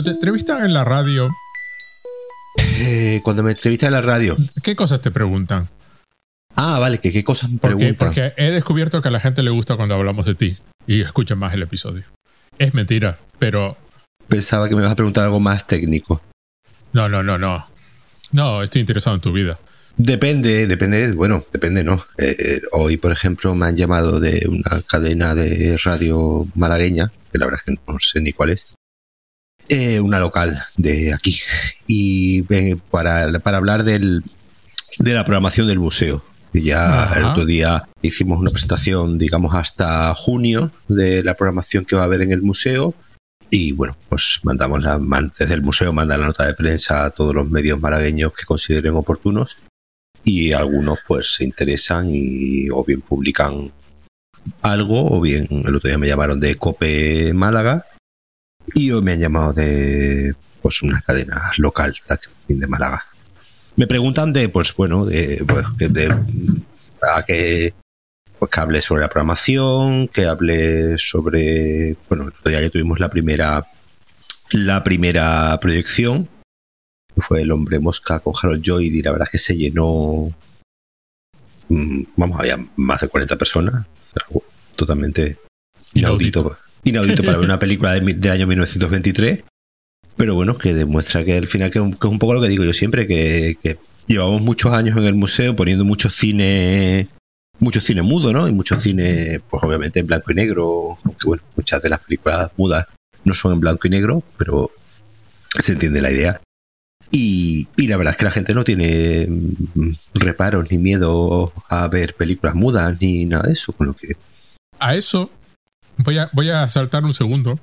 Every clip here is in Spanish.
Cuando te entrevistan en la radio, Eh, cuando me entrevistan en la radio. ¿qué cosas te preguntan? Ah, vale, que qué cosas me Porque, preguntan. porque he descubierto que a la gente le gusta cuando hablamos de ti y escuchan más el episodio. Es mentira, pero Pensaba que me ibas a preguntar algo más técnico. no, no, no, no. No, estoy interesado en tu vida. Depende, depende, bueno, depende, ¿no? Eh, hoy, por ejemplo, me han llamado de una cadena de radio malagueña, que la verdad es que no sé ni cuál es, eh, una local de aquí, y eh, para, para hablar del, de la programación del museo. Y ya Ajá. el otro día hicimos una presentación, digamos, hasta junio de la programación que va a haber en el museo. Y bueno, pues mandamos la, desde el museo mandan la nota de prensa a todos los medios malagueños que consideren oportunos y algunos pues se interesan y o bien publican algo o bien el otro día me llamaron de Cope Málaga y hoy me han llamado de pues una cadena local de Málaga. Me preguntan de pues bueno de, pues, que de a que pues que hable sobre la programación, que hable sobre bueno, el otro día ya tuvimos la primera la primera proyección fue El hombre mosca con Harold Lloyd y la verdad es que se llenó mm, vamos, había más de 40 personas algo totalmente inaudito inaudito para ver una película de año 1923 pero bueno, que demuestra que al final que, es un- poco lo que digo yo siempre que, que llevamos muchos años en el museo poniendo mucho cine mucho cine mudo, ¿no? Y mucho cine, pues obviamente en blanco y negro, aunque bueno, muchas de las películas mudas no son en blanco y negro, pero se entiende la idea. Y, y la verdad es que la gente no tiene mm, reparos ni miedo a ver películas mudas ni nada de eso, con lo que A eso voy a, voy a saltar un segundo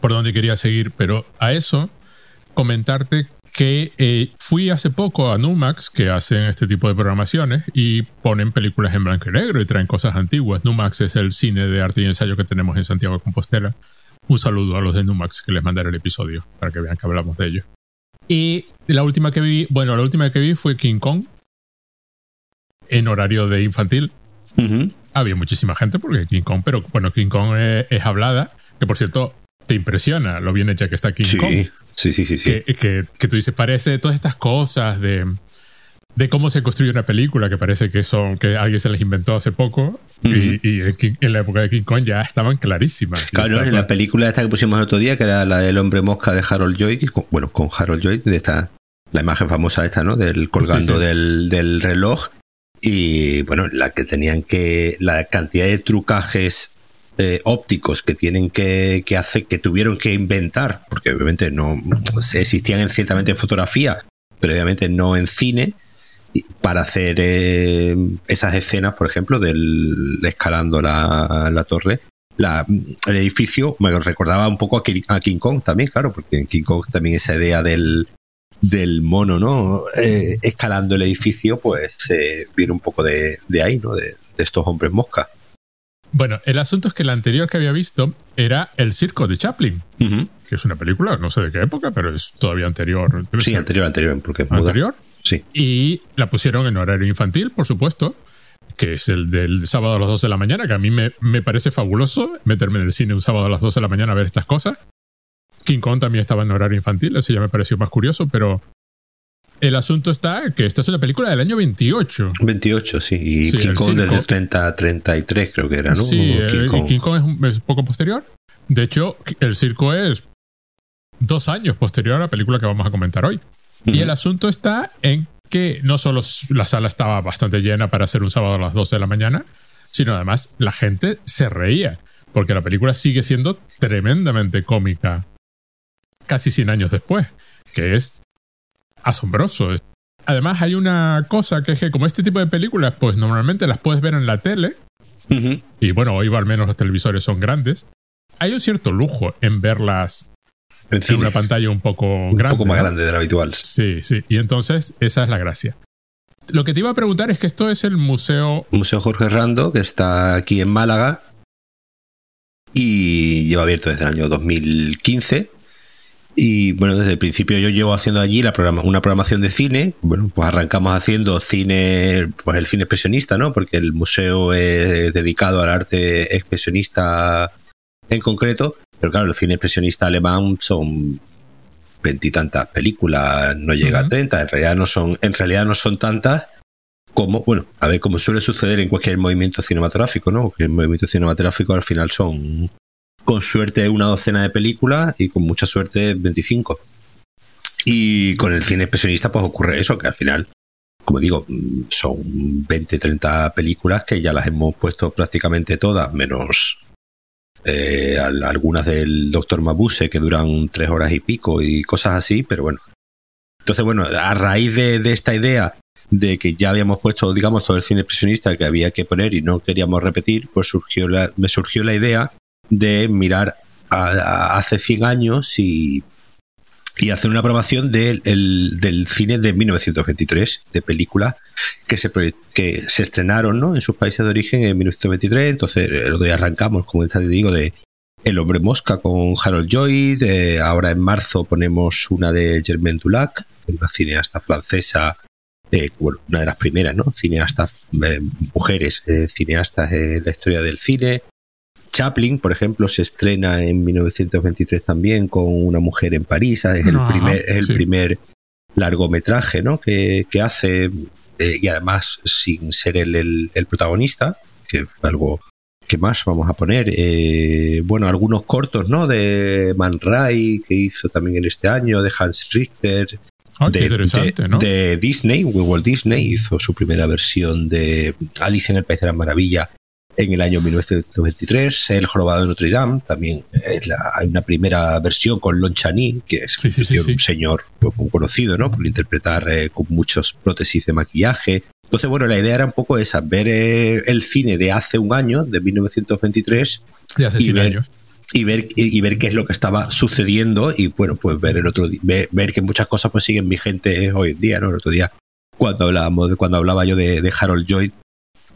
por donde quería seguir, pero a eso comentarte que eh, fui hace poco a Numax, que hacen este tipo de programaciones, y ponen películas en blanco y negro y traen cosas antiguas. Numax es el cine de arte y ensayo que tenemos en Santiago de Compostela. Un saludo a los de Numax que les mandaré el episodio para que vean que hablamos de ello. Y la última que vi, bueno, la última que vi fue King Kong en horario de infantil. Ujú. Había muchísima gente porque King Kong, pero bueno, King Kong es, es hablada, que por cierto te impresiona lo bien hecha que está King sí, Kong. sí, sí, sí, sí. Que, que, que tú dices, parece todas estas cosas de, de cómo se construye una película, que parece que son que alguien se las inventó hace poco, y, y en, King- en la época de King Kong ya estaban clarísimas. Claro, en la película esta que pusimos el otro día, que era la del hombre mosca de Harold Lloyd, con- bueno, con Harold Lloyd, de esta, la imagen famosa esta, ¿no? Del colgando Sí, sí. Del, del reloj. Y bueno, la que tenían que. La cantidad de trucajes eh, ópticos que tienen que, que hacer, que tuvieron que inventar, porque obviamente no existían en- ciertamente en fotografía, pero obviamente no en cine, para hacer eh, esas escenas, por ejemplo, del escalando la, la torre. La, el edificio me recordaba un poco a King, a King Kong también, claro, porque en King Kong también esa idea del, del mono, ¿no? Eh, escalando el edificio, pues se viene un poco de, de ahí, ¿no? De, de estos hombres mosca. Bueno, el asunto es que la anterior que había visto era El Circo de Chaplin, que es una película, no sé de qué época, pero es todavía anterior. Sí, ser anterior, anterior, porque es muda. anterior. Sí. Y la pusieron en horario infantil, por supuesto, que es el del sábado a las 12 de la mañana, que a mí me, me parece fabuloso meterme en el cine un sábado a las 12 de la mañana a ver estas cosas. King Kong también estaba en horario infantil, eso ya me pareció más curioso, pero el asunto está que esta es una película del año 28. 28, sí. Y Sí, King Kong desde circo. el 30 a 33, creo que era, ¿no? Sí, King eh, Kong. King Kong es, un- es poco posterior. De hecho, el circo es dos años posterior a la película que vamos a comentar hoy. Y el asunto está en que no solo la sala estaba bastante llena para hacer un sábado a las 12 de la mañana, sino además la gente se reía, porque la película sigue siendo tremendamente cómica casi 100 años después, que es asombroso. Además hay una cosa que es que como este tipo de películas, pues normalmente las puedes ver en la tele, y bueno, hoy al menos los televisores son grandes, hay un cierto lujo en verlas En una pantalla un poco un grande. poco más ¿no? grande de lo habitual. Sí, sí. Y entonces esa es la gracia. Lo que te iba a preguntar es que esto es el museo. Museo Jorge Rando, que está aquí en Málaga y lleva abierto desde el año 2015. Y bueno, desde el principio yo llevo haciendo allí la programa, una programación de cine. Bueno, pues arrancamos haciendo cine, pues el cine expresionista, ¿no? Porque el museo es dedicado al arte expresionista en concreto. Pero claro, el cine expresionista alemán son veintitantas películas, no llega a 30, en realidad no son, en realidad no son tantas como, bueno, a ver, como suele suceder en cualquier movimiento cinematográfico, ¿no? Que el movimiento cinematográfico al final son con suerte una docena de películas y con mucha suerte 25. Y con el cine expresionista pues ocurre eso, que al final, como digo, son 20, 30 películas que ya las hemos puesto prácticamente todas, menos eh, algunas del Doctor Mabuse que duran tres horas y pico y cosas así, pero bueno. Entonces, bueno, a raíz de, esta idea de que ya habíamos puesto, digamos, todo el cine expresionista que había que poner y no queríamos repetir, pues surgió me surgió la idea de mirar a, hace 100 años y, y hacer una programación del, del cine de 1923, de películas que se, que se estrenaron ¿no? en sus países de origen en 1923. Entonces, lo de arrancamos, como te digo, de El hombre mosca con Harold Lloyd. ahora en marzo ponemos una de Germaine Dulac, una cineasta francesa eh, una de las primeras, ¿no? Cineastas, eh, mujeres eh, cineastas en la historia del cine. Chaplin, por ejemplo, se estrena en 1923 también con Una mujer en París. Es el primer, el primer largometraje ¿no? que, hace, y además sin ser el, el, protagonista, que es algo que más vamos a poner. bueno, algunos cortos, ¿no? De Man Ray, que hizo también en este año, de Hans Richter, Ah, de, Disney, Walt Disney hizo su primera versión de Alicia en el País de las Maravillas en el año 1923. El Jorobado de Notre Dame, también hay una primera versión con Lon Chaney, que es un señor pues, muy conocido, ¿no? Por interpretar eh, con muchos prótesis de maquillaje. Entonces, bueno, la idea era un poco esa, ver eh, el cine de hace un año, de 1923. De hace 100 años y ver, y ver qué es lo que estaba sucediendo y bueno, pues ver el otro ver, ver que muchas cosas pues siguen vigentes hoy en día, ¿no? El otro día cuando hablábamos cuando hablaba yo de, Harold Lloyd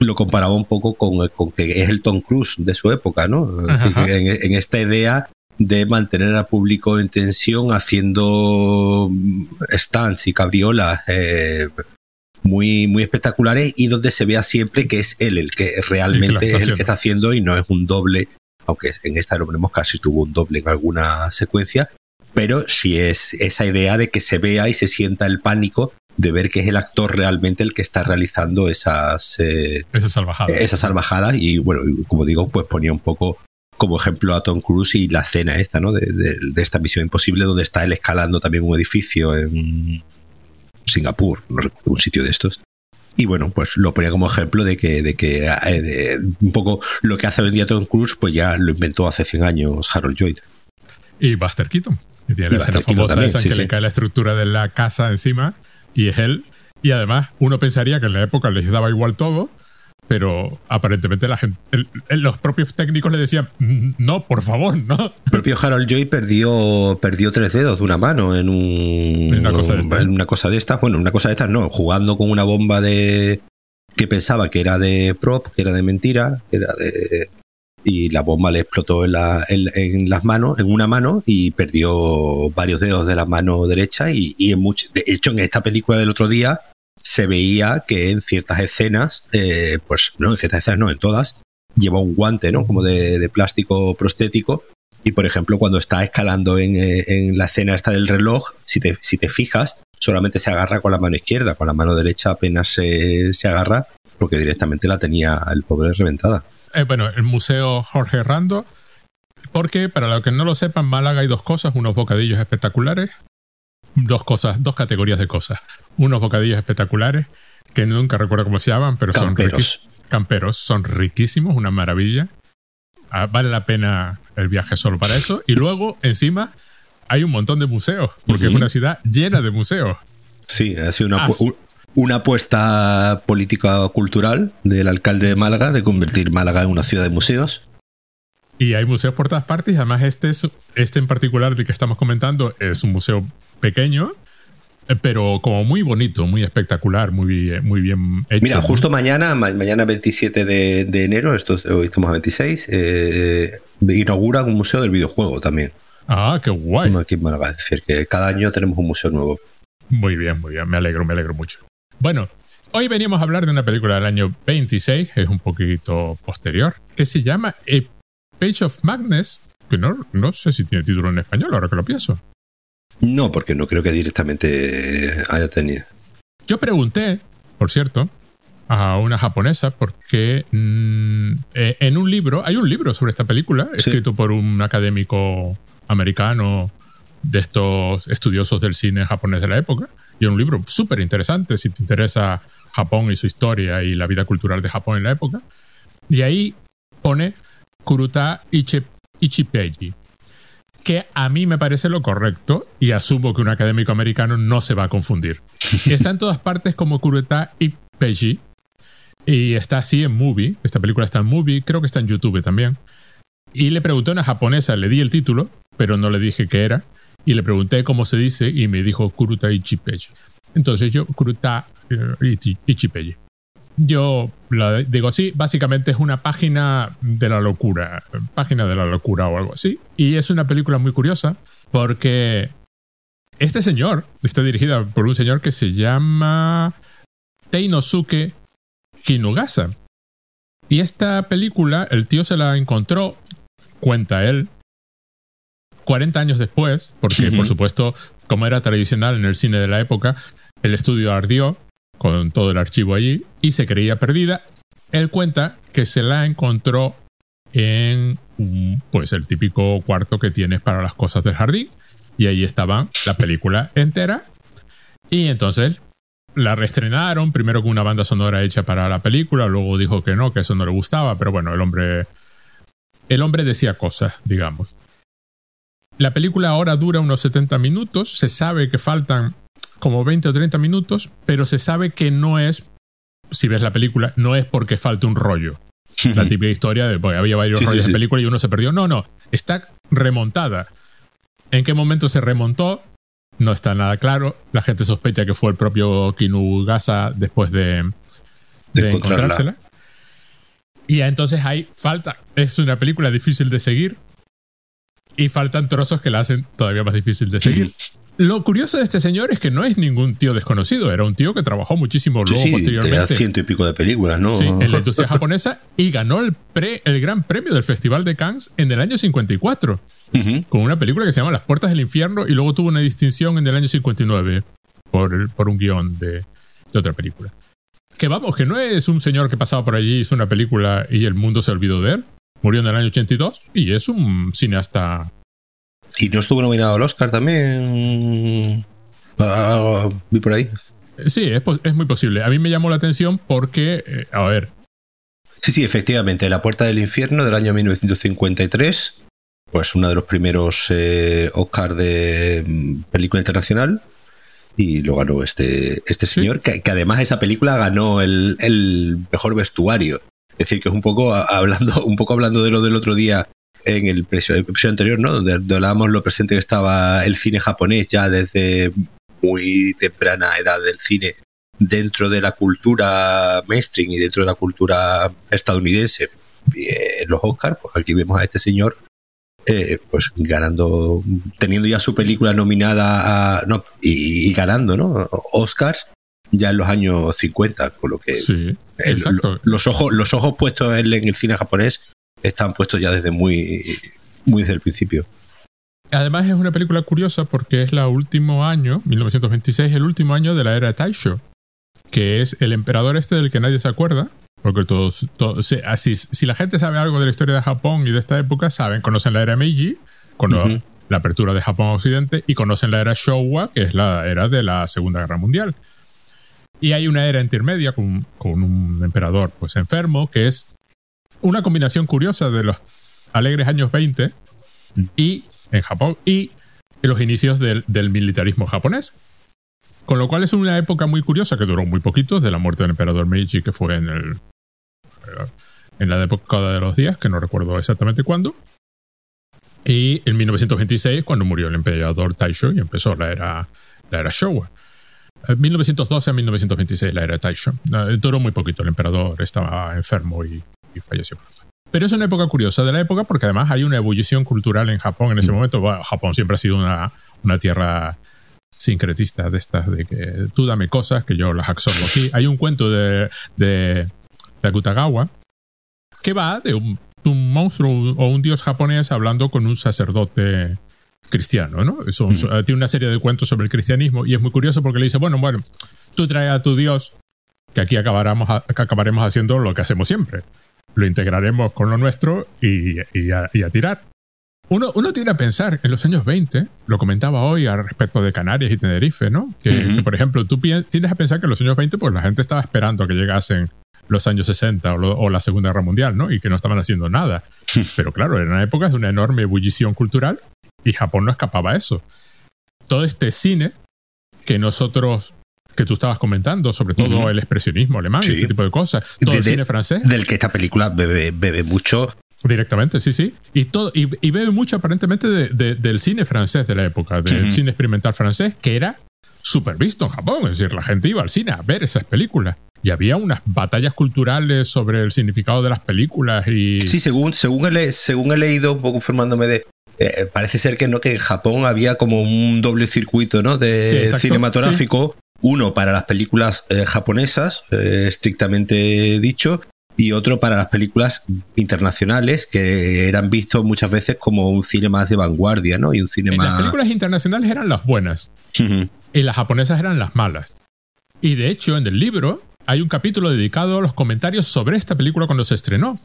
lo comparaba un poco con, con, que es el Tom Cruise de su época, ¿no? en, esta idea de mantener al público en tensión haciendo stands y cabriolas eh, muy, muy espectaculares y donde se vea siempre que es él el que realmente es el que está haciendo y no es un doble aunque en esta lo ponemos casi tuvo un doble en alguna secuencia, pero sí es esa idea de que se vea y se sienta el pánico de ver que es el actor realmente el que está realizando esas, eh, esas salvajadas. Esas salvajadas y bueno, como digo, pues ponía un poco como ejemplo a Tom Cruise y la escena esta, ¿no? De, de esta misión imposible donde está él escalando también un edificio en Singapur, no recuerdo un sitio de estos. Y bueno, pues lo ponía como ejemplo de que, de que eh, un poco lo que hace hoy en día Tom Cruise, pues ya lo inventó hace 100 años Harold Lloyd. Y Buster Keaton, que tiene la escena famosa esa que le cae la estructura de la casa encima y es él. Y además, uno pensaría que en la época les daba igual todo, pero aparentemente la gente, los propios técnicos le decían, no, por favor, no. El propio Harold Joy perdió, perdió tres dedos de una mano en un, una cosa de estas. Una cosa de estas, bueno, una cosa de estas no, jugando con una bomba de que pensaba que era de prop, que era de mentira, que era de y la bomba le explotó en, la, en, las manos, en una mano y perdió varios dedos de la mano derecha y, en mucho, de hecho en esta película del otro día se veía que en ciertas escenas, eh, pues no, en ciertas escenas no, en todas, lleva un guante, ¿no? Como de, plástico prostético. Y por ejemplo, cuando está escalando en, eh, en, la escena esta del reloj, si te, si te fijas, solamente se agarra con la mano izquierda, con la mano derecha apenas se, se agarra, porque directamente la tenía el pobre reventada. Eh, bueno, el Museo Jorge Rando, porque para los que no lo sepan, Málaga hay dos cosas, unos bocadillos espectaculares dos cosas, dos categorías de cosas. Unos bocadillos espectaculares, que nunca recuerdo cómo se llaman, pero son camperos, son riquísimos, una maravilla. Ah, vale la pena el viaje solo para eso. Y luego, encima, hay un montón de museos, porque es una ciudad llena de museos. Sí, ha sido una, una apuesta política cultural del alcalde de Málaga de convertir Málaga en una ciudad de museos. Y hay museos por todas partes. Además, este, este en particular del que estamos comentando es un museo pequeño, eh, pero como muy bonito, muy espectacular, muy, muy bien hecho. Mira, justo mañana, mañana 27 de, enero, esto, hoy estamos a 26, eh, inauguran un museo del videojuego también. Ah, qué guay. Aquí en Málaga, es decir, que cada año tenemos un museo nuevo. Muy bien, muy bien, me alegro, me alegro mucho. Bueno, hoy veníamos a hablar de una película del año 26, es un poquito posterior, que se llama A Page of Madness, que no, no sé si tiene título en español, ahora que lo pienso. No, porque no creo que directamente haya tenido. Yo pregunté, por cierto, a una japonesa porque mm, eh, en un libro, hay un libro sobre esta película, escrito por un académico americano de estos estudiosos del cine japonés de la época, y es un libro súper interesante si te interesa Japón y su historia y la vida cultural de Japón en la época. Y ahí pone Kuruta Ichi, Ichipeji, que a mí me parece lo correcto y asumo que un académico americano no se va a confundir. Está en todas partes como Kuruta Ichipeji y está así en Movie. Esta película está en Movie, creo que está en YouTube también. Y le pregunté a una japonesa, le di el título, pero no le dije qué era. Y le pregunté cómo se dice y me dijo Kuruta Ichipeji. Entonces yo, Kuruta eh, Ichipeji. Yo la digo así, básicamente es una página de la locura, página de la locura o algo así. Y es una película muy curiosa porque este señor está dirigida por un señor que se llama Teinosuke Kinugasa. Y esta película, el tío se la encontró, cuenta él, 40 años después, porque por supuesto, como era tradicional en el cine de la época, el estudio ardió con todo el archivo allí y se creía perdida. Él cuenta que se la encontró en pues el típico cuarto que tienes para las cosas del jardín. Y ahí estaba la película entera. Y entonces la reestrenaron primero con una banda sonora hecha para la película luego dijo que no que eso no le gustaba pero bueno el hombre el hombre decía cosas digamos la película ahora dura unos 70 minutos se sabe que faltan como 20 o 30 minutos, pero se sabe que no es, si ves la película, no es porque falte un rollo. La típica historia de, pues, había varios rollos de película y uno se perdió. No, no, está remontada. ¿En qué momento se remontó? No está nada claro. La gente sospecha que fue el propio Kinugasa después de, de, encontrársela. Y entonces hay falta. Es una película difícil de seguir. Y faltan trozos que la hacen todavía más difícil de seguir. Lo curioso de este señor es que no es ningún tío desconocido, era un tío que trabajó muchísimo luego sí, posteriormente. ciento y pico de películas, ¿no? Sí, en la industria japonesa y ganó el, pre, el gran premio del Festival de Cannes en el año 54, con una película que se llama Las Puertas del Infierno y luego tuvo una distinción en el año 59 por, por un guion de, de otra película. Que vamos, que no es un señor que pasaba por allí, hizo una película y el mundo se olvidó de él. Murió en el año 82 y es un cineasta ¿Y no estuvo nominado al Oscar también? Ah, vi por ahí. Sí, es, es, muy posible. A mí me llamó la atención porque, eh, a ver. Sí, sí, efectivamente. La Puerta del Infierno del año 1953. Pues uno de los primeros eh, Oscars de mm, película internacional. Y lo ganó este, este señor, que, que, además esa película ganó el, el, mejor vestuario. Decir, que es un poco hablando, un poco hablando de lo del otro día en el episodio anterior, ¿no? Donde, hablábamos lo presente que estaba el cine japonés ya desde muy temprana edad del cine dentro de la cultura mainstream y dentro de la cultura estadounidense. Eh, los Oscars, pues aquí vemos a este señor eh, pues ganando, teniendo ya su película nominada a, no, y, ganando, ¿no? Oscars ya en los años 50, con lo que sí, los ojos los ojos puestos en el cine japonés están puestos ya desde muy, muy desde el principio. Además es una película curiosa porque es la último año, 1926, el último año de la era Taisho, que es el emperador este del que nadie se acuerda, porque todos, todos así, si la gente sabe algo de la historia de Japón y de esta época, saben, conocen la era Meiji, con la apertura de Japón a Occidente, y conocen la era Showa, que es la era de la Segunda Guerra Mundial. Y hay una era intermedia con, un emperador pues enfermo, que es una combinación curiosa de los alegres años 20 y en Japón y los inicios del, militarismo japonés. Con lo cual es una época muy curiosa que duró muy poquito, de la muerte del emperador Meiji, que fue en la época de los días, que no recuerdo exactamente cuándo. Y en 1926, cuando murió el emperador Taisho y empezó la era, la era Showa. 1912 a 1926, la era Taisho. Eh, duró muy poquito, el emperador estaba enfermo y y falleció Pero es una época curiosa de la época porque además hay una ebullición cultural en Japón en ese mm. momento. Japón siempre ha sido una, una tierra sincretista de estas, de que tú dame cosas que yo las absorbo aquí. Hay un cuento de, de, de Akutagawa que va de un un monstruo o un dios japonés hablando con un sacerdote cristiano, ¿no? Eso, Tiene una serie de cuentos sobre el cristianismo y es muy curioso porque le dice, bueno, bueno, tú traes a tu dios, que aquí acabaremos, acabaremos haciendo lo que hacemos siempre. Lo integraremos con lo nuestro y, a, tirar. Uno, uno tiene a pensar en los años 20, lo comentaba hoy al respecto de Canarias y Tenerife, ¿no? Que, por ejemplo, tú tienes a pensar que en los años 20, pues la gente estaba esperando a que llegasen los años 60 o, la Segunda Guerra Mundial, ¿no? Y que no estaban haciendo nada. Pero claro, eran épocas de una enorme ebullición cultural y Japón no escapaba a eso. Todo este cine que nosotros que tú estabas comentando, sobre todo el expresionismo alemán y ese tipo de cosas. Todo el cine francés. Del que esta película bebe, bebe mucho. Directamente, sí, sí. Y, todo, y, bebe mucho aparentemente del cine francés de la época, del cine experimental francés, que era súper visto en Japón. Es decir, la gente iba al cine a ver esas películas. Y había unas batallas culturales sobre el significado de las películas y... Sí, según, según, he, según he leído, un poco formándome de, eh, parece ser que no que en Japón había como un doble circuito ¿no? de cinematográfico uno para las películas eh, japonesas eh, estrictamente dicho y otro para las películas internacionales que eran vistos muchas veces como un cine más de vanguardia no y un cine más las películas internacionales eran las buenas y las japonesas eran las malas. Y de hecho en el libro hay un capítulo dedicado a los comentarios sobre esta película cuando se estrenó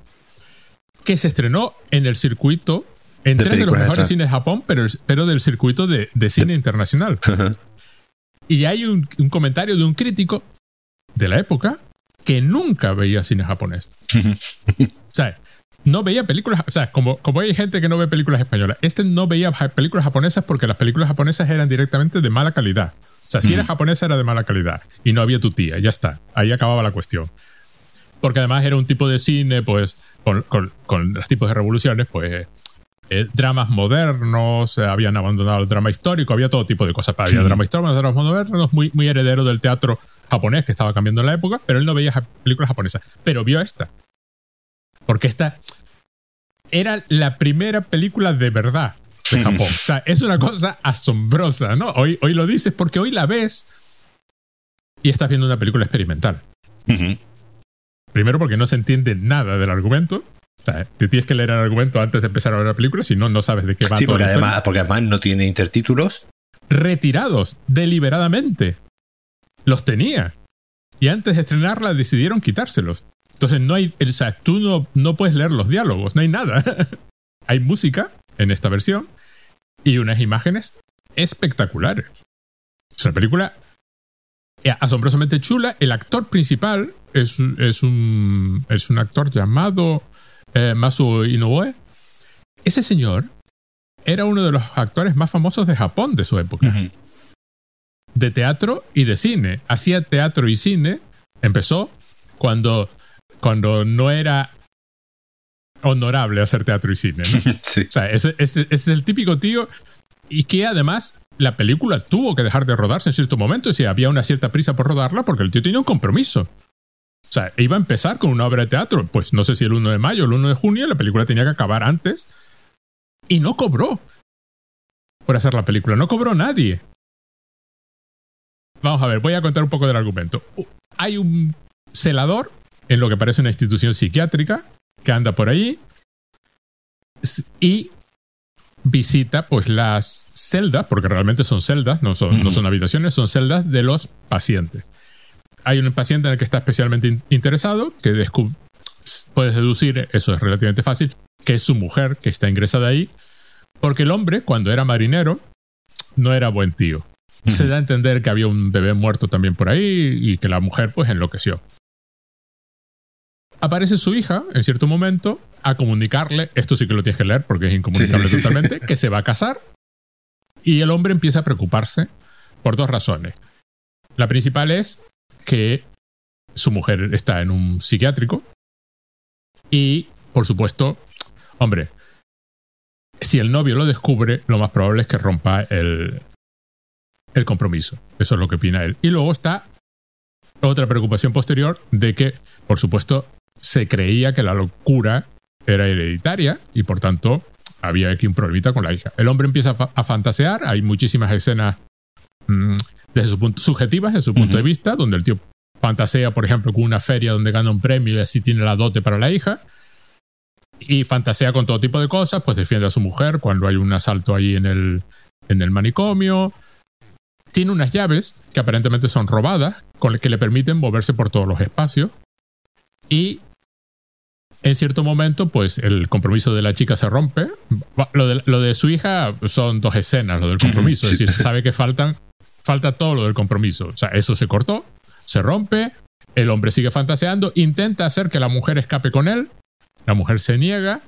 que se estrenó en el circuito en tres de los mejores cines de Japón, pero, pero del circuito de, cine internacional. y hay un, comentario de un crítico de la época que nunca veía cine japonés. o sea, no veía películas, o sea, como, como hay gente que no ve películas españolas, este no veía películas japonesas porque las películas japonesas eran directamente de mala calidad. O sea, si era japonesa era de mala calidad y no había tu tía, ya está, ahí acababa la cuestión. Porque además era un tipo de cine, pues, con, con, con los tipos de revoluciones, pues, eh, dramas modernos, eh, habían abandonado el drama histórico, había todo tipo de cosas. Había drama histórico, dramas modernos, muy, muy heredero del teatro japonés que estaba cambiando en la época, pero él no veía películas japonesas. Pero vio esta. Porque esta era la primera película de verdad de Japón. O sea, es una cosa asombrosa, ¿no? Hoy, hoy lo dices porque hoy la ves y estás viendo una película experimental. Primero porque no se entiende nada del argumento te tienes que leer el argumento antes de empezar a ver la película, si no, no sabes de qué va. Sí, porque, además, porque además no tiene intertítulos. Retirados, deliberadamente. Los tenía. Y antes de estrenarla decidieron quitárselos. Entonces no hay, o sea, tú no, no puedes leer los diálogos, no hay nada. hay música en esta versión y unas imágenes espectaculares. Es una película asombrosamente chula. El actor principal es, es, un, es un actor llamado eh, Masu Inoue, ese señor era uno de los actores más famosos de Japón de su época. De teatro y de cine. Hacía teatro y cine. Empezó cuando, cuando no era honorable hacer teatro y cine. O sea, ese, es el típico tío y que además la película tuvo que dejar de rodarse en cierto momento. Y había una cierta prisa por rodarla porque el tío tenía un compromiso. O sea, iba a empezar con una obra de teatro, pues no sé si el 1 de mayo o el 1 de junio, la película tenía que acabar antes. Y no cobró por hacer la película, no cobró nadie. Vamos a ver, voy a contar un poco del argumento. Hay un celador en lo que parece una institución psiquiátrica que anda por ahí y visita pues las celdas, porque realmente son celdas, no son, no son habitaciones, son celdas de los pacientes hay un paciente en el que está especialmente interesado, que puedes deducir, eso es relativamente fácil, que es su mujer que está ingresada ahí, porque el hombre, cuando era marinero, no era buen tío. Se da a entender que había un bebé muerto también por ahí y que la mujer pues enloqueció. Aparece su hija en cierto momento a comunicarle, esto sí que lo tienes que leer porque es incomunicable totalmente, que se va a casar y el hombre empieza a preocuparse por dos razones. La principal es que su mujer está en un psiquiátrico y, por supuesto, hombre, si el novio lo descubre, lo más probable es que rompa el, el compromiso. Eso es lo que opina él. Y luego está otra preocupación posterior de que, por supuesto, se creía que la locura era hereditaria y por tanto había aquí un problemita con la hija. El hombre empieza a, fantasear, hay muchísimas escenas mm, desde su punto, subjetivas, desde su punto de vista, donde el tío fantasea, por ejemplo, con una feria donde gana un premio y así tiene la dote para la hija. y fantasea con todo tipo de cosas, pues defiende a su mujer cuando hay un asalto ahí en el, en el manicomio. Tiene unas llaves que aparentemente son robadas, con las que le permiten moverse por todos los espacios. Y en cierto momento, pues el compromiso de la chica se rompe. Lo de, lo de su hija son dos escenas, lo del compromiso. Es decir, se sabe que faltan, falta todo lo del compromiso. O sea, eso se cortó, se rompe, el hombre sigue fantaseando, intenta hacer que la mujer escape con él, la mujer se niega.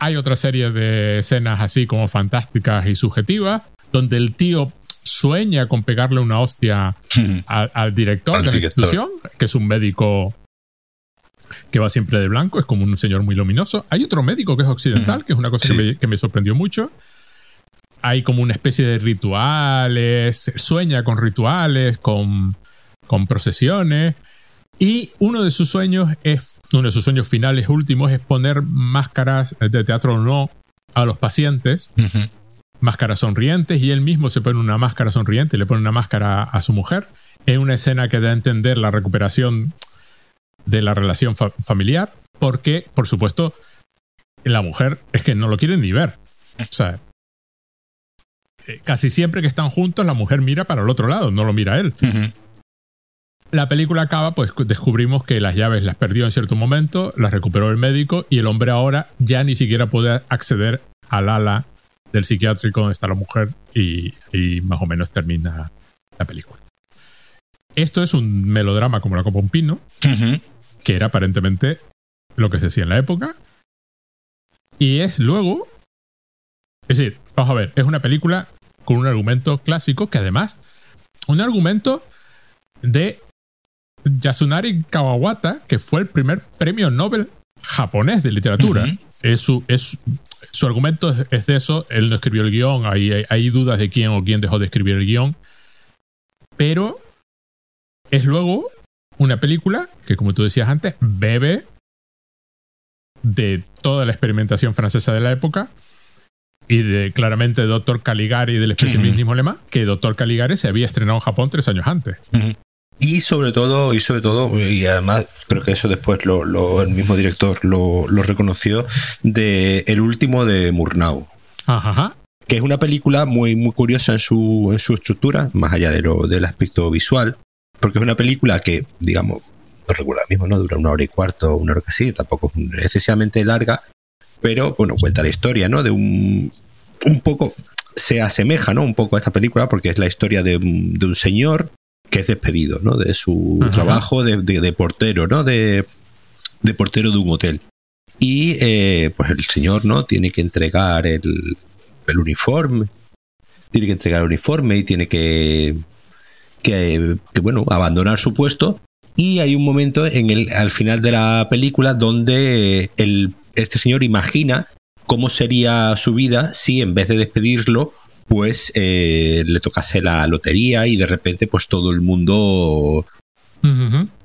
Hay otra serie de escenas así como fantásticas y subjetivas, donde el tío sueña con pegarle una hostia al, director de la institución, que es un médico que va siempre de blanco, es como un señor muy luminoso. Hay otro médico que es occidental, que es una cosa que, me, sorprendió mucho. Hay como una especie de rituales, sueña con rituales, con, con procesiones. Y uno de sus sueños es, uno de sus sueños finales últimos es poner máscaras de teatro no a los pacientes, máscaras sonrientes, y él mismo se pone una máscara sonriente y le pone una máscara a su mujer, en una escena que da a entender la recuperación de la relación familiar, porque, por supuesto, la mujer es que no lo quiere ni ver. O sea, casi siempre que están juntos, la mujer mira para el otro lado, no lo mira él. La película acaba, pues descubrimos que las llaves las perdió en cierto momento, las recuperó el médico y el hombre ahora ya ni siquiera puede acceder al ala del psiquiátrico donde está la mujer y, más o menos termina la película. Esto es un melodrama como la Copa Un Pino, que era aparentemente lo que se hacía en la época. Y es luego. Es decir, vamos a ver, es una película con un argumento clásico que además. Un argumento de Yasunari Kawawata, que fue el primer premio Nobel japonés de literatura. es, su, es, su argumento es, de eso. Él no escribió el guion. Hay, hay, dudas de quién o quién dejó de escribir el guion. Pero es luego una película que, como tú decías antes, bebe de toda la experimentación francesa de la época y de claramente Doctor Caligari del expresionismo alemán, que Doctor Caligari se había estrenado en Japón tres años antes. Y sobre todo, y sobre todo, y además creo que eso después lo, el mismo director lo, reconoció, de el último de Murnau. Ajá. Que es una película muy, muy curiosa en su, en su estructura, más allá de lo, del aspecto visual, porque es una película que, digamos, no recuerdo mismo, ¿no? Dura una hora y cuarto, una hora que sí, tampoco es excesivamente larga, pero bueno, cuenta la historia, ¿no? De un, un poco, se asemeja, ¿no? Un poco a esta película, porque es la historia de, de un señor que es despedido, ¿no? De su trabajo de, de, portero, ¿no? De, de, portero de un hotel. Y eh, pues el señor, ¿no? Tiene que entregar el, el, uniforme. Tiene que entregar el uniforme y tiene que, que, que, bueno, abandonar su puesto. Y hay un momento en el, al final de la película donde el, este señor imagina cómo sería su vida si en vez de despedirlo pues eh, le tocase la lotería y de repente pues todo el mundo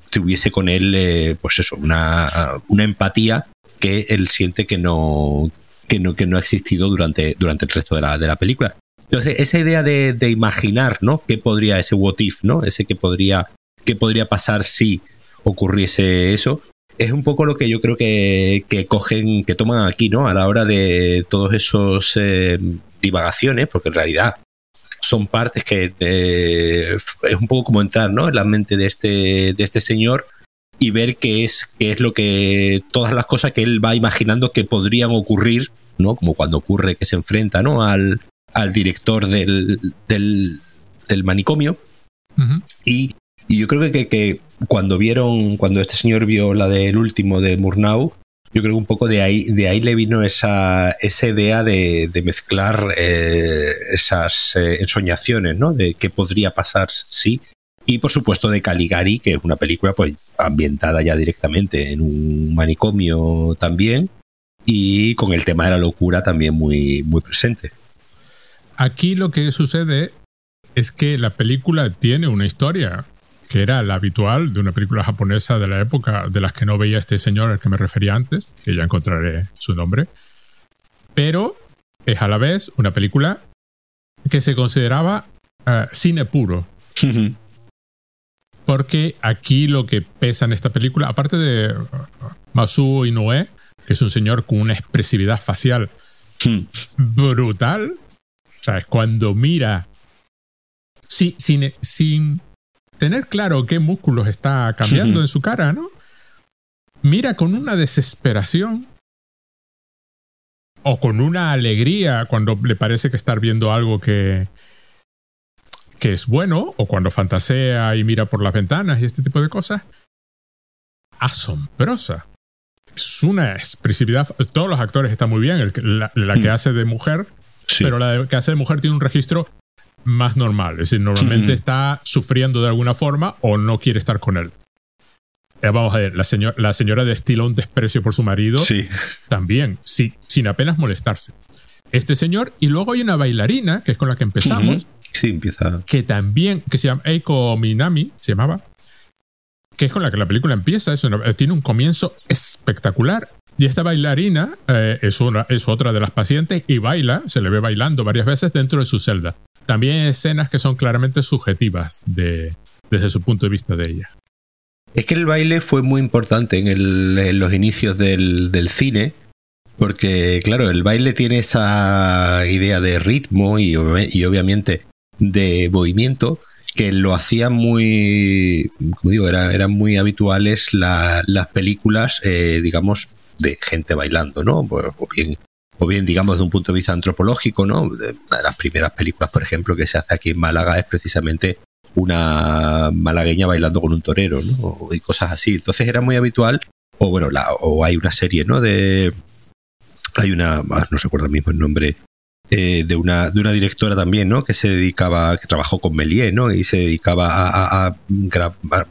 tuviese con él eh, pues eso, una, una, empatía que él siente que no, que no, que no ha existido durante, durante el resto de la, de la película. Entonces, esa idea de, de, imaginar, ¿no? ¿Qué podría, ese what if, ¿no? Ese que podría, qué podría pasar si ocurriese eso, es un poco lo que yo creo que, que cogen, que toman aquí, ¿no? A la hora de todos esos eh, divagaciones, porque en realidad son partes que eh, es un poco como entrar ¿no? en la mente de este, de este señor y ver qué es, qué es lo que. todas las cosas que él va imaginando que podrían ocurrir, ¿no? Como cuando ocurre que se enfrenta, ¿no? Al, al director del, del, del manicomio. y, y, yo creo que, que, cuando vieron, cuando este señor vio la del último de Murnau, yo creo que un poco de ahí, de ahí le vino esa, esa idea de, mezclar eh, esas eh, ensoñaciones, ¿no? De qué podría pasar si. Y por supuesto de Caligari, que es una película pues ambientada ya directamente en un manicomio también y con el tema de la locura también muy, muy presente. Aquí lo que sucede es que la película tiene una historia que era la habitual de una película japonesa de la época, de las que no veía este señor al que me refería antes, que ya encontraré su nombre. Pero es a la vez una película que se consideraba eh, cine puro. Porque aquí lo que pesa en esta película, aparte de Masuo Inoue, que es un señor con una expresividad facial Hmm. brutal. O sea, es cuando mira sin, sin, sin tener claro qué músculos está cambiando en su cara, ¿no? Mira con una desesperación o con una alegría cuando le parece que estar viendo algo que, que es bueno, o cuando fantasea y mira por las ventanas y este tipo de cosas, asombrosa. Es una expresividad. Todos los actores están muy bien. El, la, la, que hace de mujer, Sí. pero la que hace de mujer tiene un registro más normal. Es decir, normalmente está sufriendo de alguna forma o no quiere estar con él. Eh, vamos a ver, la, señor- la señora destila un desprecio por su marido Sí. también, sí, sin apenas molestarse. Este señor, y luego hay una bailarina, que es con la que empezamos. Sí, empieza. que también, que se llama Eiko Minami, se llamaba, que es con la que la película empieza, es una- tiene un comienzo espectacular. Y esta bailarina eh, es, una, es otra de las pacientes y baila, se le ve bailando varias veces dentro de su celda. También escenas que son claramente subjetivas de, desde su punto de vista de ella. Es que el baile fue muy importante en, los inicios del, cine, porque, claro, el baile tiene esa idea de ritmo y, y obviamente de movimiento que lo hacía muy, como digo, era- eran muy habituales la- las películas, eh, digamos, de gente bailando, ¿no? O bien, o bien, digamos, de un punto de vista antropológico, ¿no? Una de las primeras películas, por ejemplo, que se hace aquí en Málaga es precisamente una malagueña bailando con un torero, ¿no? Y cosas así. Entonces era muy habitual, o bueno, la, o hay una serie, ¿no? De. Hay una, ah, no recuerdo mismo el nombre, eh, de, una, de una directora también, ¿no? Que se dedicaba, que trabajó con Méliès, ¿no? Y se dedicaba a, a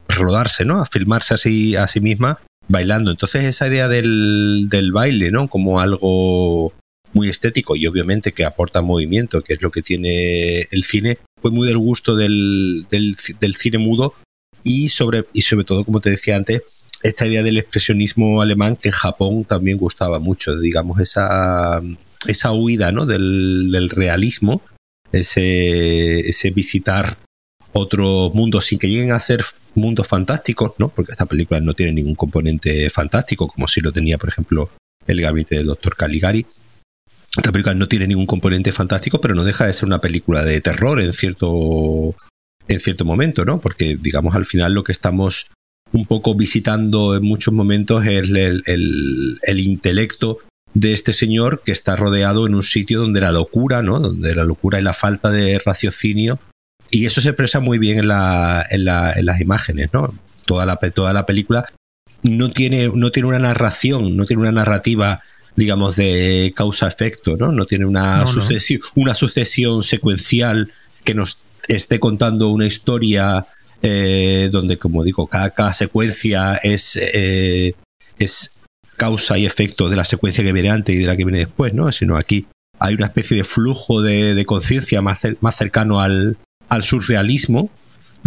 rodarse, ¿no? A filmarse así a sí misma bailando. Entonces esa idea del, baile, ¿no? Como algo muy estético y obviamente que aporta movimiento, que es lo que tiene el cine, fue muy del gusto del, del, ci- del cine mudo y sobre, todo, como te decía antes, esta idea del expresionismo alemán que en Japón también gustaba mucho, digamos, esa, esa huida ¿no? del, del realismo, ese, ese visitar otros mundos sin que lleguen a ser mundos fantásticos, ¿no? porque esta película no tiene ningún componente fantástico, como si lo tenía, por ejemplo, el gabinete del doctor Caligari. Esta película no tiene ningún componente fantástico, pero no deja de ser una película de terror en cierto, en cierto momento, ¿no? Porque, digamos, al final lo que estamos un poco visitando en muchos momentos es el, el- el intelecto de este señor que está rodeado en un sitio donde la locura, ¿no? Donde la locura y la falta de raciocinio. Y eso se expresa muy bien en, la, en, la- en las imágenes, ¿no? Toda la, toda la película no tiene, no tiene una narración, no tiene una narrativa, digamos, de causa-efecto, ¿no? No tiene una, No, no. sucesión, una sucesión secuencial que nos esté contando una historia eh, donde, como digo, cada, cada secuencia es, eh, es causa y efecto de la secuencia que viene antes y de la que viene después, ¿no? Sino aquí hay una especie de flujo de, de conciencia más, más cercano al, al surrealismo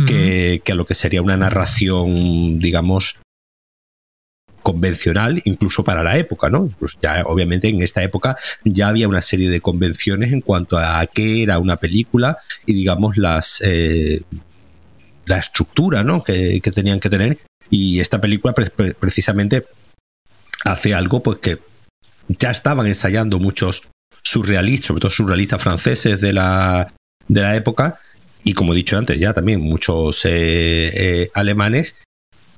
que, que a lo que sería una narración, digamos, convencional, incluso para la época, ¿no? Pues ya, obviamente, en esta época ya había una serie de convenciones en cuanto a qué era una película y, digamos, las eh, la estructura, ¿no? Que, que tenían que tener. Y esta película, pre- pre- precisamente, hace algo, pues que ya estaban ensayando muchos surrealistas, sobre todo surrealistas franceses de la, de la época, y como he dicho antes, ya también muchos eh, eh, alemanes,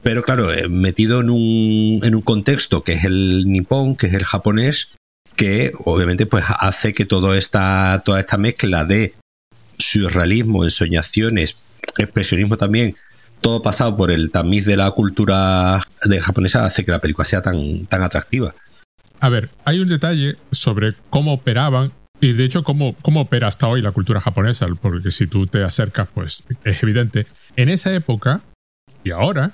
pero claro, eh, metido en un, en un contexto que es el nipón, que es el japonés, que obviamente pues hace que toda esta, toda esta mezcla de surrealismo, ensoñaciones, expresionismo también, todo pasado por el tamiz de la cultura de japonesa hace que la película sea tan, tan atractiva. A ver, hay un detalle sobre cómo operaban y de hecho cómo, cómo opera hasta hoy la cultura japonesa, porque si tú te acercas, pues es evidente. En esa época y ahora,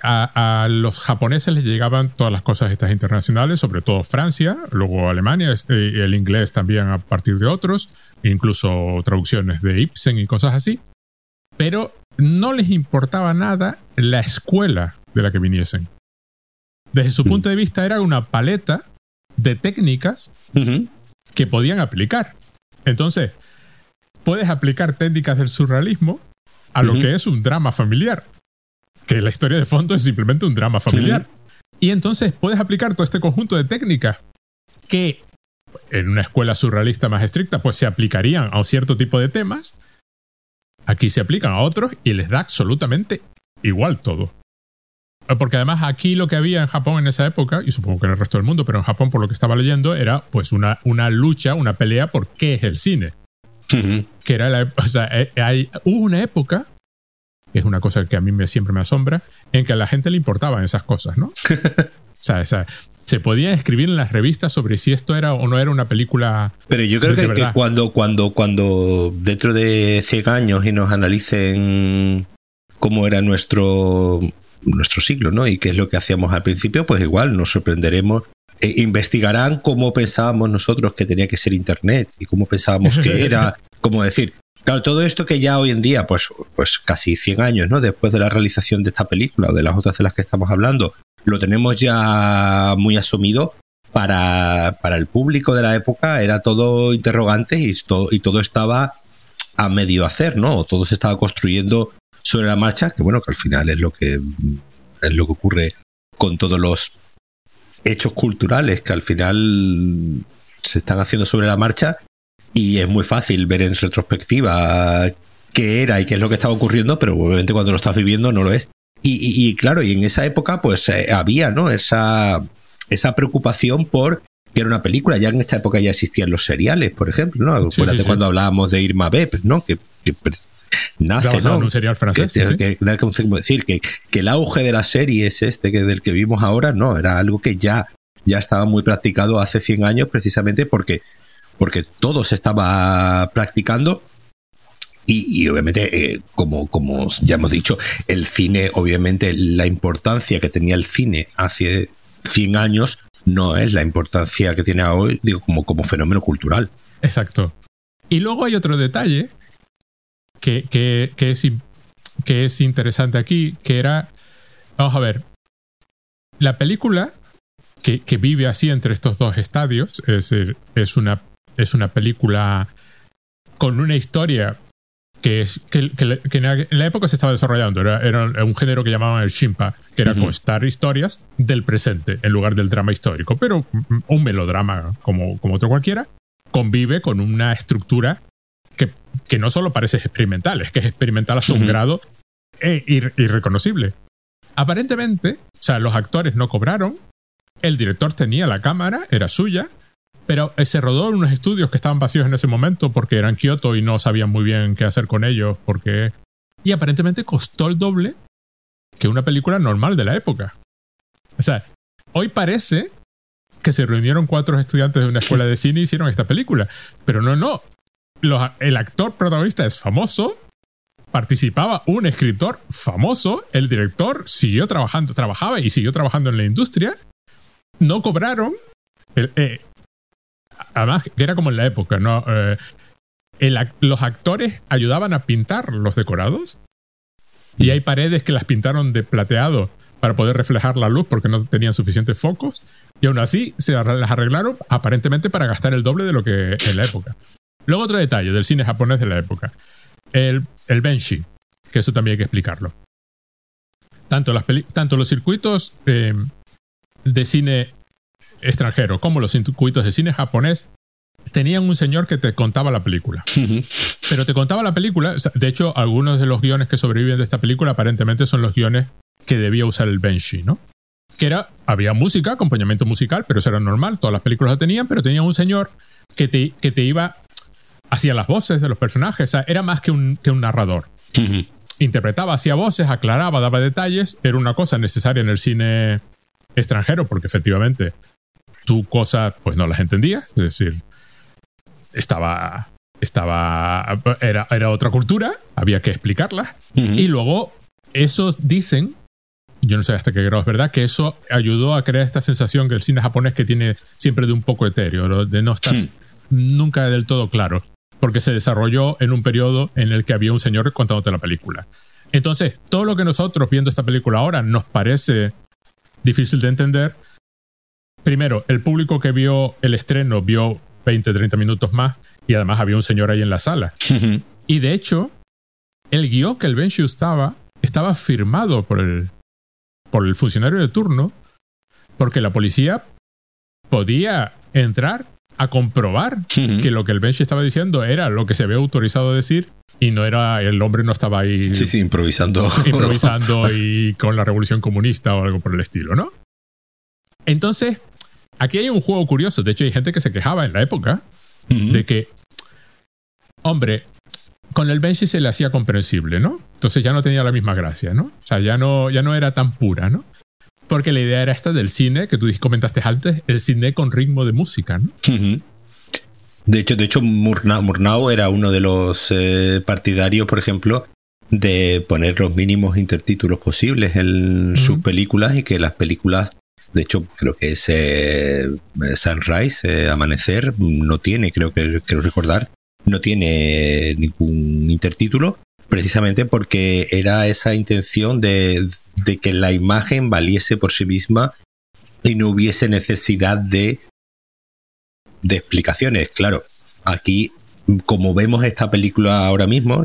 a, a los japoneses les llegaban todas las cosas estas internacionales, sobre todo Francia, luego Alemania, este, el inglés también a partir de otros, incluso traducciones de Ibsen y cosas así, pero no les importaba nada la escuela de la que viniesen. Desde su Mm. punto de vista era una paleta de técnicas Ujú. Que podían aplicar. Entonces, puedes aplicar técnicas del surrealismo a lo que es un drama familiar. Que la historia de fondo es simplemente un drama familiar. Y entonces puedes aplicar todo este conjunto de técnicas que en una escuela surrealista más estricta pues se aplicarían a un cierto tipo de temas. Aquí se aplican a otros y les da absolutamente igual todo. Porque además aquí lo que había en Japón en esa época, y supongo que en el resto del mundo, pero en Japón por lo que estaba leyendo, era pues una, una lucha, una pelea por qué es el cine. Que era la, o sea, eh, hay, hubo una época, que es una cosa que a mí me, siempre me asombra, en que a la gente le importaban esas cosas, ¿no? o sea, se podía escribir en las revistas sobre si esto era o no era una película. Pero yo creo que, que, cuando, cuando, cuando dentro de 100 años y nos analicen cómo era nuestro nuestro siglo, ¿no? Y qué es lo que hacíamos al principio, pues igual nos sorprenderemos. E investigarán cómo pensábamos nosotros que tenía que ser Internet y cómo pensábamos que era, como decir, Claro, todo esto que ya hoy en día, pues, pues casi 100 años, ¿no? Después de la realización de esta película o de las otras de las que estamos hablando, lo tenemos ya muy asumido. Para, para el público de la época era todo interrogante y todo, y todo estaba a medio hacer, ¿no? Todo se estaba construyendo sobre la marcha, que bueno, que al final es lo que es lo que ocurre con todos los hechos culturales que al final se están haciendo sobre la marcha y es muy fácil ver en retrospectiva qué era y qué es lo que estaba ocurriendo, pero obviamente cuando lo estás viviendo no lo es. Y, claro, y en esa época pues eh, había, ¿no? Esa, esa preocupación por que era una película. Ya en esta época ya existían los seriales, por ejemplo, ¿no? Acuérdate cuando hablábamos de Irma Beb, ¿no? Que, que nace, ¿no? un serial francés. Que, decir que, que, el auge de la serie es este que del que vimos ahora, no, era algo que ya, ya estaba muy practicado hace 100 años precisamente porque, porque todo se estaba practicando y, obviamente, eh, como, como ya hemos dicho, el cine, obviamente, la importancia que tenía el cine hace 100 años no es la importancia que tiene hoy, digo, como, como fenómeno cultural. Exacto. Y luego hay otro detalle que, que, es, que es interesante aquí, que era, vamos a ver, la película que, que, vive así entre estos dos estadios, es decir, es una, es una película con una historia que, es, que, en la época se estaba desarrollando, era, era un género que llamaban el shimpa, que era contar historias del presente en lugar del drama histórico, pero un melodrama como, como otro cualquiera, convive con una estructura que, no solo parece experimental, es que es experimental hasta un grado e irreconocible. Aparentemente, o sea, los actores no cobraron, el director tenía la cámara, era suya, pero se rodó en unos estudios que estaban vacíos en ese momento porque eran Kioto y no sabían muy bien qué hacer con ellos, porque... Y aparentemente costó el doble que una película normal de la época. O sea, hoy parece que se reunieron cuatro estudiantes de una escuela de cine y hicieron esta película. Pero no, no el actor protagonista es famoso, participaba un escritor famoso, el director siguió trabajando, trabajaba y siguió trabajando en la industria, no cobraron, eh, además que era como en la época, ¿no? Eh, los actores ayudaban a pintar los decorados y hay paredes que las pintaron de plateado para poder reflejar la luz porque no tenían suficientes focos y aún así se las arreglaron aparentemente para gastar el doble de lo que en la época. Luego otro detalle del cine japonés de la época. El, el benshi, que eso también hay que explicarlo. Tanto, las tanto los circuitos eh, de cine extranjero como los circuitos de cine japonés tenían un señor que te contaba la película. Pero te contaba la película. De hecho, algunos de los guiones que sobreviven de esta película aparentemente son los guiones que debía usar el Benshi, ¿no? Que era, había música, acompañamiento musical, pero eso era normal, todas las películas lo tenían, pero tenía un señor que te, que te iba hacía las voces de los personajes, era más que un, que un narrador. Interpretaba, hacía voces, aclaraba, daba detalles, era una cosa necesaria en el cine extranjero, porque efectivamente tu cosa pues no las entendías, es decir, estaba, estaba, era, era otra cultura, había que explicarla, y luego esos dicen yo no sé hasta qué grado es verdad, que eso ayudó a crear esta sensación que el cine japonés que tiene siempre de un poco etéreo, de no estar nunca del todo claro porque se desarrolló en un periodo en el que había un señor contándote la película. Entonces, todo lo que nosotros viendo esta película ahora nos parece difícil de entender, primero, el público que vio el estreno vio 20, 30 minutos más y además había un señor ahí en la sala. y de hecho, el guion que el Benshu estaba, estaba firmado por el, por el funcionario de turno Porque la policía podía entrar a comprobar que lo que el Bench estaba diciendo era lo que se había autorizado a decir y no era el hombre no estaba ahí sí, sí, improvisando improvisando y con la revolución comunista o algo por el estilo, ¿no? Entonces, aquí hay un juego curioso, de hecho hay gente que se quejaba en la época de que hombre, con el Benji se le hacía comprensible, ¿no? Entonces ya no tenía la misma gracia, ¿no? O sea, ya no, ya no era tan pura, ¿no? Porque la idea era esta del cine, que tú comentaste antes, el cine con ritmo de música, ¿no? De hecho, de hecho Murnau, era uno de los eh, partidarios, por ejemplo, de poner los mínimos intertítulos posibles en sus películas y que las películas, de hecho, creo que es eh, Sunrise, eh, Amanecer, no tiene, creo que quiero recordar, no tiene ningún intertítulo, precisamente porque era esa intención de, que la imagen valiese por sí misma y no hubiese necesidad de, de explicaciones. Claro, aquí, como vemos esta película ahora mismo,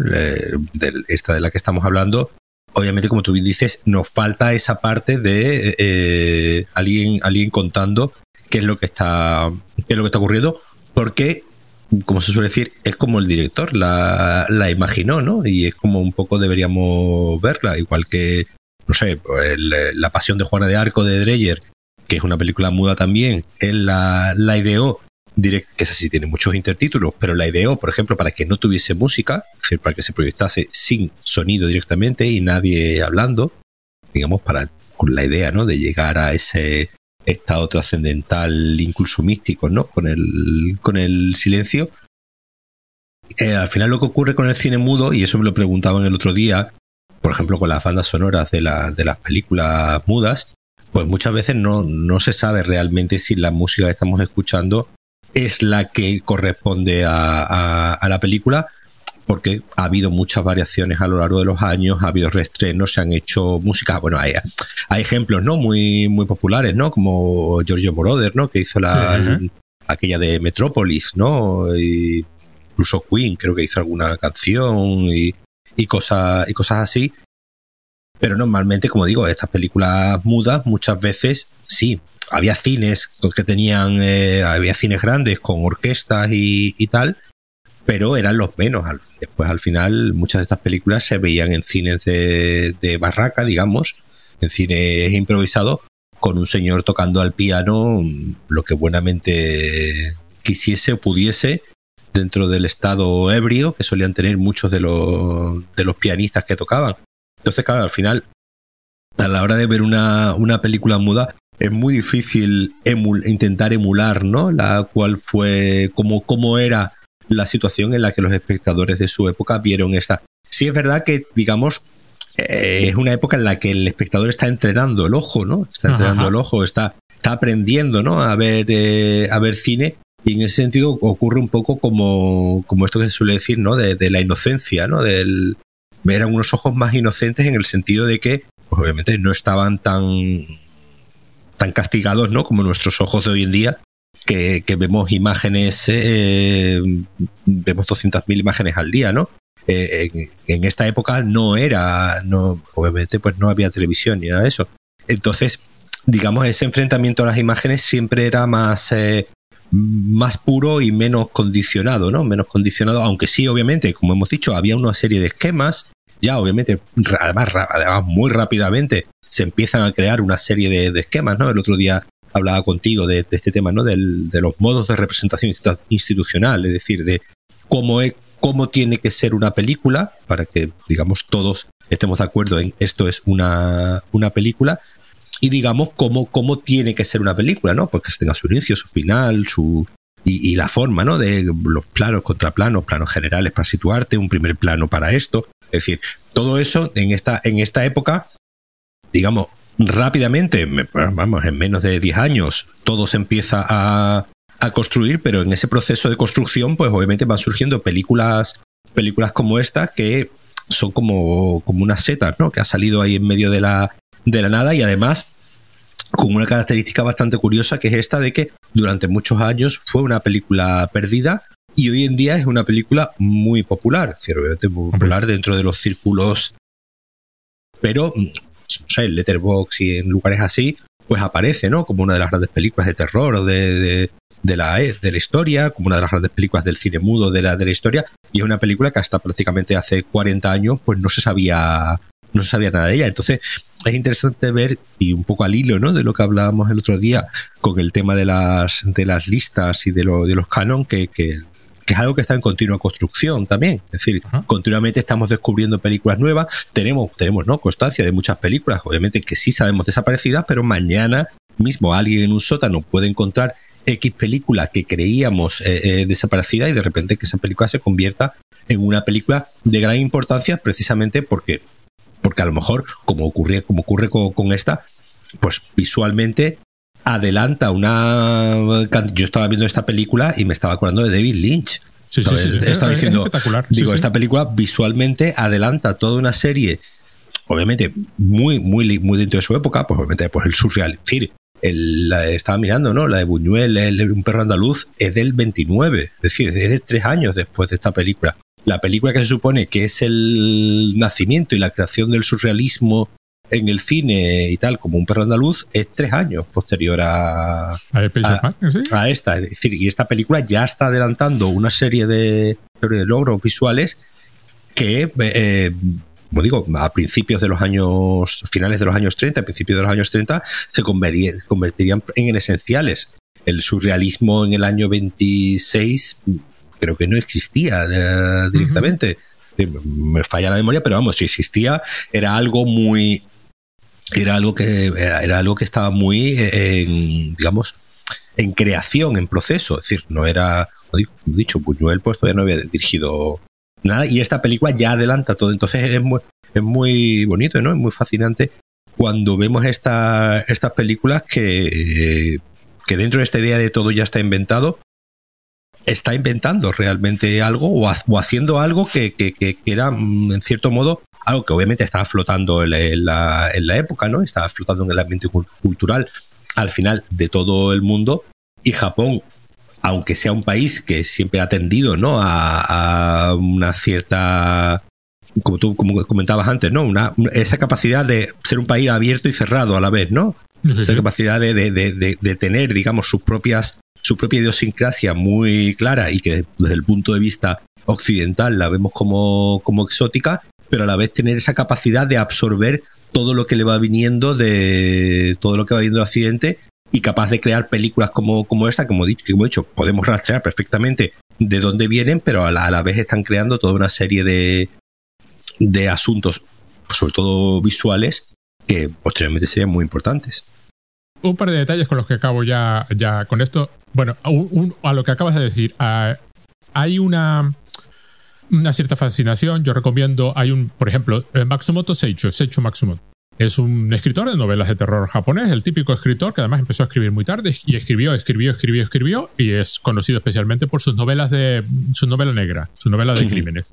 esta de la que estamos hablando, obviamente, como tú dices, nos falta esa parte de eh, alguien, alguien contando qué es lo que está, qué es lo que está ocurriendo, porque como se suele decir, es como el director la, la imaginó, ¿no? Y es como un poco deberíamos verla, igual que, no sé, La Pasión de Juana de Arco de Dreyer, que es una película muda también, él la, la ideó, direct, que esa sí tiene muchos intertítulos, pero la ideó, por ejemplo, para que no tuviese música, es decir, para que se proyectase sin sonido directamente y nadie hablando, digamos, para con la idea, ¿no? De llegar a ese estado trascendental, incluso místico, ¿no? Con el, con el silencio. Eh, al final lo que ocurre con el cine mudo, y eso me lo preguntaban el otro día, por ejemplo con las bandas sonoras de, de las películas mudas, pues muchas veces no, no se sabe realmente si la música que estamos escuchando es la que corresponde a, a la película porque ha habido muchas variaciones a lo largo de los años, ha habido reestrenos, se han hecho música, bueno, hay, hay ejemplos, ¿no? Muy, muy populares, ¿no? Como Giorgio Moroder, ¿no? Que hizo la, aquella de Metrópolis, ¿no? Y incluso Queen creo que hizo alguna canción y, y, cosas, y cosas así. Pero normalmente, como digo, estas películas mudas muchas veces sí, había cines que tenían, eh, había cines grandes con orquestas y, y tal, pero eran los menos. Después, al final, muchas de estas películas se veían en cines de, barraca, digamos, en cines improvisados, con un señor tocando al piano lo que buenamente quisiese o pudiese dentro del estado ebrio que solían tener muchos de los, de los pianistas que tocaban. Entonces, claro, al final, a la hora de ver una, una película muda, es muy difícil intentar emular, ¿no? La cual fue, como, cómo era la situación en la que los espectadores de su época vieron esta. Sí es verdad que, digamos, eh, es una época en la que el espectador está entrenando el ojo, ¿no? Está entrenando el ojo, está, está aprendiendo, ¿no? A ver, eh, a ver cine. Y en ese sentido ocurre un poco como, como esto que se suele decir, ¿no? De, de la inocencia, ¿no? Del, eran unos ojos más inocentes en el sentido de que, pues obviamente, no estaban tan, tan castigados, ¿no? Como nuestros ojos de hoy en día, que, vemos imágenes, eh, vemos 200.000 imágenes al día, ¿no? Eh, en, esta época no era, no, obviamente pues no había televisión ni nada de eso. Entonces, digamos, ese enfrentamiento a las imágenes siempre era más, eh, más puro y menos condicionado, ¿no? Menos condicionado, aunque sí, obviamente, como hemos dicho, había una serie de esquemas, ya obviamente, además, además muy rápidamente se empiezan a crear una serie de, de esquemas, ¿no? El otro día hablaba contigo de, este tema, ¿no? Del, de los modos de representación institucional, es decir, de cómo, es, cómo tiene que ser una película, para que, digamos, todos estemos de acuerdo en esto es una, una película, y digamos cómo, cómo tiene que ser una película, ¿no? Pues que tenga su inicio, su final, su, y, y, la forma, ¿no? De los planos, contraplanos, planos generales para situarte, un primer plano para esto. Es decir, todo eso en esta, en esta época, digamos, rápidamente, vamos, en menos de 10 años, todo se empieza a, a, construir, pero en ese proceso de construcción, pues obviamente van surgiendo películas, películas como esta que son como, como unas setas, ¿no? Que ha salido ahí en medio de la, de la nada y además con una característica bastante curiosa que es esta de que durante muchos años fue una película perdida y hoy en día es una película muy popular, ciertamente muy popular dentro de los círculos pero en Letterboxd y en lugares así, pues aparece, ¿no? Como una de las grandes películas de terror o de, de, la, de la historia, como una de las grandes películas del cine mudo de la, de la historia, y es una película que hasta prácticamente hace 40 años pues no se sabía no se sabía nada de ella. Entonces, es interesante ver, y un poco al hilo, ¿no? De lo que hablábamos el otro día con el tema de las, de las listas y de, lo, de los canon, que, es algo que está en continua construcción también. Es decir, continuamente estamos descubriendo películas nuevas. Tenemos, tenemos, ¿no? Constancia de muchas películas, obviamente que sí sabemos desaparecidas, pero mañana mismo alguien en un sótano puede encontrar X película que creíamos eh, eh, desaparecida y de repente que esa película se convierta en una película de gran importancia precisamente porque porque a lo mejor, como ocurre, como ocurre con, esta, pues visualmente adelanta una. Yo estaba viendo esta película y me estaba acordando de David Lynch. Sí, sí, sí, Estaba diciendo, digo, esta película visualmente adelanta toda una serie, obviamente muy, muy, muy dentro de su época, pues obviamente pues el surreal. el, la, estaba mirando, ¿no? La de Buñuel, el, Un perro andaluz, es del 29, es decir, es de tres años después de esta película la película que se supone que es el nacimiento y la creación del surrealismo en el cine y tal, como un perro andaluz, es tres años posterior a, a, esta. Es decir, y esta película ya está adelantando una serie de, logros visuales que, eh, como digo, a principios de los años, finales de los años 30, a principios de los años 30, se convertirían en esenciales. El surrealismo en el año 26 creo que no existía eh, directamente. Me falla la memoria, pero vamos, si existía, era algo muy. Era algo que, era, algo que estaba muy en, digamos, en creación, en proceso. Es decir, no era, como dicho, Buñuel pues todavía no había dirigido nada y esta película ya adelanta todo. Entonces es muy, es muy bonito, ¿no? Es muy fascinante cuando vemos esta, estas películas que, que dentro de esta idea de todo ya está inventado, está inventando realmente algo o, haciendo algo que, que, era, mm, en cierto modo, algo que obviamente estaba flotando en la, en la, época, ¿no? Estaba flotando en el ambiente cultural al final de todo el mundo. Y Japón, aunque sea un país que siempre ha tendido, ¿no? A, una cierta como tú como comentabas antes, ¿no? Una, esa capacidad de ser un país abierto y cerrado a la vez, ¿no? Esa capacidad de, de, de, de, tener, digamos, sus propias su propia idiosincrasia muy clara y que desde el punto de vista occidental la vemos como, como exótica, pero a la vez tener esa capacidad de absorber todo lo que le va viniendo de todo lo que va viniendo de Occidente y capaz de crear películas como, como esta, como he, dicho, como he dicho, podemos rastrear perfectamente de dónde vienen, pero a la, a la vez están creando toda una serie de, de asuntos, sobre todo visuales, que posteriormente serían muy importantes. Un par de detalles con los que acabo ya, ya con esto. Bueno, a lo que acabas de decir, hay una, una cierta fascinación. Yo recomiendo, hay un, por ejemplo, eh, Matsumoto Seicho, Seicho Matsumoto. Es un escritor de novelas de terror japonés, el típico escritor que además empezó a escribir muy tarde y escribió, escribió, escribió, escribió y es conocido especialmente por sus novelas de su novela negra, su novela de crímenes.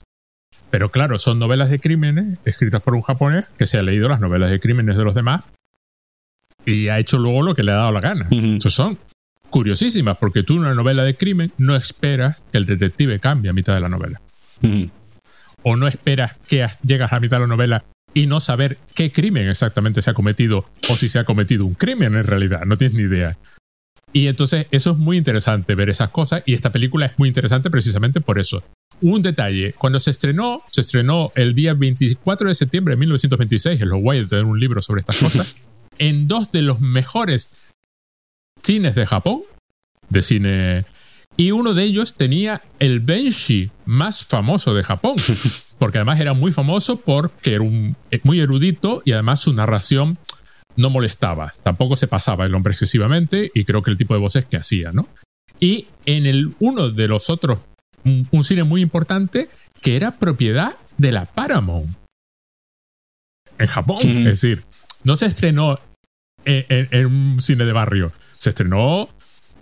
Pero claro, son novelas de crímenes escritas por un japonés que se ha leído las novelas de crímenes de los demás y ha hecho luego lo que le ha dado la gana. son curiosísimas, porque tú en una novela de crimen no esperas que el detective cambie a mitad de la novela. O no esperas que llegas a mitad de la novela y no saber qué crimen exactamente se ha cometido o si se ha cometido un crimen en realidad, no tienes ni idea. Y entonces eso es muy interesante ver esas cosas y esta película es muy interesante precisamente por eso. Un detalle, cuando se estrenó, se estrenó el día 24 de septiembre de 1926, es lo guay de tener un libro sobre estas cosas, en dos de los mejores cines de Japón, de cine, y uno de ellos tenía el Benshi más famoso de Japón, porque además era muy famoso porque era un, eh, muy erudito y además su narración no molestaba, tampoco se pasaba el hombre excesivamente y creo que el tipo de voces que hacía, ¿no? Y en el uno de los otros, un, cine muy importante que era propiedad de la Paramount en Japón, es decir, no se estrenó en, un cine de barrio. Se estrenó,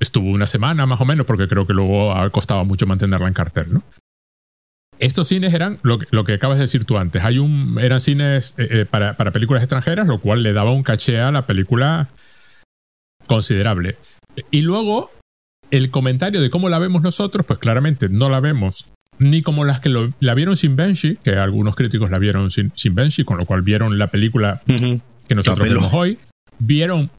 estuvo una semana más o menos, porque creo que luego costaba mucho mantenerla en cartel, ¿no? Estos cines eran lo que, lo que acabas de decir tú antes. Hay un, eran cines eh, eh, para, para películas extranjeras, lo cual le daba un caché a la película considerable. Y luego, el comentario de cómo la vemos nosotros, pues claramente no la vemos ni como las que la vieron sin Benji, que algunos críticos la vieron sin, sin Benji, con lo cual vieron la película que nosotros vemos hoy, vieron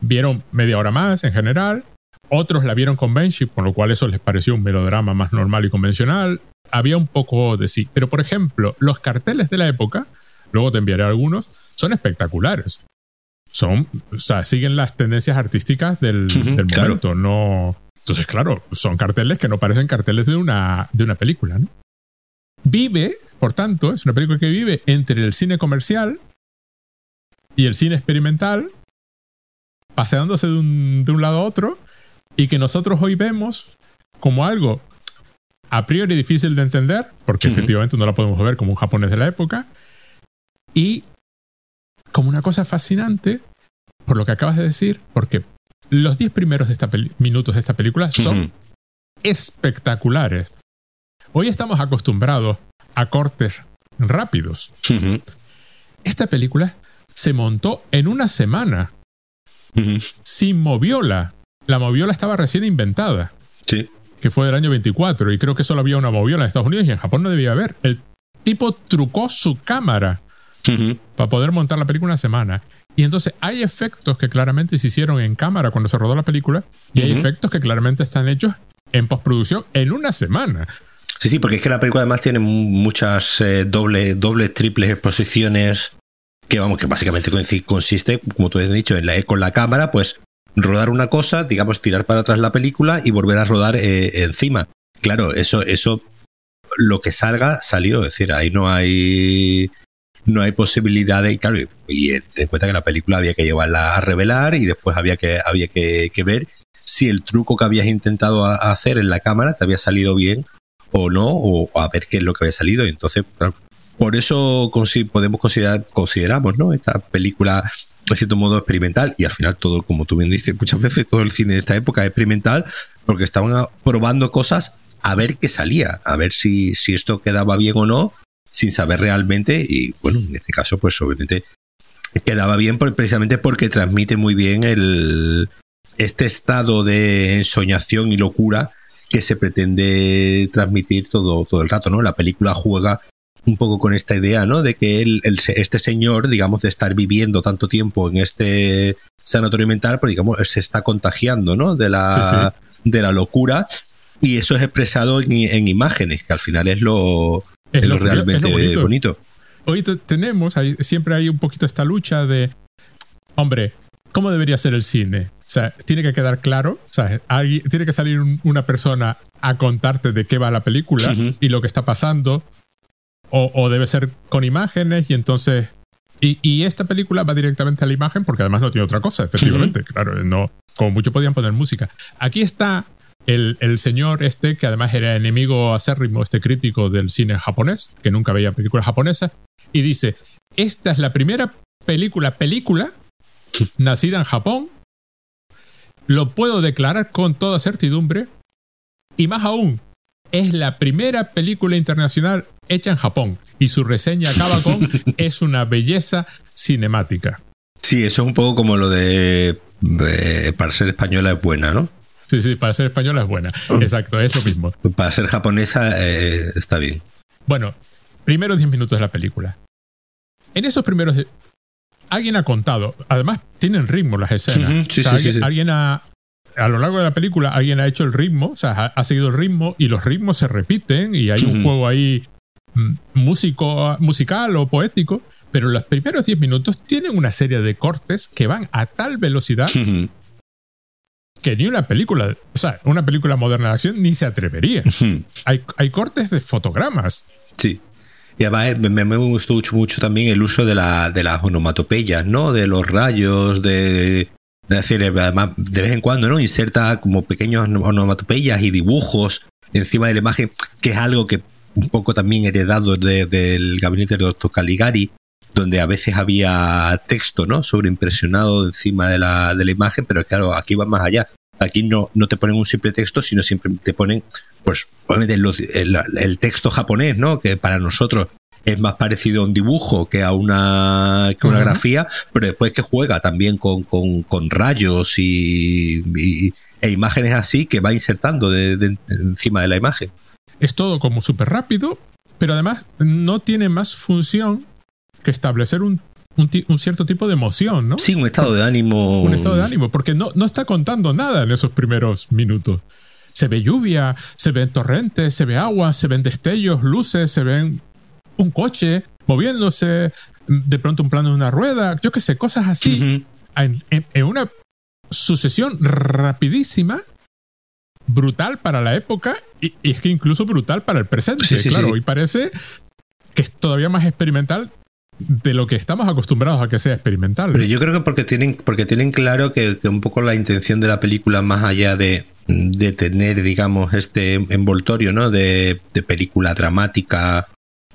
vieron media hora más en general, otros la vieron con Benji, con lo cual eso les pareció un melodrama más normal y convencional. Había un poco de sí. Pero, por ejemplo, los carteles de la época, luego te enviaré algunos, son espectaculares. Son, o sea, siguen las tendencias artísticas del, momento. No. Entonces, claro, son carteles que no parecen carteles de una, de una película, ¿no? Vive, por tanto, es una película que vive entre el cine comercial y el cine experimental, paseándose de un, de un lado a otro, y que nosotros hoy vemos como algo a priori difícil de entender, porque efectivamente no la podemos ver como un japonés de la época, y como una cosa fascinante, por lo que acabas de decir, porque los 10 primeros de esta minutos de esta película son espectaculares. Hoy estamos acostumbrados a cortes rápidos. Esta película se montó en una semana, sin moviola. La moviola estaba recién inventada. Sí. Que fue del año 24, y creo que solo había una moviola en Estados Unidos y en Japón no debía haber. El tipo trucó su cámara para poder montar la película una semana. Y entonces hay efectos que claramente se hicieron en cámara cuando se rodó la película y hay efectos que claramente están hechos en postproducción en una semana. Sí, sí, porque es que la película además tiene muchas eh, dobles, dobles, triples exposiciones que vamos, que básicamente consiste, como tú has dicho, en la, con la cámara, pues rodar una cosa, digamos, tirar para atrás la película y volver a rodar eh, encima. Claro, eso, eso, lo que salga, salió. Es decir, ahí no hay no hay posibilidad de, claro, y, te cuenta que la película había que llevarla a revelar y después había que, había que, ver si el truco que habías intentado hacer en la cámara te había salido bien o no, o a ver qué es lo que había salido. Entonces, por eso podemos considerar, consideramos, ¿no? Esta película de cierto modo experimental y al final todo, como tú bien dices, muchas veces todo el cine de esta época es experimental porque estaban probando cosas a ver qué salía, a ver si, si esto quedaba bien o no sin saber realmente y bueno, en este caso pues obviamente quedaba bien precisamente porque transmite muy bien el, este estado de ensoñación y locura que se pretende transmitir todo, todo el rato, ¿no? La película juega un poco con esta idea, ¿no? De que el, este señor, digamos, de estar viviendo tanto tiempo en este sanatorio mental, pues digamos, se está contagiando, ¿no? De la, De la locura y eso es expresado en, en, imágenes, que al final es lo, es, lo, realmente bonito. Hoy tenemos, siempre hay un poquito esta lucha de, hombre, ¿cómo debería ser el cine? O sea, tiene que quedar claro, o sea, tiene que salir una persona a contarte de qué va la película y lo que está pasando, o, debe ser con imágenes y entonces... Y, esta película va directamente a la imagen porque además no tiene otra cosa, efectivamente, claro, no, como mucho podían poner música. Aquí está el, señor este, que además era enemigo acérrimo, este crítico del cine japonés, que nunca veía películas japonesas, y dice, esta es la primera película, película, nacida en Japón, lo puedo declarar con toda certidumbre, y más aún, es la primera película internacional hecha en Japón, y su reseña acaba con, es una belleza cinemática. Sí, eso es un poco como lo de, eh, para ser española es buena, ¿no? Sí, sí, para ser española es buena. Mm. Exacto, es lo mismo. Para ser japonesa eh, está bien. Bueno, primeros 10 minutos de la película. En esos primeros... Alguien ha contado, además tienen ritmo las escenas. sí, sí, alguien, ha, a lo largo de la película alguien ha hecho el ritmo, o sea, ha, seguido el ritmo y los ritmos se repiten y hay un juego ahí músico, musical o poético, pero los primeros 10 minutos tienen una serie de cortes que van a tal velocidad que ni una película, o sea, una película moderna de acción ni se atrevería. hay, hay cortes de fotogramas. Sí. Y además me, me gustó mucho, mucho, también el uso de, la, de las onomatopeyas, ¿no? De los rayos, de, de decir, además, de vez en cuando, ¿no? Inserta como pequeños onomatopeyas y dibujos encima de la imagen, que es algo que un poco también heredado del gabinete del doctor Caligari, donde a veces había texto, ¿no? Sobreimpresionado encima de la, de la imagen, pero claro, aquí va más allá. Aquí no, no te ponen un simple texto, sino siempre te ponen, pues, obviamente el, texto japonés, ¿no? Que para nosotros es más parecido a un dibujo que a una, que una grafía, pero después que juega también con, con, rayos y, e imágenes así que va insertando de, encima de la imagen. Es todo como súper rápido, pero además no tiene más función que establecer un un, cierto tipo de emoción, ¿no? Sí, un estado de ánimo. Un estado de ánimo, porque no, no está contando nada en esos primeros minutos. Se ve lluvia, se ven torrentes, se ve agua, se ven destellos, luces, se ven un coche moviéndose, de pronto un plano de una rueda, yo qué sé, cosas así. en, una sucesión rapidísima, brutal para la época y, es que incluso brutal para el presente. claro, y parece que es todavía más experimental de lo que estamos acostumbrados a que sea experimental. Pero yo creo que porque tienen, porque tienen claro que, un poco la intención de la película, más allá de, de tener, digamos, este envoltorio, ¿no? De, de película dramática,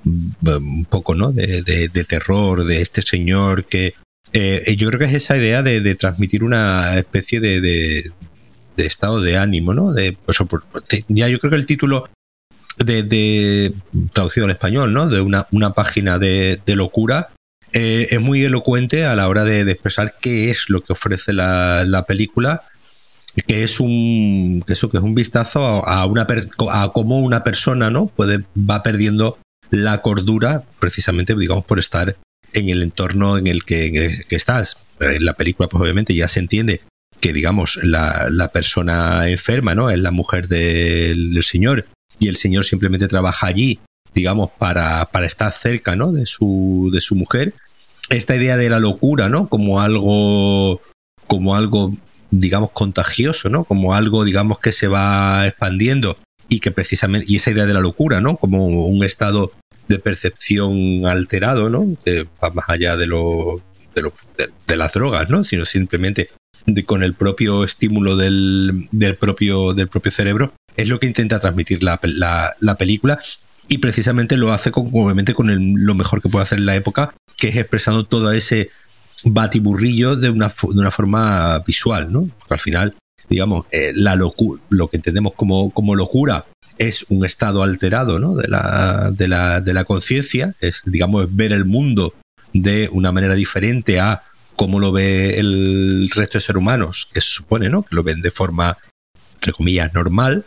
un poco, ¿no? De, de, terror, de este señor que. Eh, yo creo que es esa idea de, transmitir una especie de, estado de ánimo, ¿no? De, ya yo creo que el título de, traducido al español, ¿no? De una, página de, locura. Eh, es muy elocuente a la hora de, expresar qué es lo que ofrece la, película, que es un que eso que es un vistazo a, una a cómo una persona, ¿no? Va perdiendo la cordura precisamente, digamos, por estar en el entorno en el que, estás. En la película, pues obviamente ya se entiende que, digamos, la, la persona enferma, ¿no? Es la mujer del señor y el señor simplemente trabaja allí, digamos, para, para estar cerca, ¿no? De su, de su mujer. Esta idea de la locura, ¿no? Como algo, como algo, digamos, contagioso, ¿no? Como algo, digamos, que se va expandiendo y que precisamente, y esa idea de la locura, ¿no? Como un estado de percepción alterado, ¿no? Que va más allá de lo, de, lo, de, las drogas, ¿no? Sino simplemente de, con el propio estímulo del, del, propio, del propio cerebro, es lo que intenta transmitir la, película y precisamente lo hace con, obviamente con lo mejor que puede hacer en la época, que es expresando todo ese batiburrillo de una, de una forma visual, ¿no? Porque al final, digamos, eh, la locura, lo que entendemos como, como locura es un estado alterado ¿no? de la, de la, de la conciencia, es, digamos, ver el mundo de una manera diferente a cómo lo ve el resto de seres humanos, que se supone, ¿no? Que lo ven de forma, entre comillas, normal,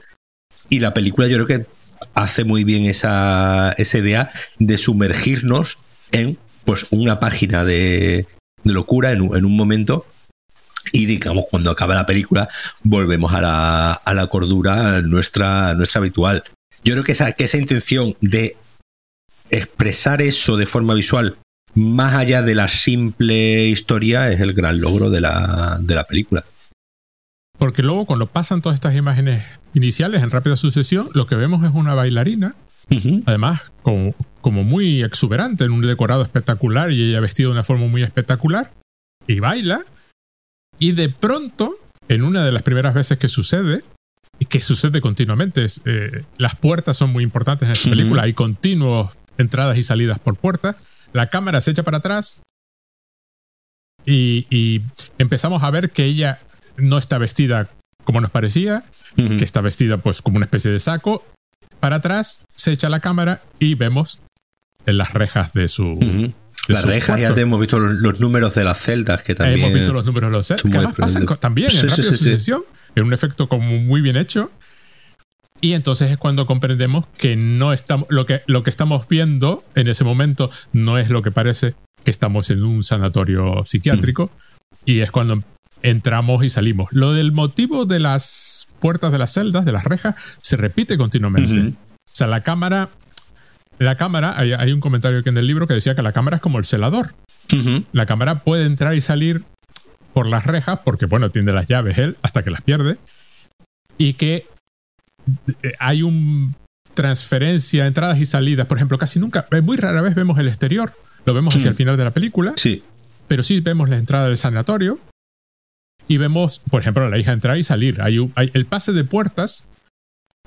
y la película yo creo que hace muy bien esa, idea de sumergirnos en pues una página de, locura en un, en un, momento y digamos cuando acaba la película volvemos a la, cordura nuestra, nuestra habitual. Yo creo que esa intención de expresar eso de forma visual más allá de la simple historia es el gran logro de la, de la película. Porque luego cuando pasan todas estas imágenes iniciales en rápida sucesión, lo que vemos es una bailarina, además como, como muy exuberante, en un decorado espectacular y ella vestida de una forma muy espectacular, y baila, y de pronto, en una de las primeras veces que sucede, y que sucede continuamente, eh, las puertas son muy importantes en esta película, hay continuos entradas y salidas por puertas, la cámara se echa para atrás y, y empezamos a ver que ella no está vestida como nos parecía, que está vestida pues como una especie de saco. Para atrás se echa la cámara y vemos en las rejas de su... las rejas, ya hemos visto los, números de las celdas que también... Hemos visto los números de las celdas, que además pasan también en rápida sucesión, en un efecto como muy bien hecho. Y entonces es cuando comprendemos que no estamos, lo que, lo que estamos viendo en ese momento no es lo que parece que estamos en un sanatorio psiquiátrico. Y es cuando entramos y salimos. Lo del motivo de las puertas de las celdas, de las rejas, se repite continuamente. O sea, la cámara, la cámara, hay, un comentario aquí en el libro que decía que la cámara es como el celador. La cámara puede entrar y salir por las rejas porque, bueno, tiene las llaves él hasta que las pierde. Y que hay un transferencia, entradas y salidas. Por ejemplo, casi nunca, eh, muy rara vez vemos el exterior. Lo vemos hacia el final de la película. Sí. Pero sí vemos la entrada del sanatorio y vemos, por ejemplo, a la hija entrar y salir. Hay, el pase de puertas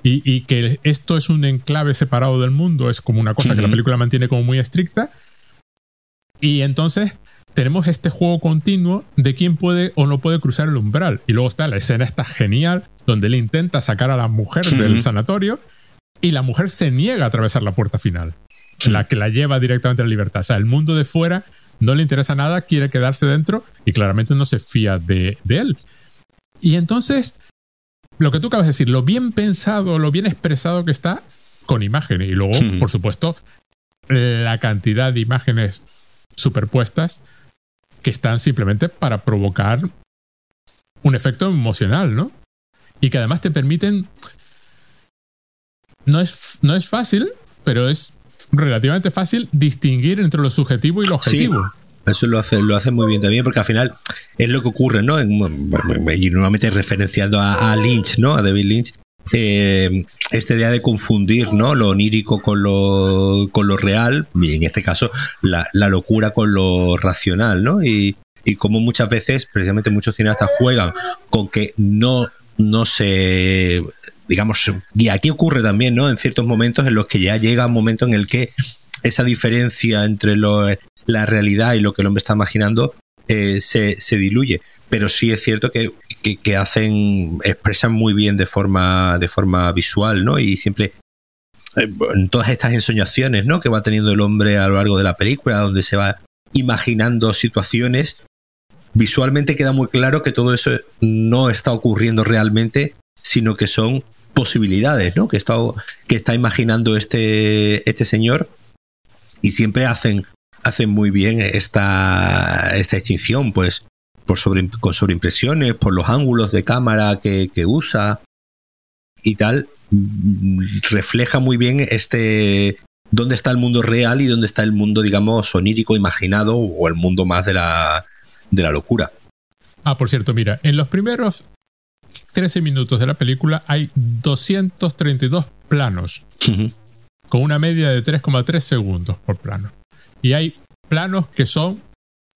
y, que esto es un enclave separado del mundo, es como una cosa que la película mantiene como muy estricta. Y entonces tenemos este juego continuo de quién puede o no puede cruzar el umbral. Y luego está la escena esta genial, donde él intenta sacar a la mujer del sanatorio y la mujer se niega a atravesar la puerta final, la que la lleva directamente a la libertad. O sea, el mundo de fuera no le interesa nada, quiere quedarse dentro y claramente no se fía de, él. Y entonces, lo que tú acabas de decir, lo bien pensado, lo bien expresado que está con imágenes. Y luego, por supuesto, la cantidad de imágenes superpuestas que están simplemente para provocar un efecto emocional, ¿no? Y que además te permiten... No es, no es fácil, pero es relativamente fácil distinguir entre lo subjetivo y lo objetivo. Eso lo hace, lo hace muy bien también, porque al final es lo que ocurre, ¿no? y nuevamente referenciando a, Lynch, ¿no? A David Lynch. Eh, esta idea de confundir ¿no? lo onírico con lo, con lo real, y en este caso la, locura con lo racional, ¿no? Y, y como muchas veces, precisamente muchos cineastas juegan con que no, no se digamos, y aquí ocurre también, ¿no? En ciertos momentos en los que ya llega un momento en el que esa diferencia entre lo, la realidad y lo que el hombre está imaginando eh, se, se, diluye. Pero sí es cierto que, que, hacen, expresan muy bien de forma, de forma visual, ¿no? Y siempre eh, en todas estas ensoñaciones, ¿no? Que va teniendo el hombre a lo largo de la película, donde se va imaginando situaciones, visualmente queda muy claro que todo eso no está ocurriendo realmente, sino que son posibilidades, ¿no? Que está, que está imaginando este, este señor y siempre hacen, hacen muy bien esta, esta extinción, pues por sobre, con sobreimpresiones, por los ángulos de cámara que, que usa y tal, refleja muy bien este dónde está el mundo real y dónde está el mundo, digamos, onírico, imaginado o el mundo más de la, de la locura. Ah, por cierto, mira, en los primeros 13 minutos de la película hay 232 planos, con una media de 3,3 segundos por plano. Y hay planos que son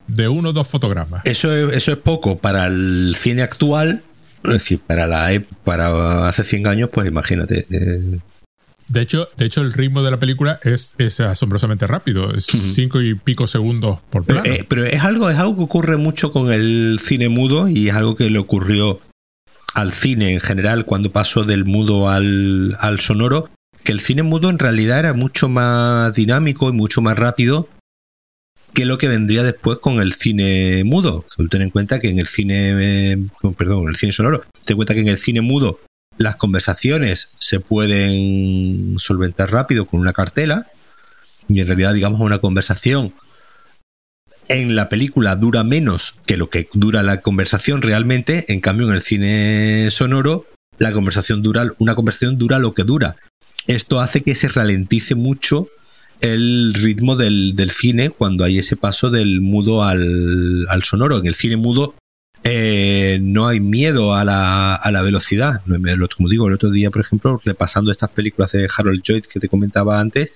de uno o dos fotogramas. Eso es, eso es poco para el cine actual, es decir, para, la, para hace 100 años, pues imagínate. Eh. De hecho, de hecho, el ritmo de la película es, es asombrosamente rápido, es cinco y pico segundos por plano. Pero, eh, pero, es algo, es algo que ocurre mucho con el cine mudo y es algo que le ocurrió al cine en general cuando pasó del mudo al, al sonoro, que el cine mudo en realidad era mucho más dinámico y mucho más rápido que lo que vendría después con el cine mudo. Ten en cuenta que en el cine, eh, perdón, en el cine sonoro, ten en cuenta que en el cine mudo las conversaciones se pueden solventar rápido con una cartela y en realidad digamos una conversación en la película dura menos que lo que dura la conversación realmente, en cambio en el cine sonoro la conversación dura, una conversación dura lo que dura. Esto hace que se ralentice mucho el ritmo del, cine cuando hay ese paso del mudo al, sonoro. En el cine mudo eh, no hay miedo a la, a la velocidad. Como digo, el otro día, por ejemplo, repasando estas películas de Harold Lloyd que te comentaba antes,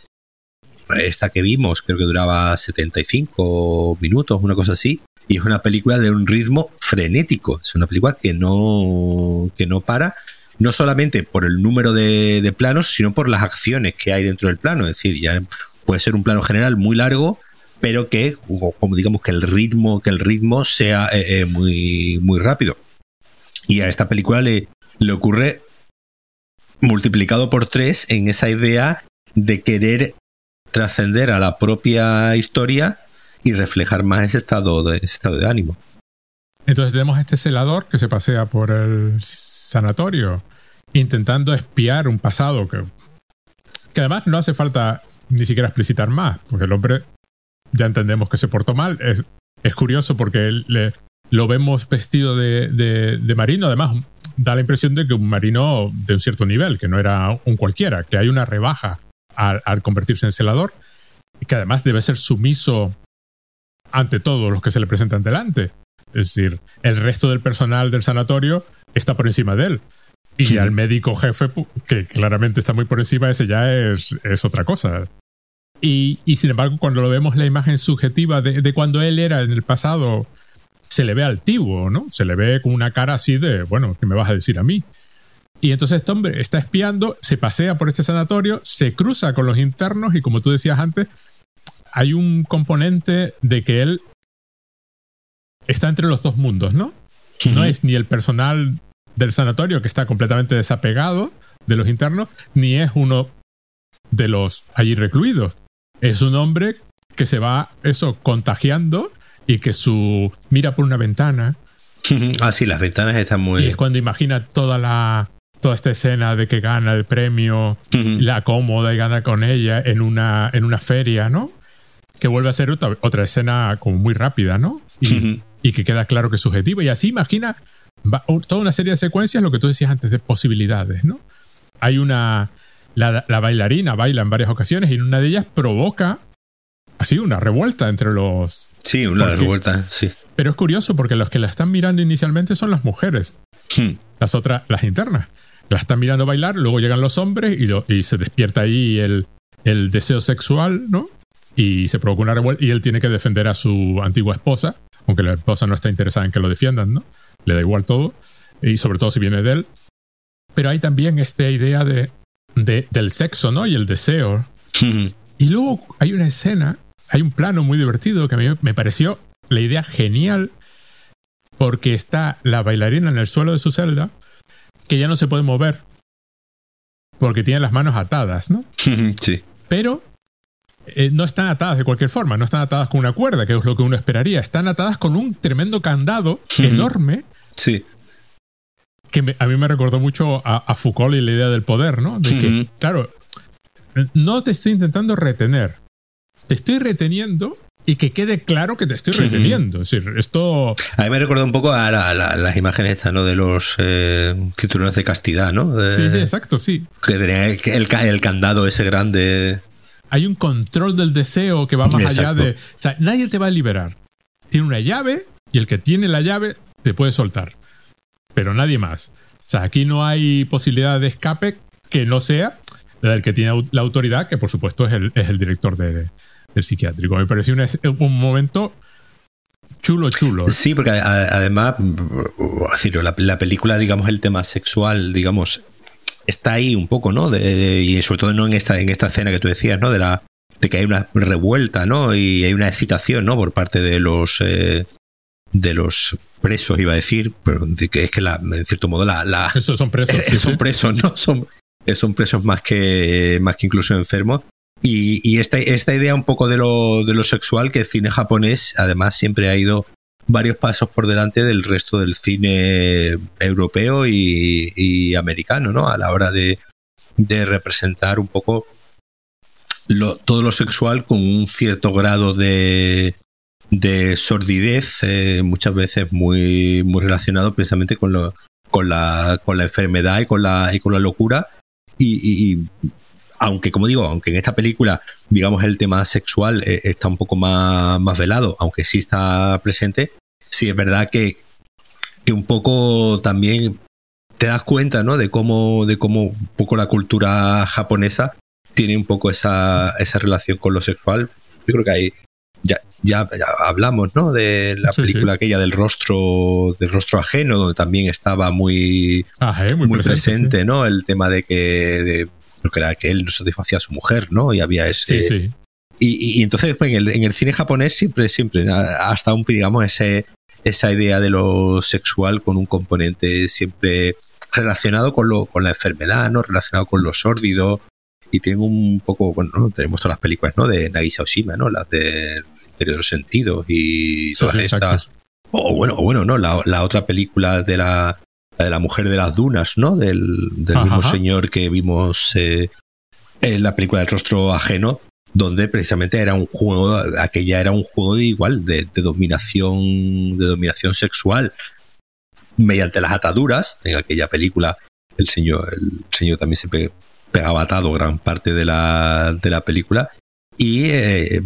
esta que vimos creo que duraba 75 minutos, una cosa así, y es una película de un ritmo frenético, es una película que no, que no para, no solamente por el número de, planos, sino por las acciones que hay dentro del plano, es decir, ya puede ser un plano general muy largo, pero que, como digamos, que el ritmo, que el ritmo sea eh, eh, muy, muy rápido. Y a esta película le, le ocurre multiplicado por tres en esa idea de querer trascender a la propia historia y reflejar más ese estado de, estado de ánimo. Entonces tenemos este celador que se pasea por el sanatorio intentando espiar un pasado que, que además no hace falta ni siquiera explicitar más, porque el hombre ya entendemos que se portó mal. Es, es curioso porque él, le, lo vemos vestido de, de, marino, además da la impresión de que un marino de un cierto nivel, que no era un cualquiera, que hay una rebaja al, convertirse en celador, y que además debe ser sumiso ante todos los que se le presentan delante. Es decir, el resto del personal del sanatorio está por encima de él. Y al médico jefe, que claramente está muy por encima, ese ya es, es otra cosa. Y, y, sin embargo, cuando lo vemos la imagen subjetiva de, de, cuando él era en el pasado, se le ve altivo, ¿no? Se le ve con una cara así de, bueno, ¿qué me vas a decir a mí? Y entonces este hombre está espiando, se pasea por este sanatorio, se cruza con los internos y como tú decías antes, hay un componente de que él está entre los dos mundos, ¿no? No es ni el personal del sanatorio que está completamente desapegado de los internos, ni es uno de los allí recluidos. Es un hombre que se va eso contagiando y que su mira por una ventana. ah, sí, las ventanas están muy. Y es cuando imagina toda la toda esta escena de que gana el premio, la cómoda y gana con ella en una, en una feria, ¿no? que vuelve a ser otra, otra escena como muy rápida, ¿no? Y, y, que queda claro que es subjetivo. Y así imagina toda una serie de secuencias, lo que tú decías antes, de posibilidades, ¿no? Hay una... La, la bailarina baila en varias ocasiones y en una de ellas provoca así una revuelta entre los... Sí, una revuelta, sí. Pero es curioso porque los que la están mirando inicialmente son las mujeres. Hmm. Las otras, las internas. La están mirando bailar, luego llegan los hombres y, y se despierta ahí el, el deseo sexual, ¿no? Y se provoca una revuelta y él tiene que defender a su antigua esposa, aunque la esposa no está interesada en que lo defiendan, ¿no? Le da igual todo, y sobre todo si viene de él. Pero hay también esta idea de, de del sexo, ¿no? Y el deseo. Y luego hay una escena, hay un plano muy divertido que a mí me pareció la idea genial porque está la bailarina en el suelo de su celda que ya no se puede mover porque tiene las manos atadas, ¿no? Sí. Pero eh, no están atadas de cualquier forma, no están atadas con una cuerda, que es lo que uno esperaría, están atadas con un tremendo candado enorme. Sí. Que a mí me recordó mucho a, Foucault y la idea del poder, ¿no? De que, claro, no te estoy intentando retener, te estoy reteniendo y que quede claro que te estoy reteniendo. Es decir, esto. A mí me recuerda un poco a, las imágenes estas, ¿no? De los eh, cinturones de castidad, ¿no? sí, sí, exacto, sí. Que tenía el, candado ese grande. Hay un control del deseo que va más allá de. O sea, nadie te va a liberar. Tiene una llave y el que tiene la llave te puede soltar. Pero nadie más. O sea, aquí no hay posibilidad de escape que no sea la del que tiene la autoridad, que por supuesto es el, es el director de, del psiquiátrico. Me pareció un, momento chulo, chulo. Sí, porque además, la, la, película, digamos, el tema sexual, digamos, está ahí un poco, ¿no? y sobre todo no en esta, en esta escena que tú decías, ¿no? De la de que hay una revuelta, ¿no? Y hay una excitación, ¿no? Por parte de los eh, de los presos, iba a decir, pero que es que la, en cierto modo la, la son presos, son presos, ¿no? Son, son presos más que más que incluso enfermos y, esta, esta, idea un poco de lo, de lo sexual, que el cine japonés además siempre ha ido varios pasos por delante del resto del cine europeo y, americano, ¿no? A la hora de, de representar un poco lo, todo lo sexual con un cierto grado de, de sordidez, eh, muchas veces muy, muy relacionado precisamente con, lo, con, la, con la enfermedad y con la, y con la locura. y, aunque como digo, aunque en esta película, digamos, el tema sexual eh, está un poco más, más velado, aunque sí está presente, sí es verdad que, que un poco también te das cuenta, ¿no? De cómo, de cómo un poco la cultura japonesa tiene un poco esa, esa relación con lo sexual. Yo creo que hay, ya, ya, hablamos, ¿no? De la película aquella del rostro, del rostro ajeno, donde también estaba muy, eh, muy, presente, ¿no? El tema de que que era que él no satisfacía a su mujer, ¿no? Y había ese... Sí, sí. Y, entonces pues, en, el, en el cine japonés siempre, siempre, hasta un, digamos, ese, esa idea de lo sexual con un componente siempre relacionado con, lo, con la enfermedad, ¿no? Relacionado con lo sórdido. Y tengo un poco, bueno, tenemos todas las películas, ¿no? De Nagisa Oshima, ¿no? Las del Imperio de los Sentidos y todas estas. O bueno, o bueno, ¿no? La, la otra película de la de la mujer de las dunas, ¿no? Del, mismo señor que vimos eh, en la película del rostro ajeno, donde precisamente era un juego, aquella era un juego de igual, de, dominación, de dominación sexual, mediante las ataduras. En aquella película, el señor, el señor también se pegaba atado gran parte de la, de la película. Y eh,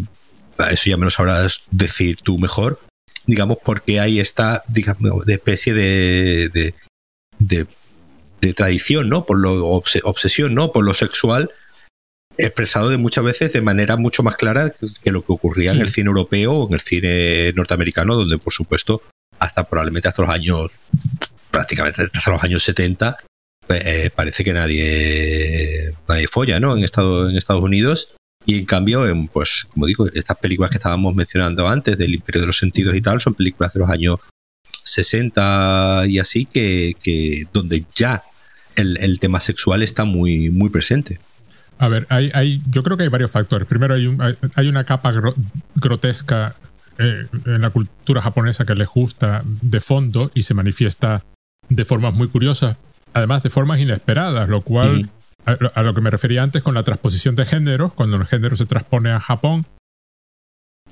eso ya me lo sabrás decir tú mejor digamos, porque hay esta digamos, de especie de, de, tradición, ¿no? Por lo obsesión, ¿no? Por lo sexual, expresado de muchas veces de manera mucho más clara que, lo que ocurría en el cine europeo o en el cine norteamericano, donde por supuesto hasta probablemente hasta los años prácticamente hasta los años 70 pues, eh, parece que nadie nadie folla, ¿no? En Estados en Estados Unidos y en cambio, en, pues como digo, estas películas que estábamos mencionando antes del Imperio de los Sentidos y tal son películas de los años 60 y así, que, que donde ya el, tema sexual está muy, muy presente. A ver, hay, hay, yo creo que hay varios factores. Primero, hay, un, hay, una capa grotesca eh, en la cultura japonesa que le gusta de fondo y se manifiesta de formas muy curiosas, además de formas inesperadas, lo cual, a, lo que me refería antes con la transposición de género, cuando el género se transpone a Japón,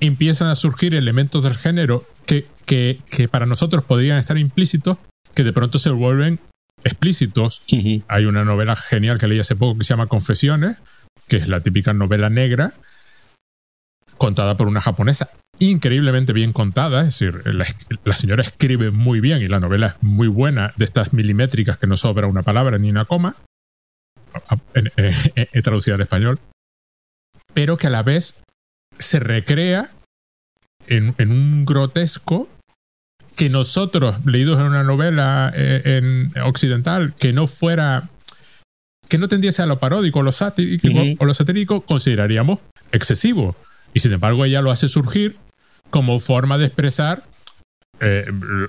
empiezan a surgir elementos del género que, que, que para nosotros podrían estar implícitos, que de pronto se vuelven explícitos. Hay una novela genial que leí hace poco que se llama Confesiones, que es la típica novela negra, contada por una japonesa, increíblemente bien contada, es decir, la, señora escribe muy bien y la novela es muy buena, de estas milimétricas que no sobra una palabra ni una coma, he traducido al español, pero que a la vez se recrea en, un grotesco que nosotros, leídos en una novela eh, en occidental, que no fuera, que no tendiese a lo paródico lo satírico, o lo satírico, consideraríamos excesivo. Y sin embargo, ella lo hace surgir como forma de expresar eh,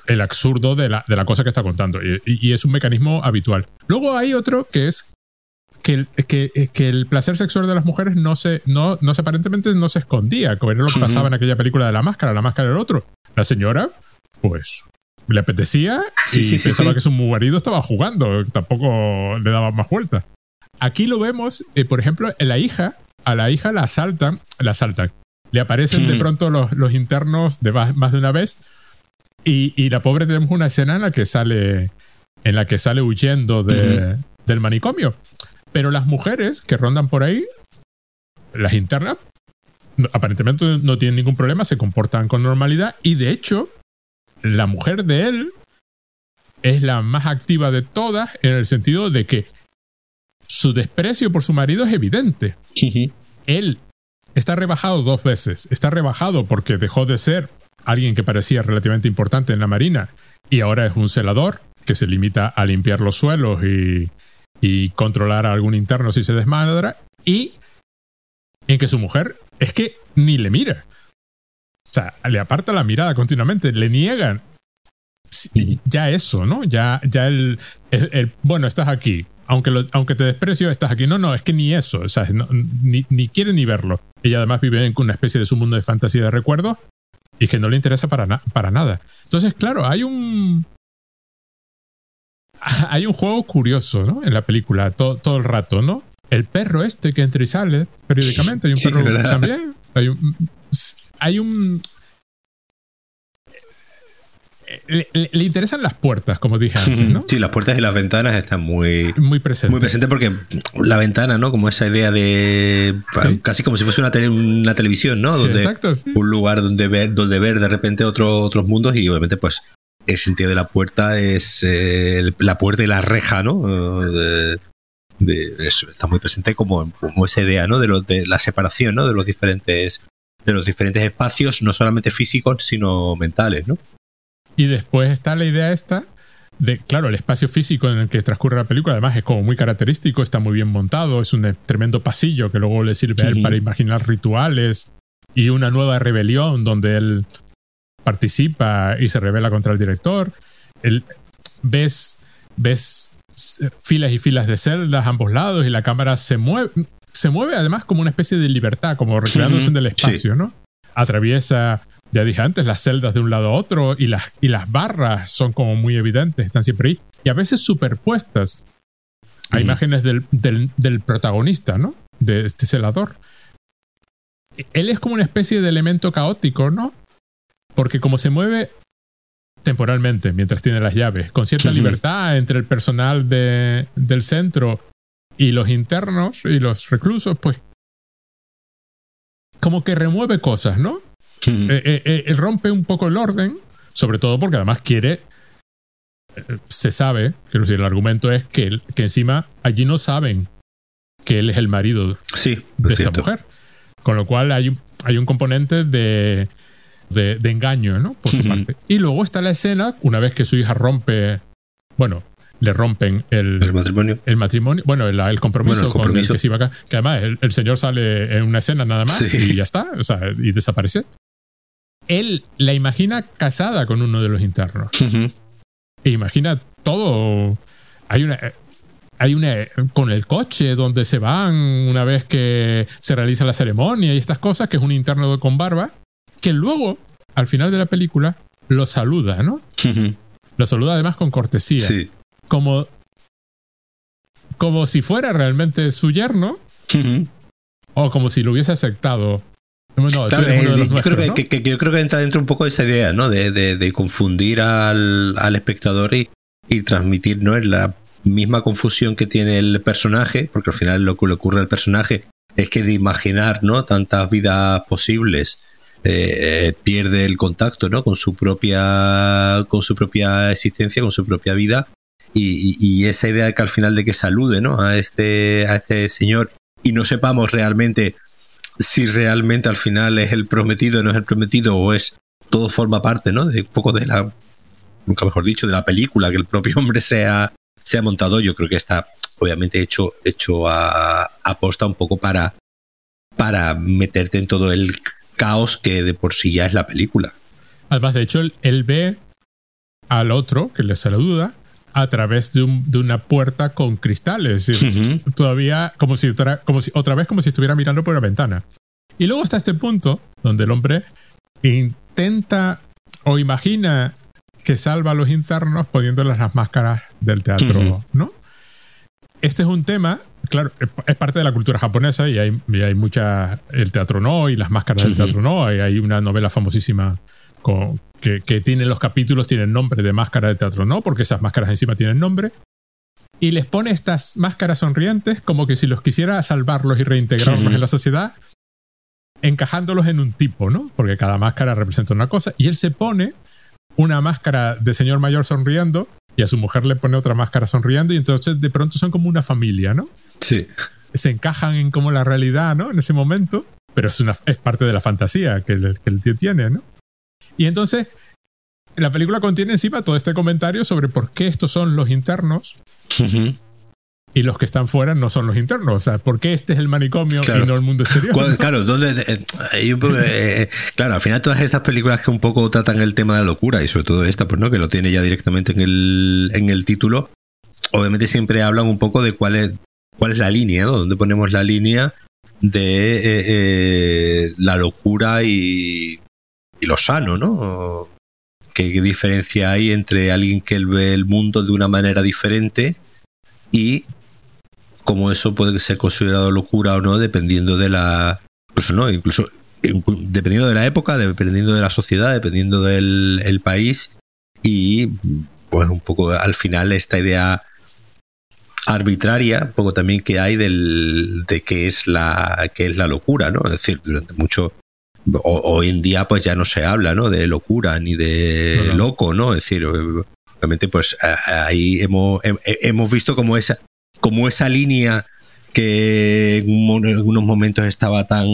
el absurdo de la, de la, cosa que está contando. y, es un mecanismo habitual. Luego hay otro que es que, que, que, el placer sexual de las mujeres no se, no, no se aparentemente no se escondía, como era lo que pasaba en aquella película de la máscara, la máscara del otro. La señora, pues, le apetecía y pensaba que su marido estaba jugando, tampoco le daba más vueltas. Aquí lo vemos, eh, por ejemplo, en la hija, a la hija la asaltan, la asaltan. Le aparecen de pronto los, los internos de más, de una vez y, y, la pobre tenemos una escena en la que sale, en la que sale huyendo de, del manicomio. Pero las mujeres que rondan por ahí, las internas, aparentemente no tienen ningún problema, se comportan con normalidad y de hecho, la mujer de él es la más activa de todas en el sentido de que su desprecio por su marido es evidente. Él está rebajado dos veces. Está rebajado porque dejó de ser alguien que parecía relativamente importante en la Marina y ahora es un celador que se limita a limpiar los suelos y, y controlar a algún interno si se desmadra y en que su mujer es que ni le mira. O sea, le aparta la mirada continuamente, le niegan. Ya eso, ¿no? Ya, ya el, el, bueno, estás aquí. Aunque, aunque te desprecio, estás aquí. No, no, es que ni eso. O sea, ni, ni quiere ni verlo. Ella además vive en una especie de su mundo de fantasía de recuerdos y que no le interesa para, para nada. Entonces, claro, hay un, hay un juego curioso, ¿no? En la película, todo, todo el rato, ¿no? El perro este que entra y sale periódicamente. Hay un perro también. Hay un. Hay un le, interesan las puertas, como dije antes, ¿no? Sí, las puertas y las ventanas están muy, muy presentes. Muy presentes porque la ventana, ¿no? Como esa idea de. casi como si fuese una, una televisión, ¿no? Donde, exacto. Un lugar donde ver, donde ver de repente otro, otros mundos y obviamente, pues el sentido de la puerta es eh, la puerta y la reja, ¿no? De, eso, está muy presente como, como esa idea, ¿no? De, lo, de la separación, ¿no? De los diferentes de los diferentes espacios, no solamente físicos, sino mentales, ¿no? Y después está la idea esta de, claro, el espacio físico en el que transcurre la película, además es como muy característico, está muy bien montado, es un tremendo pasillo que luego le sirve a él para imaginar rituales y una nueva rebelión donde él participa y se revela contra el director. ves, ves filas y filas de celdas a ambos lados y la cámara se mueve, se mueve además como una especie de libertad, como recreándose en el espacio, ¿no? Atraviesa, ya dije antes, las celdas de un lado a otro y las, y las barras son como muy evidentes, están siempre ahí. Y a veces superpuestas a imágenes del, del, del protagonista, ¿no? De este celador. Él es como una especie de elemento caótico, ¿no? Porque como se mueve temporalmente mientras tiene las llaves, con cierta libertad entre el personal de, del centro y los internos y los reclusos, pues como que remueve cosas, ¿no? Eh, eh, eh, rompe un poco el orden, sobre todo porque además quiere, se sabe, quiero decir, el argumento es que, que encima allí no saben que él es el marido de esta mujer. Con lo cual hay, hay un componente de de, engaño, ¿no? Por su parte. Y luego está la escena, una vez que su hija rompe, bueno, le rompen el, matrimonio. El matrimonio, bueno, el, compromiso, con el que se iba acá. Que además el, señor sale en una escena nada más y ya está, o sea, y desaparece. Él la imagina casada con uno de los internos. E imagina todo. Hay una. Hay una. con el coche donde se van una vez que se realiza la ceremonia y estas cosas, que es un interno con barba que luego, al final de la película, lo saluda, ¿no? lo saluda además con cortesía. Sí. Como, como si fuera realmente su yerno. O como si lo hubiese aceptado No, yo, nuestros, creo ¿no? que, que- que yo creo que entra dentro un poco de esa idea, ¿no? De, de- de confundir al, al espectador y, y transmitir, ¿no? En la misma confusión que tiene el personaje, porque al final lo que le ocurre al personaje es que de imaginar, ¿no? Tantas vidas posibles, eh, pierde el contacto, ¿no? Con su propia, con su propia existencia, con su propia vida. Y, esa idea de que al final de que salude, ¿no? A este, a este señor y no sepamos realmente si realmente al final es el prometido no es el prometido o es todo forma parte, ¿no? De un poco de la, nunca mejor dicho, de la película que el propio hombre se ha, se ha montado. Yo creo que está obviamente hecho, hecho a, a posta un poco para, para meterte en todo el caos que de por sí ya es la película. Además, de hecho, él, él ve al otro que le saluda a través de, un- de una puerta con cristales. Es decir, todavía como si, otra- como si otra vez como si estuviera mirando por una ventana. Y luego está este punto donde el hombre intenta o imagina que salva a los internos poniéndoles las máscaras del teatro. ¿no? Este es un tema, claro, es parte de la cultura japonesa y hay, y hay mucha. El teatro no y las máscaras del Ujú. teatro no. Hay, hay una novela famosísima con- que, que tiene los capítulos, tienen nombre de máscara de teatro no, porque esas máscaras encima tienen nombre. Y les pone estas máscaras sonrientes como que si los quisiera salvarlos y reintegrarlos en la sociedad, encajándolos en un tipo, ¿no? Porque cada máscara representa una cosa. Y él se pone una máscara de señor mayor sonriendo y a su mujer le pone otra máscara sonriendo y entonces de pronto son como una familia, ¿no? Sí. Se encajan en como la realidad, ¿no? En ese momento, pero es, una, es parte de la fantasía que el, que el tío tiene, ¿no? Y entonces la película contiene encima todo este comentario sobre por qué estos son los internos y los que están fuera no son los internos. O sea, ¿por qué este es el manicomio Claro. y no el mundo exterior? ¿Cuál- Claro, ¿dónde, eh, un poco, eh, claro, al final todas estas películas que un poco tratan el tema de la locura y sobre todo esta, pues no, que lo tiene ya directamente en el, en el título, obviamente siempre hablan un poco de cuál es, cuál es la línea, ¿no? Dónde ponemos la línea de eh, eh, la locura y, y lo sano, ¿no? ¿Qué, qué diferencia hay entre alguien que ve el mundo de una manera diferente y cómo eso puede ser considerado locura o no, dependiendo de la. Incluso no, incluso inclu- dependiendo de la época, dependiendo de la sociedad, dependiendo del el país. Y pues un poco al final esta idea arbitraria, un poco también que hay del, de qué es la qué es la locura, ¿no? Es decir, durante mucho o- hoy en día pues ya no se habla, ¿no? De locura ni de No, no. loco, ¿no? Es decir, obviamente pues a- ahí hemos hem- hemos visto como esa como esa línea que en algunos momentos estaba tan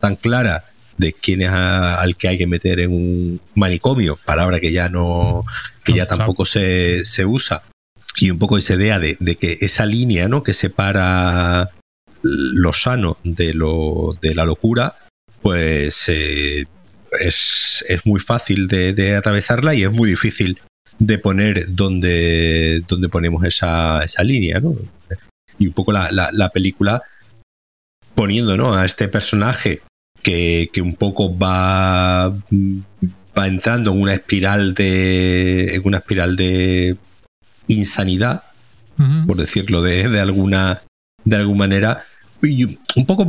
tan clara de quién es a- al que hay que meter en un manicomio, palabra que ya no que No ya tampoco se, se usa. Y un poco esa idea de, de que esa línea no que separa lo sano de lo de la locura pues eh, es, es muy fácil de, de atravesarla y es muy difícil de poner donde, donde ponemos esa, esa línea, ¿no? Y un poco la, la, la película poniendo ¿no? a este personaje que, que un poco va, va entrando en una espiral de. en una espiral de insanidad, por decirlo de, de alguna de alguna manera y un poco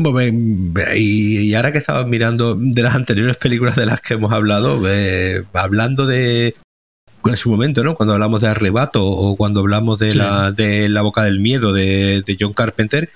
y, y ahora que estaba mirando de las anteriores películas de las que hemos hablado eh, hablando de en su momento no cuando hablamos de arrebato o cuando hablamos de Sí. la de la boca del miedo de, de John Carpenter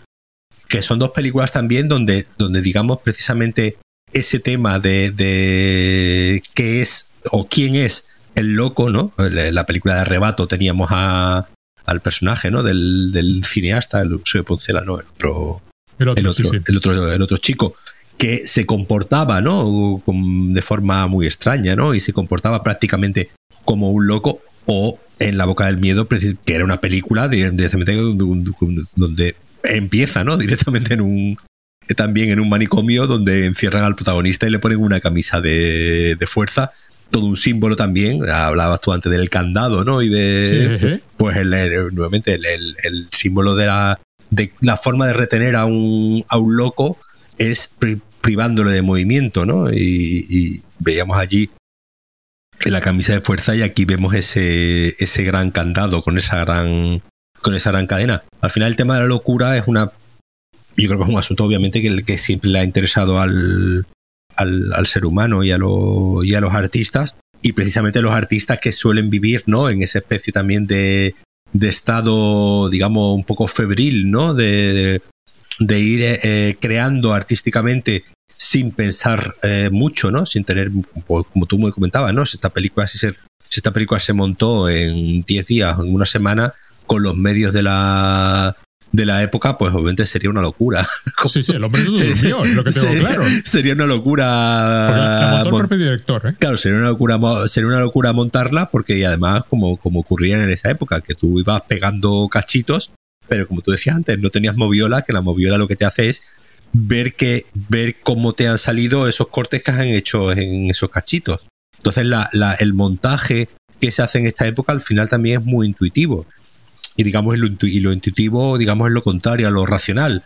que son dos películas también donde donde digamos precisamente ese tema de, de qué es o quién es el loco no la la película de arrebato teníamos a al personaje, ¿no? Del, del cineasta, el José Poncela, ¿no? El otro, El otro, el otro, sí, sí. el otro, el otro chico que se comportaba, ¿no? De forma muy extraña, ¿no? Y se comportaba prácticamente como un loco o en La Boca del Miedo, que era una película de- directamente donde, empieza, ¿no? Directamente en un también en un manicomio donde encierran al protagonista y le ponen una camisa de, de fuerza, todo un símbolo también. Hablabas tú antes del candado, ¿no? Y de Sí, pues el, el- nuevamente el, el- símbolo de la, de la forma de retener a un, a un loco es pri- privándole de movimiento, ¿no? Y, y veíamos allí la camisa de fuerza y aquí vemos ese, ese gran candado con esa gran con esa gran cadena. Al final el tema de la locura es una yo creo que es un asunto obviamente que, siempre le ha interesado al al, ser humano y a, y a los artistas, y precisamente los artistas que suelen vivir ¿no? en esa especie también de, de estado, digamos, un poco febril, ¿no? De ir eh, creando artísticamente sin pensar eh, mucho, ¿no? Sin tener, pues, como tú me comentabas, ¿no? Si esta película, si, se, si esta película se montó en 10 días, en una semana, con los medios de la de la época, pues obviamente sería una locura. Sí, sí, el hombre no durmió, lo que tengo claro. Sería una locura. el propio director, ¿eh? Claro, sería una locura, sería una locura montarla, porque además, como, como ocurría en esa época, que tú ibas pegando cachitos, pero como tú decías antes, no tenías moviola, que la moviola lo que te hace es ver que, ver cómo te han salido esos cortes que han hecho en esos cachitos. Entonces la, el montaje que se hace en esta época al final también es muy intuitivo. Y digamos, y lo intuitivo, digamos, es lo contrario a lo racional.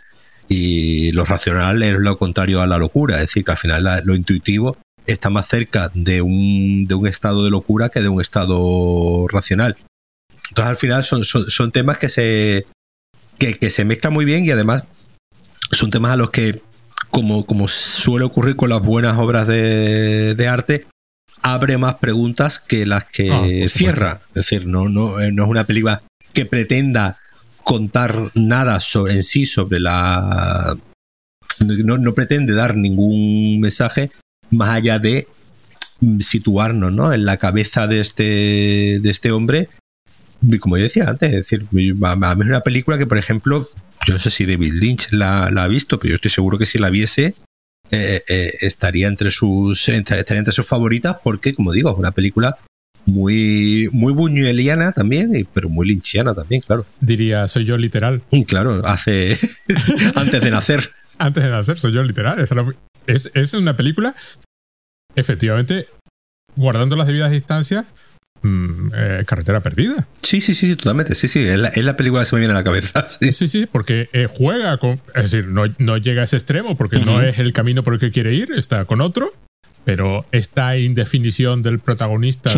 Y lo racional es lo contrario a la locura. Es decir, que al final lo intuitivo está más cerca de un, de un estado de locura que de un estado racional. Entonces, al final son, son temas que se, que, que, se mezclan muy bien y además son temas a los que, como, como suele ocurrir con las buenas obras de, de arte, abre más preguntas que las que ah, cierra. Es decir, no, no, eh, no es una película que pretenda contar nada sobre, en sí sobre la... No, no pretende dar ningún mensaje más allá de situarnos ¿no? en la cabeza de este, de este hombre. Como yo decía antes, es decir, a mí es una película que, por ejemplo, yo no sé si David Lynch la, ha visto, pero yo estoy seguro que si la viese, eh, eh, estaría entre sus estaría entre sus favoritas porque como digo es una película muy, muy buñueliana también, pero muy linchiana también, claro. Diría, soy yo literal. Claro, hace. antes de nacer. antes de nacer, soy yo literal. Es, es una película, efectivamente, guardando las debidas distancias, mm, eh, carretera perdida. Sí, sí, sí, totalmente. Sí, sí, es la, película que se me viene a la cabeza. Sí, sí, sí porque eh, juega con. Es decir, no, no, llega a ese extremo porque no es el camino por el que quiere ir, está con otro pero esta indefinición del protagonista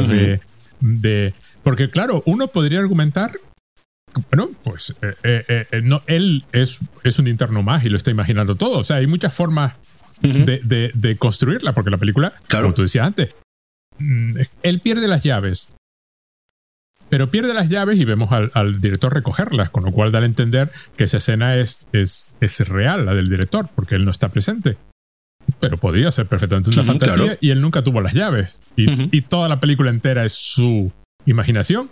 de, Porque claro, uno podría argumentar bueno, pues eh, eh, eh, no, él es, es un interno más y lo está imaginando todo. O sea, hay muchas formas de, construirla, porque la película, como tú decías antes, él pierde las llaves. Pero pierde las llaves y vemos al, director recogerlas, con lo cual da a entender que esa escena es, es, es real, la del director, porque él no está presente. Pero podía ser perfectamente una fantasía y él nunca tuvo las llaves. Y, toda la película entera es su imaginación.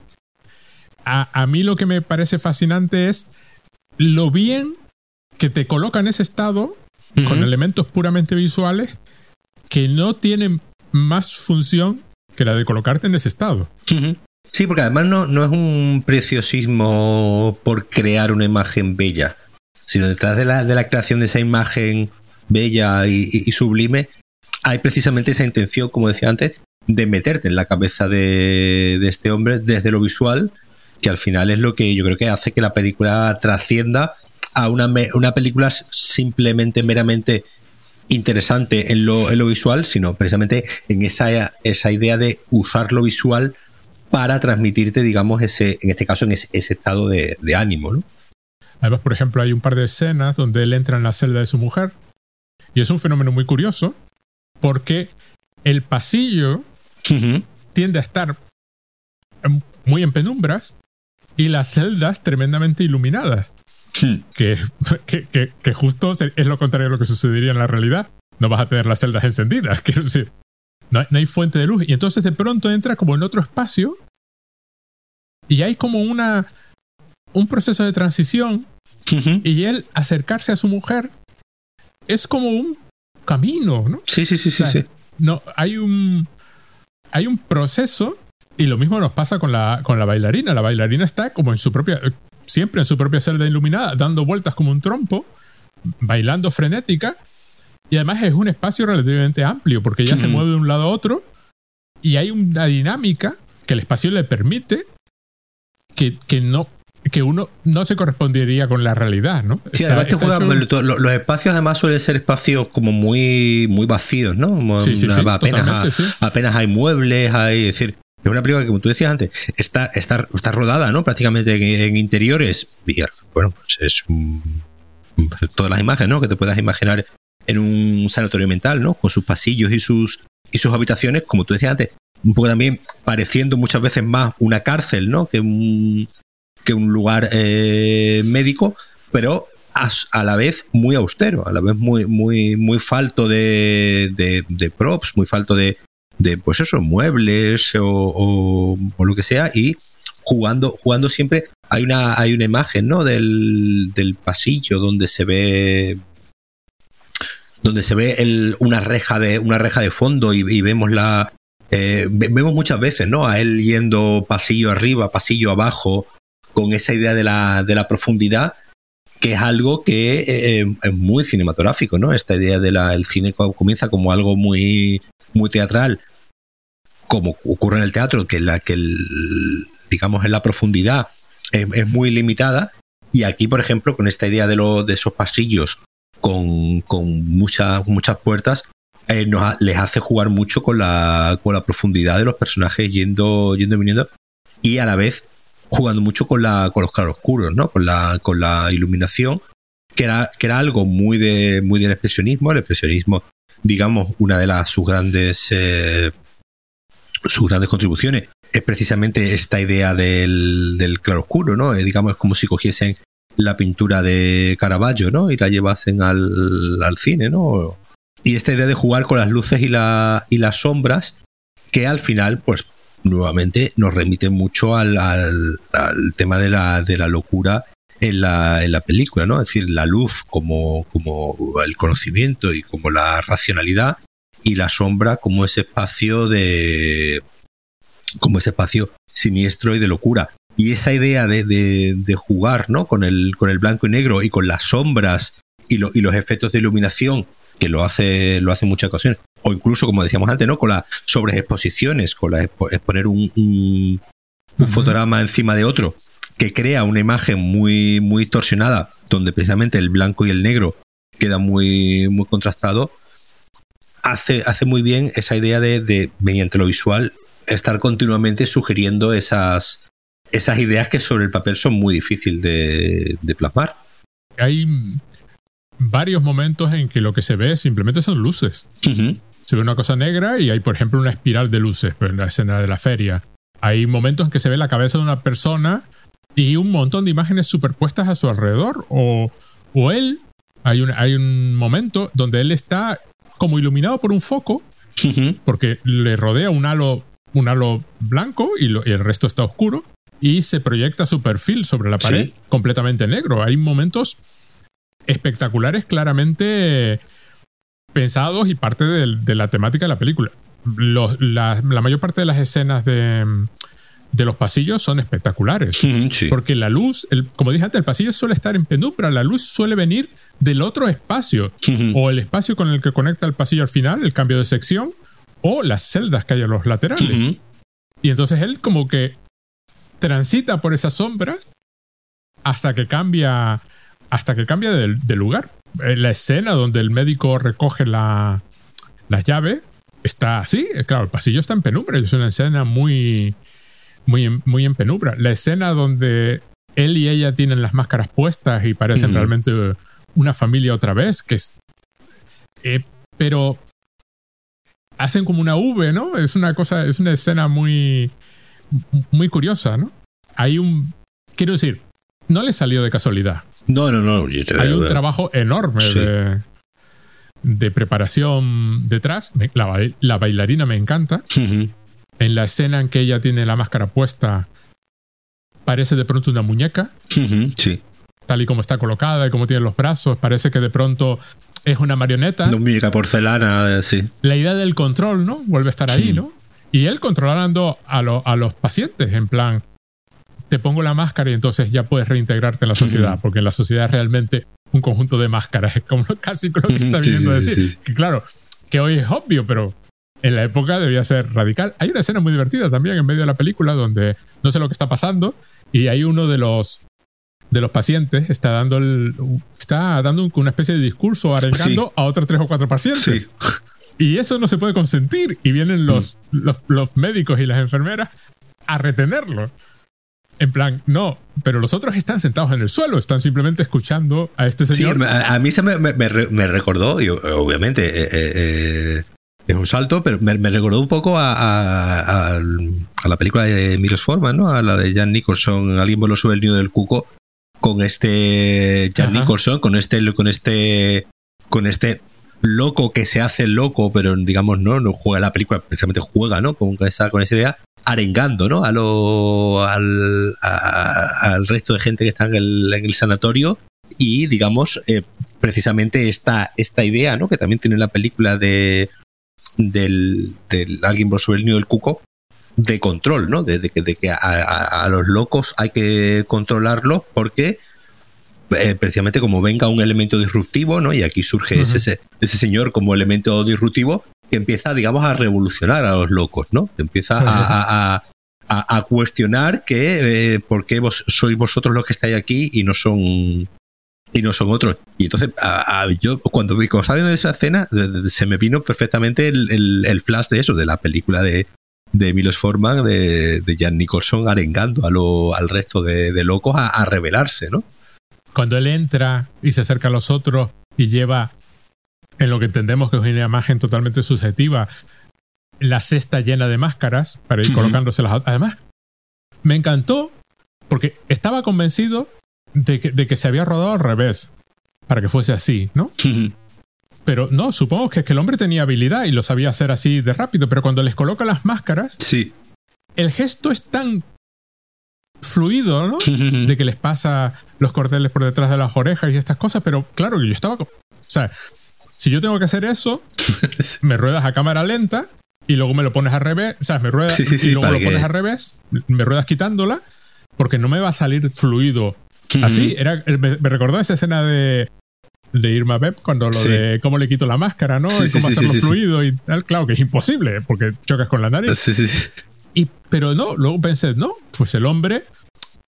A, mí lo que me parece fascinante es lo bien que te coloca en ese estado con elementos puramente visuales que no tienen más función que la de colocarte en ese estado. Sí, porque además no, no es un preciosismo por crear una imagen bella, sino detrás de la, de la creación de esa imagen bella y, sublime, hay precisamente esa intención, como decía antes, de meterte en la cabeza de, este hombre desde lo visual, que al final es lo que yo creo que hace que la película trascienda a una, una película simplemente meramente interesante en lo, en lo visual, sino precisamente en esa, esa idea de usar lo visual para transmitirte, digamos, ese, en este caso, en ese, estado de, de ánimo. ¿no? Además, por ejemplo, hay un par de escenas donde él entra en la celda de su mujer y es un fenómeno muy curioso porque el pasillo tiende a estar muy en penumbras y las celdas tremendamente iluminadas. Que, que, justo es lo contrario de lo que sucedería en la realidad. No vas a tener las celdas encendidas, quiero decir. No hay, no hay fuente de luz. Y entonces de pronto entra como en otro espacio y hay como una un proceso de transición y él acercarse a su mujer es como un camino, ¿no? Sí, sí, sí, sí, No, hay un, hay un proceso y lo mismo nos pasa con la, con la bailarina. La bailarina está como en su propia, siempre en su propia celda iluminada, dando vueltas como un trompo, bailando frenética. Y además es un espacio relativamente amplio porque ella se mueve de un lado a otro y hay una dinámica que el espacio le permite que, que no, que uno no se correspondería con la realidad, ¿no? Sí, además que los, espacios además suelen ser espacios como muy, muy vacíos, ¿no? Sí, sí, apenas, apenas hay muebles, hay, es decir, es una película que, como tú decías antes, está, está, está rodada, ¿no? Prácticamente en, interiores. Y, bueno, pues es todas las imágenes, ¿no? Que te puedas imaginar en un sanatorio mental, ¿no? Con sus pasillos y sus, y sus habitaciones, como tú decías antes, un poco también pareciendo muchas veces más una cárcel, ¿no? Que un, que un lugar eh, médico, pero a, la vez muy austero, a la vez muy, muy, muy falto de, de, props, muy falto de, de, pues eso, muebles o, o, lo que sea, y jugando, jugando siempre, hay una, hay una imagen, ¿no? Del, del pasillo donde se ve donde se ve el, una reja de una reja de fondo y, vemos la eh, vemos muchas veces no a él yendo pasillo arriba pasillo abajo con esa idea de la, de la profundidad que es algo que eh, es muy cinematográfico, ¿no? Esta idea del cine comienza como algo muy, muy teatral, como ocurre en el teatro, que la que digamos en la profundidad es, muy limitada. Y aquí, por ejemplo, con esta idea de, lo, de esos pasillos con, con muchas, muchas puertas, eh, nos les hace jugar mucho con la, con la profundidad de los personajes yendo, yendo y viniendo. Y a la vez jugando mucho con, la, con los claroscuros, ¿no? Con la, con la iluminación, que era, que era algo muy, de, muy del expresionismo. El expresionismo, digamos, una de las sus grandes, eh, sus grandes contribuciones es precisamente esta idea del, del claroscuro, ¿no? Eh, digamos, es como si cogiesen la pintura de Caravaggio, ¿no? Y la llevasen al, al cine, ¿no? Y esta idea de jugar con las luces y, la, y las sombras, que al final, pues nuevamente nos remite mucho al, al, tema de la, de la locura en la, en la, película, ¿no? Es decir, la luz como, como el conocimiento y como la racionalidad y la sombra como ese espacio de como ese espacio siniestro y de locura. Y esa idea de, de, jugar, ¿no? Con el, con el blanco y negro y con las sombras y, y los efectos de iluminación que lo hace, lo hace en muchas ocasiones. O incluso, como decíamos antes, ¿no? Con las sobreexposiciones, con la exponer un, un, fotograma encima de otro, que crea una imagen muy, muy torsionada, donde precisamente el blanco y el negro queda muy, muy contrastado, hace, hace muy bien esa idea de, de, mediante lo visual, estar continuamente sugiriendo esas, esas ideas que sobre el papel son muy difíciles de, de plasmar. Hay varios momentos en que lo que se ve simplemente son luces. Se ve una cosa negra y hay, por ejemplo, una espiral de luces en la escena de la feria. Hay momentos en que se ve la cabeza de una persona y un montón de imágenes superpuestas a su alrededor. O, o él, hay un, hay un momento donde él está como iluminado por un foco, porque le rodea un halo, un halo blanco y, el resto está oscuro, y se proyecta su perfil sobre la pared completamente negro. Hay momentos espectaculares claramente pensados y parte de, la temática de la película. la, mayor parte de las escenas de, los pasillos son espectaculares. Porque la luz, como dije antes, el pasillo suele estar en penumbra, la luz suele venir del otro espacio, o el espacio con el que conecta el pasillo al final, el cambio de sección, o las celdas que hay a los laterales. Y entonces él como que transita por esas sombras hasta que cambia hasta que cambia de, lugar. Eh, la escena donde el médico recoge la, las llaves está así. Eh, claro, el pasillo está en penumbra. Es una escena muy, muy, muy en penumbra. La escena donde él y ella tienen las máscaras puestas y parecen realmente una familia otra vez, que es, eh, pero hacen como una V, ¿no? Es una cosa, es una escena muy, muy curiosa, ¿no? Hay un, quiero decir, no le salió de casualidad. No, no, no. Hay un trabajo enorme de, preparación detrás. La, bailarina me encanta. En la escena en que ella tiene la máscara puesta, parece de pronto una muñeca. Sí. Tal y como está colocada y como tiene los brazos, parece que de pronto es una marioneta. Una muñeca porcelana, sí. La idea del control, ¿no? Vuelve a estar ahí, ¿no? Y él controlando a, a los pacientes, en plan, te pongo la máscara y entonces ya puedes reintegrarte en la sociedad, porque en la sociedad es realmente un conjunto de máscaras, es como casi lo que está viniendo a decir. Que claro, que hoy es obvio, pero en la época debía ser radical. Hay una escena muy divertida también en medio de la película donde no sé lo que está pasando y hay uno de los de los pacientes está dando el, está dando una especie de discurso arengando a otros tres o cuatro pacientes. Y eso no se puede consentir y vienen los, mm. los, los médicos y las enfermeras a retenerlo. En plan, no, pero los otros están sentados en el suelo, están simplemente escuchando a este señor. Sí, a, mí se me, recordó, y obviamente eh, eh, eh, es un salto, pero me, recordó un poco a, la película de Milos Forman, ¿no? A la de Jan Nicholson, alguien voló sobre el nido del cuco, con este Jan Nicholson, con este, con este, con este loco que se hace loco, pero digamos no, no juega la película, precisamente juega, ¿no? Con esa, con esa idea, arengando, ¿no? A lo, al, al resto de gente que está en el, en el sanatorio y, digamos, eh, precisamente esta, esta idea, ¿no? Que también tiene la película de del, del alguien sobre el nido del cuco de control, ¿no? De, que, de que a, a, los locos hay que controlarlos porque eh, precisamente como venga un elemento disruptivo, ¿no? Y aquí surge ese, ese señor como elemento disruptivo que empieza, digamos, a revolucionar a los locos, ¿no? Que empieza a, a, cuestionar que eh, por qué vos, sois vosotros los que estáis aquí y no son y no son otros. Y entonces, yo cuando vi, cuando estaba esa escena, se me vino perfectamente el, el, flash de eso, de la película de, de Milos Forman, de, de Jan Nicholson arengando a lo, al resto de, de locos a, a rebelarse, ¿no? cuando él entra y se acerca a los otros y lleva en lo que entendemos que es una imagen totalmente subjetiva, la cesta llena de máscaras para ir colocándoselas. Además, me encantó porque estaba convencido de que, de que, se había rodado al revés para que fuese así, ¿no? Pero no, supongo que, es que el hombre tenía habilidad y lo sabía hacer así de rápido, pero cuando les coloca las máscaras, sí. el gesto es tan fluido, ¿no? de que les pasa los cordeles por detrás de las orejas y estas cosas, pero claro que yo estaba... O sea, si yo tengo que hacer eso, me ruedas a cámara lenta y luego me lo pones al revés, o sea, me ruedas y luego lo pones al revés, me ruedas quitándola, porque no me va a salir fluido. Así, era, me, recordó esa escena de, de Irma Beb cuando lo de cómo le quito la máscara, ¿no? y cómo hacerlo fluido y tal. Claro que es imposible porque chocas con la nariz. Sí, sí. Y, pero no, luego pensé, no, pues el hombre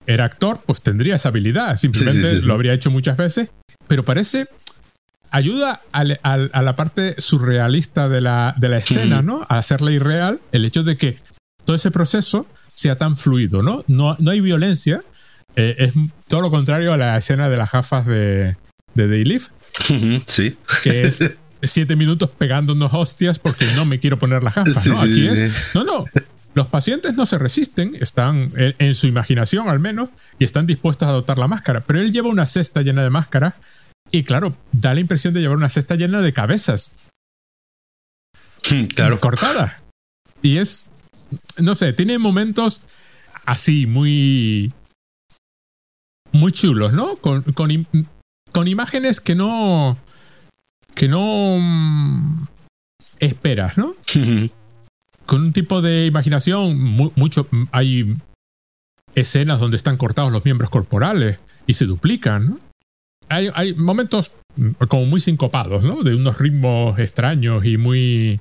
era actor, pues tendría esa habilidad, simplemente lo habría hecho muchas veces, pero parece ayuda a, la parte surrealista de la, de la escena, ¿no? A hacerla irreal, el hecho de que todo ese proceso sea tan fluido, ¿no? No, no hay violencia, eh, es todo lo contrario a la escena de las gafas de, de Day Sí. Que es siete minutos pegando unos hostias porque no me quiero poner las gafas, ¿no? Aquí es. No, no. Los pacientes no se resisten, están en, su imaginación al menos, y están dispuestos a adoptar la máscara. Pero él lleva una cesta llena de máscaras y claro, da la impresión de llevar una cesta llena de cabezas. Claro. Cortadas. Y es, no sé, tiene momentos así, muy... Muy chulos, ¿no? Con, con, imágenes que no... Que no... Mm, esperas, ¿no? con un tipo de imaginación, mucho, hay escenas donde están cortados los miembros corporales y se duplican. Hay, hay, momentos como muy sincopados, ¿no? De unos ritmos extraños y muy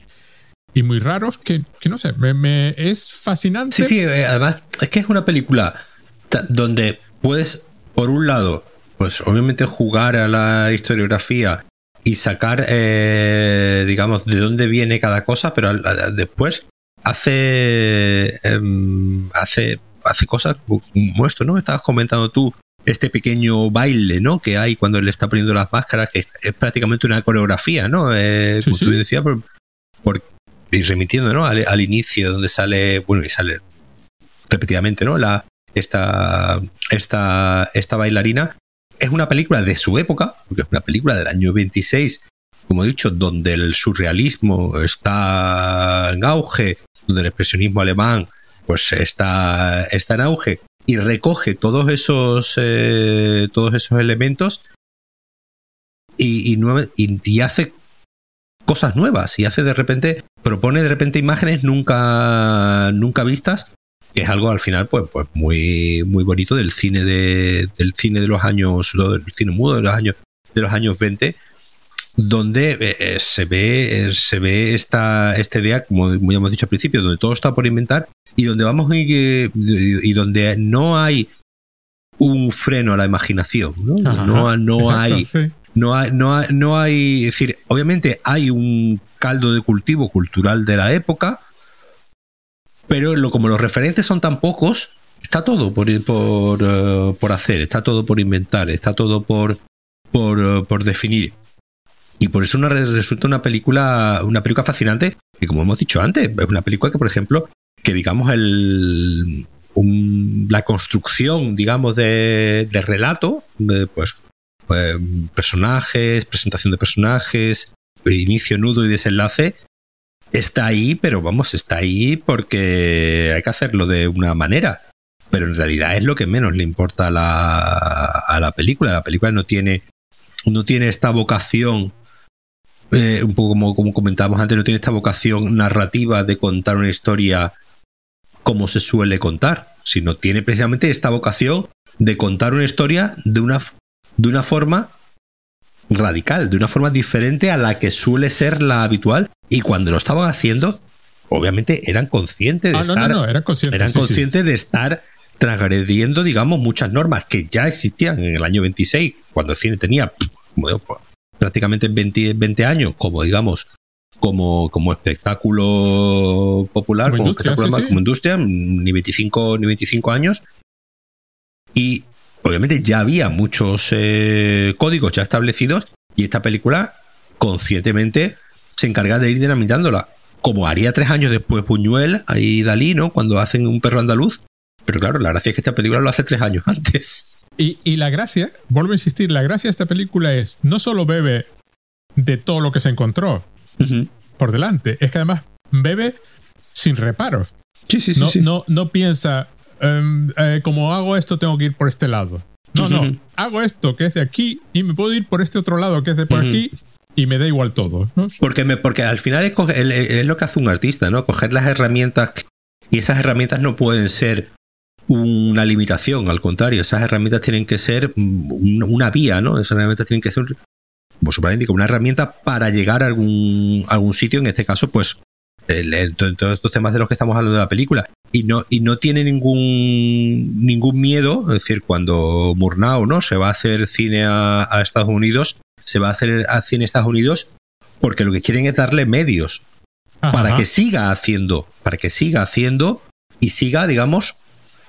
y muy raros que, que no sé, me, es fascinante. Sí, sí, eh, además es que es una película donde puedes, por un lado, pues obviamente jugar a la historiografía y sacar, eh, digamos, de dónde viene cada cosa, pero después hace, em, hace, hace cosas como esto, ¿no? Estabas comentando tú este pequeño baile, ¿no? Que hay cuando le está poniendo las máscaras, que es, prácticamente una coreografía, ¿no? Eh, como tú decías, por, y remitiendo, ¿no? Al, inicio, donde sale, bueno, y sale repetidamente, ¿no? La, esta, esta, esta bailarina. Es una película de su época, porque es una película del año 26, como he dicho, donde el surrealismo está en auge, donde el expresionismo alemán pues está, está en auge y recoge todos esos, eh, todos esos elementos y, y, hace cosas nuevas y hace de repente, propone de repente imágenes nunca, nunca vistas, es algo al final pues, pues muy, muy bonito del cine de, del cine de los años, del cine mudo de los años, de los años 20, donde eh, eh, se ve, eh, se ve esta, esta idea, como, ya hemos dicho al principio, donde todo está por inventar y donde vamos y, y donde no hay un freno a la imaginación, ¿no? no, no hay. No hay, no hay, no hay, es decir, obviamente hay un caldo de cultivo cultural de la época, pero lo, como los referentes son tan pocos, está todo por, por, eh, por hacer, está todo por inventar, está todo por, por, eh, por definir. Y por eso resulta una película, una película fascinante, y como hemos dicho antes, es una película que, por ejemplo, que digamos el, la construcción, digamos, de, de relato, pues, pues, personajes, presentación de personajes, inicio, nudo y desenlace, está ahí, pero vamos, está ahí porque hay que hacerlo de una manera. Pero en realidad es lo que menos le importa a la, a la película. La película no tiene, no tiene esta vocación, eh, un poco como, como comentábamos antes, no tiene esta vocación narrativa de contar una historia como se suele contar, sino tiene precisamente esta vocación de contar una historia de una, de una forma radical, de una forma diferente a la que suele ser la habitual. Y cuando lo estaban haciendo, obviamente eran conscientes de ah, estar, no, no, eran conscientes, eran conscientes de estar transgrediendo, digamos, muchas normas que ya existían en el año 26, cuando el cine tenía como prácticamente 20, 20 años, como digamos, como, como espectáculo popular, como, industria, como industria, ni 25, ni 25 años. Y obviamente ya había muchos eh, códigos ya establecidos y esta película conscientemente se encarga de ir dinamitándola, como haría tres años después Buñuel y Dalí, ¿no? Cuando hacen un perro andaluz. Pero claro, la gracia es que esta película lo hace tres años antes. Y, y la gracia, vuelvo a insistir, la gracia de esta película es no solo bebe de todo lo que se encontró por delante, es que además bebe sin reparos. Sí, sí, no, sí, No, no piensa, Em, eh, como hago esto, tengo que ir por este lado. No, no, hago esto que es de aquí y me puedo ir por este otro lado que es de por aquí y me da igual todo. Porque, me, porque al final es, lo que hace un artista, ¿no? Coger las herramientas y esas herramientas no pueden ser una limitación, al contrario, esas herramientas tienen que ser una vía, ¿no? Esas herramientas tienen que ser, como una herramienta para llegar a algún, algún sitio, en este caso, pues, en todos estos temas de los que estamos hablando de la película y no, y no tiene ningún, ningún miedo, es decir, cuando Murnau ¿no? se va a hacer cine a, Estados Unidos, se va a hacer cine a Estados Unidos porque lo que quieren es darle medios para que siga haciendo, para que siga haciendo y siga, digamos,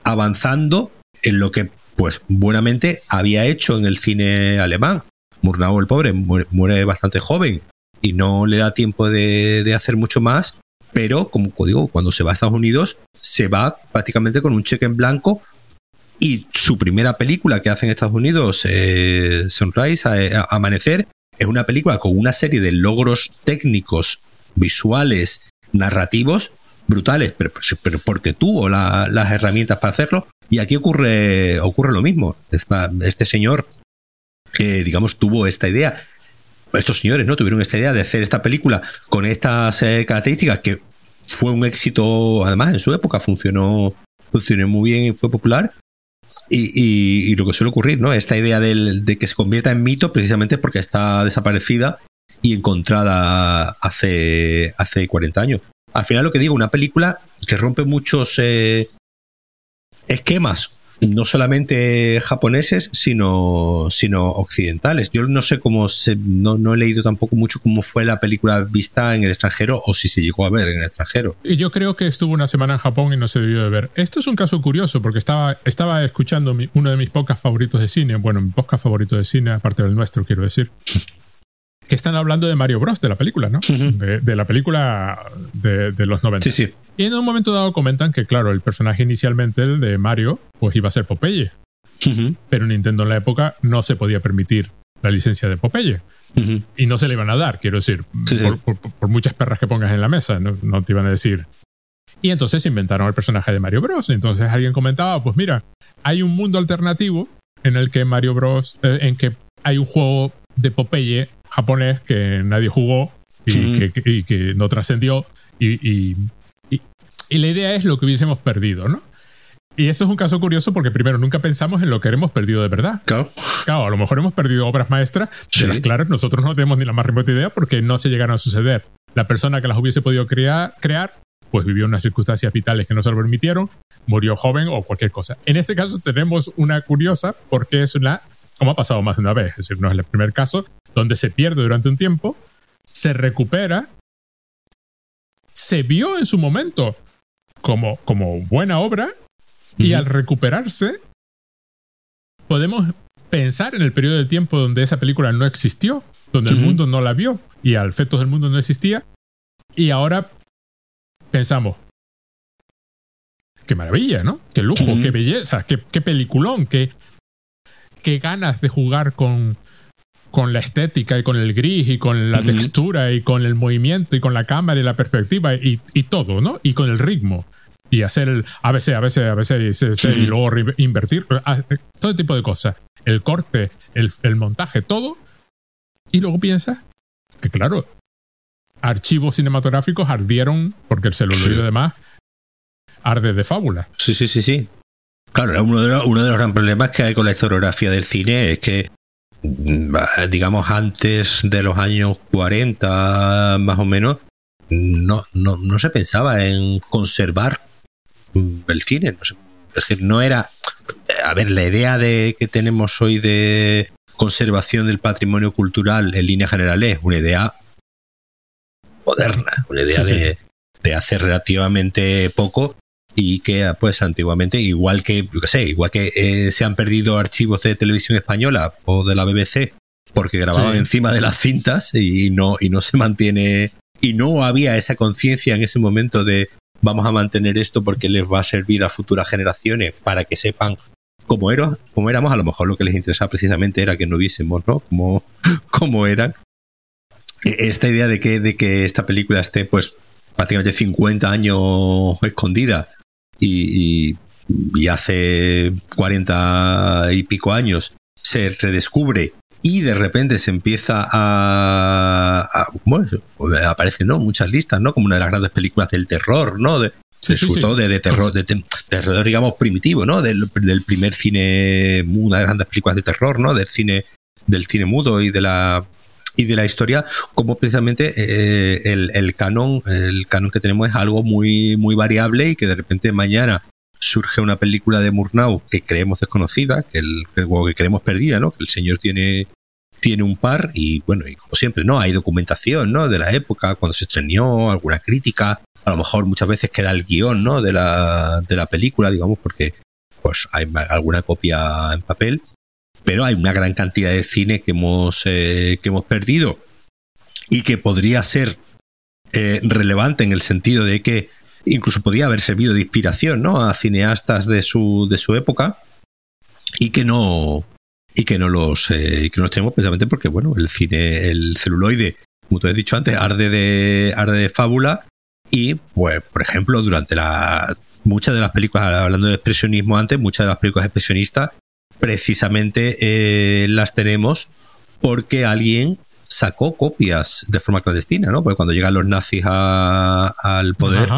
avanzando en lo que, pues, buenamente había hecho en el cine alemán. Murnau, el pobre, muere, bastante joven y no le da tiempo de, de hacer mucho más, pero, como digo, cuando se va a Estados Unidos, se va prácticamente con un cheque en blanco y su primera película que hace en Estados Unidos, eh, Sunrise, Amanecer, es una película con una serie de logros técnicos, visuales, narrativos brutales, pero, pero porque tuvo las herramientas para hacerlo. Y aquí ocurre, ocurre lo mismo. este señor, que digamos, tuvo esta idea. Estos señores no tuvieron esta idea de hacer esta película con estas eh, características que fue un éxito, además en su época funcionó, funcionó muy bien y fue popular. Y, lo que suele ocurrir, ¿no? Esta idea de que se convierta en mito precisamente porque está desaparecida y encontrada hace, hace 40 años. Al final lo que digo, una película que rompe muchos eh, esquemas no solamente japoneses, sino, sino occidentales. Yo no sé cómo se, no, no, he leído tampoco mucho cómo fue la película vista en el extranjero o si se llegó a ver en el extranjero. Y yo creo que estuvo una semana en Japón y no se debió de ver. Esto es un caso curioso porque estaba, estaba escuchando uno de mis podcasts favoritos de cine, bueno, mi podcast favorito de cine, aparte del nuestro, quiero decir están hablando de Mario Bros, de la película, ¿no? de, la película de, los 90. Sí, sí. Y en un momento dado comentan que, claro, el personaje inicialmente, el de Mario, pues iba a ser Popeye. Pero Nintendo en la época no se podía permitir la licencia de Popeye. Y no se le iban a dar, quiero decir, por, muchas perras que pongas en la mesa, ¿no? no te iban a decir. Y entonces inventaron el personaje de Mario Bros. Entonces alguien comentaba, pues mira, hay un mundo alternativo en el que Mario Bros. Eh, en que hay un juego de Popeye japonés que nadie jugó y, que, no trascendió. Y, la idea es lo que hubiésemos perdido, ¿no? Y eso es un caso curioso porque primero nunca pensamos en lo que hemos perdido de verdad. Claro. Claro, a lo mejor hemos perdido obras maestras de las claras nosotros no tenemos ni la más remota idea porque no se llegaron a suceder. La persona que las hubiese podido crear, crear pues vivió unas circunstancias vitales que no se lo permitieron, murió joven o cualquier cosa. En este caso tenemos una curiosa porque es una como ha pasado más de una vez, es decir, no es el primer caso, donde se pierde durante un tiempo, se recupera, se vio en su momento como, como buena obra Y al recuperarse, podemos pensar en el periodo de tiempo donde esa película no existió, donde el mundo no la vio y al efectos del mundo no existía. Y ahora pensamos, qué maravilla, ¿no? Qué lujo, qué belleza, qué, qué peliculón, qué, qué ganas de jugar con, con la estética y con el gris y con la textura y con el movimiento y con la cámara y la perspectiva y, y, todo, ¿no? Y con el ritmo. Y hacer el ABC, ABC, ABC y CC y luego invertir. Ah, todo tipo de cosas. El corte, el, el montaje, todo. Y luego piensas que, claro, archivos cinematográficos ardieron porque el celular y demás arde de fábula. Sí, sí, sí, sí. Claro, uno de, los, uno de los grandes problemas que hay con la historiografía del cine es que, mm, digamos, antes de los años 40, más o menos, no, no, no se pensaba en conservar mm, el cine. es decir, no era. A ver, la idea de que tenemos hoy de conservación del patrimonio cultural en línea general es una idea moderna, una idea de, de hace relativamente poco y que pues antiguamente igual que yo sé igual que eh, se han perdido archivos de televisión española o de la BBC porque grababan encima de las cintas y no y no se mantiene y no había esa conciencia en ese momento de vamos a mantener esto porque les va a servir a futuras generaciones para que sepan cómo, era, cómo éramos a lo mejor lo que les interesaba precisamente era que no viésemos no cómo, cómo eran. E, esta idea de que de que esta película esté pues prácticamente 50 años escondida y, hace 40 y pico años se redescubre y de repente se empieza a, bueno, aparecen ¿no? muchas listas, ¿no? Como una de las grandes películas del terror, ¿no? De, de, terror, de, terror, digamos, primitivo, ¿no? Del, primer cine, una de las grandes películas de terror, ¿no? Del cine, del cine mudo y de la y de la historia, como precisamente eh, el, el, canon, el canon que tenemos es algo muy, muy variable y que de repente mañana surge una película de Murnau que creemos desconocida, que, el, que creemos perdida, ¿no? Que el señor tiene, tiene un par y bueno, y como siempre, ¿no? Hay documentación, ¿no? De la época, cuando se estrenó, alguna crítica, a lo mejor muchas veces queda el guion, ¿no? De la, de la película, digamos, porque pues hay alguna copia en papel pero hay una gran cantidad de cine que hemos, eh, que hemos perdido y que podría ser eh, relevante en el sentido de que incluso podría haber servido de inspiración ¿no? a cineastas de su, de su época y que no y que no los eh, que no los tenemos precisamente porque bueno el cine el celuloide como te he dicho antes arde de arde de fábula y pues por ejemplo durante la muchas de las películas hablando de expresionismo antes muchas de las películas expresionistas precisamente eh, las tenemos porque alguien sacó copias de forma clandestina, ¿no? Porque cuando llegan los nazis al poder,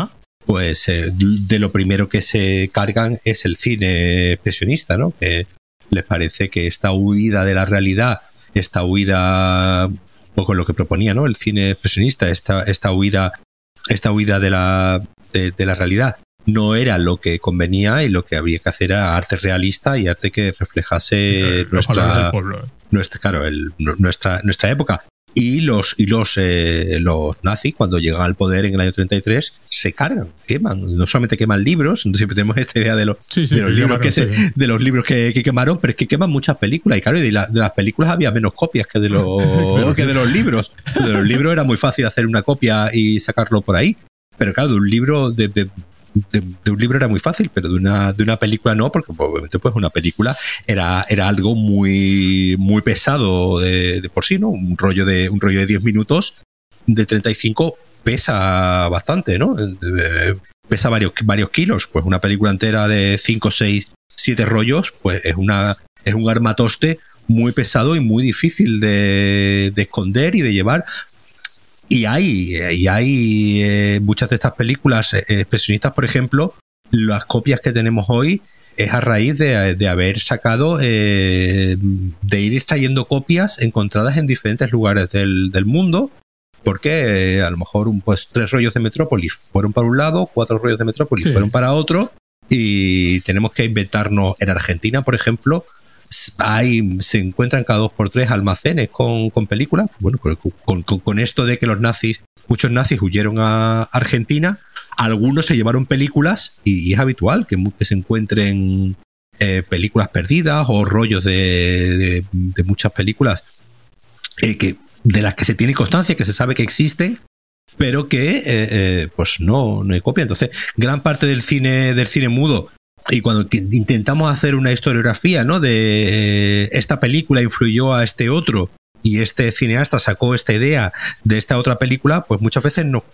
pues eh, de lo primero que se cargan es el cine expresionista, ¿no? Que les parece que esta huida de la realidad, esta huida, un poco lo que proponía, ¿no? El cine expresionista, esta, esta huida, esta huida de la, de la realidad, no era lo que convenía y lo que había que hacer era arte realista y arte que reflejase nuestra, nuestra, claro, nuestra, nuestra época. Y los, y los, eh, los nazis, cuando llegan al poder en el año 33, se cargan, queman. No solamente queman libros, siempre tenemos esta idea de, los, de, los, libros que de los libros que, quemaron, pero es que queman muchas películas. Y claro, de, las películas había menos copias que de los, que de los libros. De los libros era muy fácil hacer una copia y sacarlo por ahí. Pero claro, de un libro de, de, un libro era muy fácil, pero de una, de una película no, porque obviamente pues una película era, era algo muy, muy pesado de, por sí, ¿no? Un rollo de, un rollo de 10 minutos de 35 pesa bastante, ¿no? Pesa varios, varios kilos. Pues una película entera de 5, 6, 7 rollos, pues es una, es un armatoste muy pesado y muy difícil de, de, esconder y de llevar y hay, y hay eh, muchas de estas películas eh, expresionistas, por ejemplo, las copias que tenemos hoy es a raíz de, haber sacado, eh, de ir extrayendo copias encontradas en diferentes lugares del, mundo, porque a lo mejor un, pues tres rollos de Metrópolis fueron para un lado, cuatro rollos de Metrópolis fueron para otro, y tenemos que inventarnos en Argentina, por ejemplo, hay, se encuentran cada dos por tres almacenes con, con películas. Bueno, con, con, esto de que los nazis, muchos nazis huyeron a Argentina, algunos se llevaron películas y, es habitual que, se encuentren eh, películas perdidas o rollos de, muchas películas eh, que, de las que se tiene constancia, que se sabe que existen, pero que eh, pues no, no hay copia. Entonces, gran parte del cine, del cine mudo y cuando intentamos hacer una historiografía, ¿no? De esta película influyó a este otro y este cineasta sacó esta idea de esta otra película, pues muchas veces no,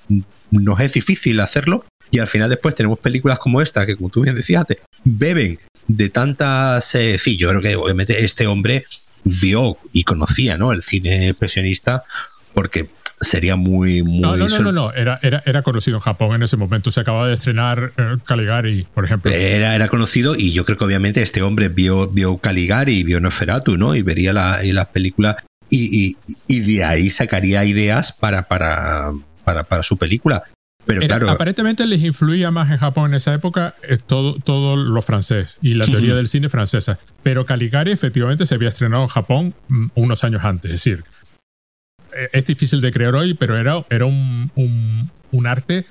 nos es difícil hacerlo y al final después tenemos películas como esta que como tú bien decías, beben de tantas... Eh, sí, yo creo que obviamente este hombre vio y conocía ¿no? el cine expresionista porque sería muy, muy no no no no, Era, era, era conocido en Japón en ese momento se acababa de estrenar eh, Caligari por ejemplo era, era conocido y yo creo que obviamente este hombre vio, vio Caligari y vio Noferatu no y vería la, y las películas y, y, de ahí sacaría ideas para, para, para, su película. Pero claro, aparentemente les influía más en Japón en esa época eh, todo, todo lo francés y la teoría del cine francesa. Pero Caligari efectivamente se había estrenado en Japón mm, unos años antes. Es decir, es difícil de creer hoy, pero era, era un, un, arte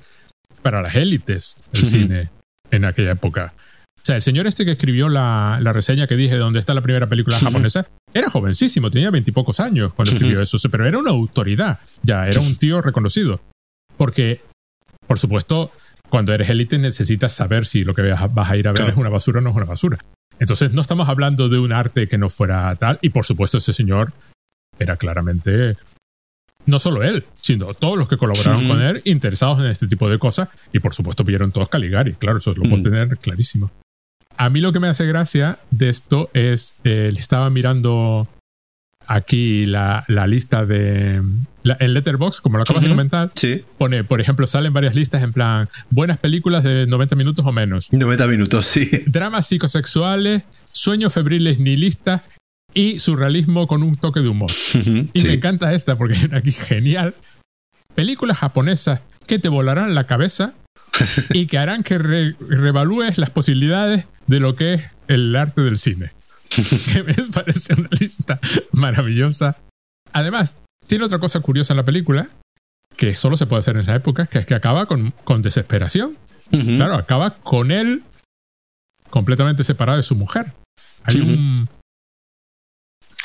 para las élites del cine en aquella época. O sea, el señor este que escribió la, la reseña que dije de dónde está la primera película japonesa, era jovencísimo, tenía veintipocos años cuando escribió eso, pero era una autoridad, ya, era un tío reconocido. Porque, por supuesto, cuando eres élite necesitas saber si lo que vas a ir a ver es una basura o no es una basura. Entonces no estamos hablando de un arte que no fuera tal, y por supuesto ese señor era claramente, no solo él, sino todos los que colaboraron con él interesados en este tipo de cosas, y por supuesto vieron todos Caligari, claro, eso lo puedo tener clarísimo. A mí lo que me hace gracia de esto es, eh, estaba mirando aquí la, lista de... La, en Letterboxd, como lo acabas de comentar, sí. pone, por ejemplo, salen varias listas en plan, buenas películas de 90 minutos o menos. 90 minutos, sí. Dramas psicosexuales, sueños febriles nihilistas y surrealismo con un toque de humor. y me encanta esta porque aquí genial. Películas japonesas que te volarán la cabeza y que harán que revalúes las posibilidades de lo que es el arte del cine. que me parece una lista maravillosa. Además, tiene otra cosa curiosa en la película, que solo se puede hacer en esa época, que es que acaba con, con desesperación. Claro, acaba con él completamente separado de su mujer. Hay un...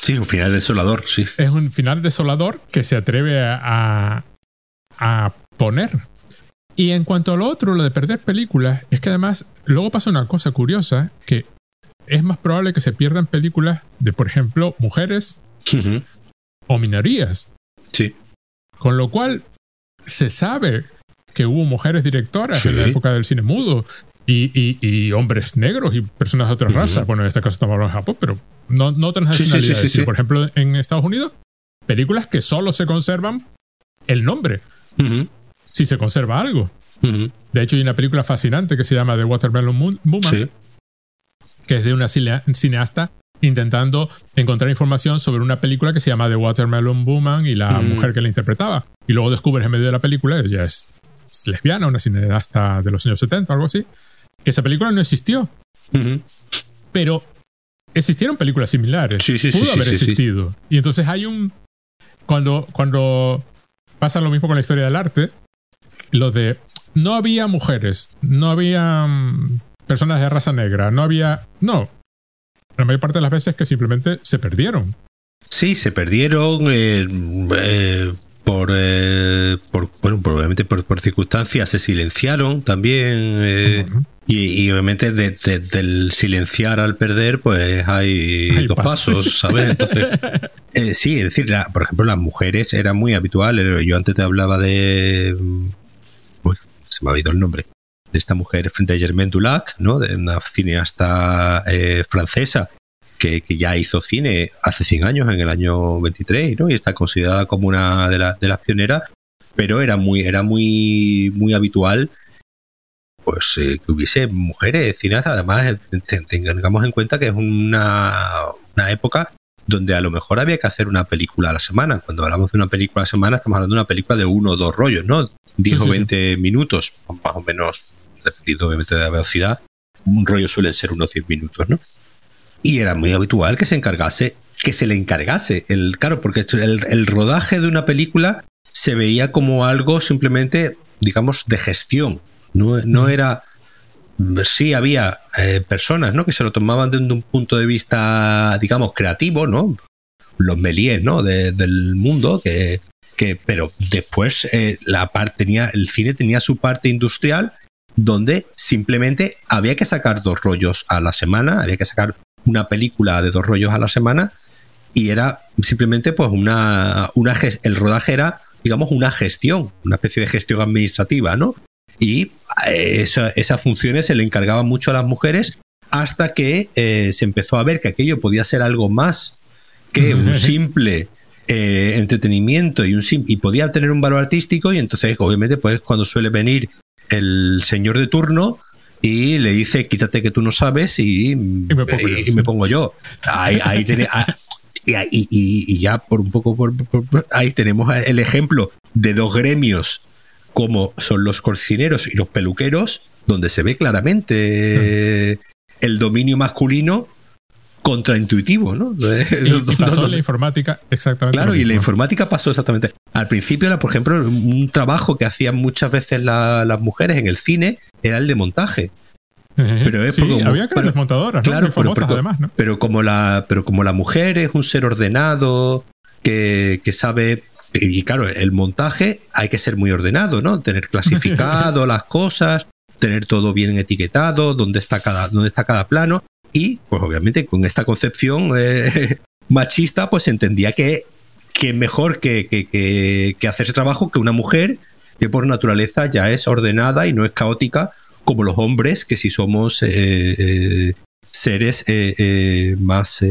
Sí, un final desolador, sí. Es un final desolador que se atreve a, a poner y en cuanto a lo otro, lo de perder películas, es que además luego pasa una cosa curiosa, que es más probable que se pierdan películas de, por ejemplo, mujeres o minorías. Sí. Con lo cual, se sabe que hubo mujeres directoras en la época del cine mudo y, hombres negros y personas de otras razas. Bueno, en este caso estamos hablando de Japón, pero no, no otras nacionalidades. por ejemplo, en Estados Unidos, películas que solo se conservan el nombre si se conserva algo. De hecho, hay una película fascinante que se llama The Watermelon Woman, que es de una cineasta intentando encontrar información sobre una película que se llama The Watermelon Woman y la mujer que la interpretaba. Y luego descubres en medio de la película, ella es lesbiana, una cineasta de los años 70 o algo así, esa película no existió. Pero existieron películas similares. Pudo haber existido. Y entonces hay un... Cuando, cuando pasa lo mismo con la historia del arte, lo de no había mujeres, no había mm, personas de raza negra, no había... No, la mayor parte de las veces que simplemente se perdieron. Sí, se perdieron eh, eh, por, eh, por, bueno, probablemente por, por, circunstancias, se silenciaron también. y, obviamente del silenciar al perder, pues hay, dos pasos, ¿sabes? Entonces, sí, es decir, por ejemplo, las mujeres era muy habitual. Yo antes te hablaba de se me ha oído el nombre, de esta mujer frente a Germaine Dulac, ¿no? de una cineasta eh, francesa que, ya hizo cine hace 100 años, en el año 23, ¿no? y está considerada como una de, de las pioneras, pero era muy, era muy, muy habitual pues eh, que hubiese mujeres cineastas, además tengamos en cuenta que es una, una época donde a lo mejor había que hacer una película a la semana. Cuando hablamos de una película a la semana, estamos hablando de una película de uno o dos rollos, ¿no? 10 o 20 minutos, más o menos, dependiendo obviamente de la velocidad. Un rollo suele ser unos 10 minutos, ¿no? Y era muy habitual que se encargase, que se le encargase. El, claro, porque el, el rodaje de una película se veía como algo simplemente, digamos, de gestión. No, no era. Sí, había eh, personas ¿no? que se lo tomaban desde un punto de vista, digamos, creativo, ¿no? Los Méliès, ¿no? del mundo, que, que, pero después eh, la parte tenía, el cine tenía su parte industrial donde simplemente había que sacar dos rollos a la semana, había que sacar una película de dos rollos a la semana y era simplemente pues una, una el rodaje era digamos una gestión, una especie de gestión administrativa, ¿no? Y eh, esas funciones se le encargaban mucho a las mujeres hasta que eh, se empezó a ver que aquello podía ser algo más que un simple eh, entretenimiento y, un y podía tener un valor artístico y entonces obviamente pues cuando suele venir el señor de turno y le dice quítate que tú no sabes y, me, pongo yo. Ahí, ahí ah, y, ya por un poco ahí tenemos el ejemplo de dos gremios como son los cocineros y los peluqueros, donde se ve claramente el dominio masculino contraintuitivo, ¿no? Y, pasó en la informática exactamente. Claro, y en la informática pasó exactamente. Al principio era, por ejemplo, un trabajo que hacían muchas veces las mujeres en el cine, era el de montaje. Pero es sí, había grandes montadoras, claro, pero, además, ¿no? pero como la, pero como la mujer es un ser ordenado, que, que sabe y claro, el montaje hay que ser muy ordenado, ¿no? Tener clasificado las cosas, tener todo bien etiquetado, dónde está cada, dónde está cada plano. Y, pues obviamente, con esta concepción eh, machista, pues entendía que, que mejor que, que, que, hacer ese trabajo que una mujer que por naturaleza ya es ordenada y no es caótica como los hombres, que si somos eh, eh, seres más,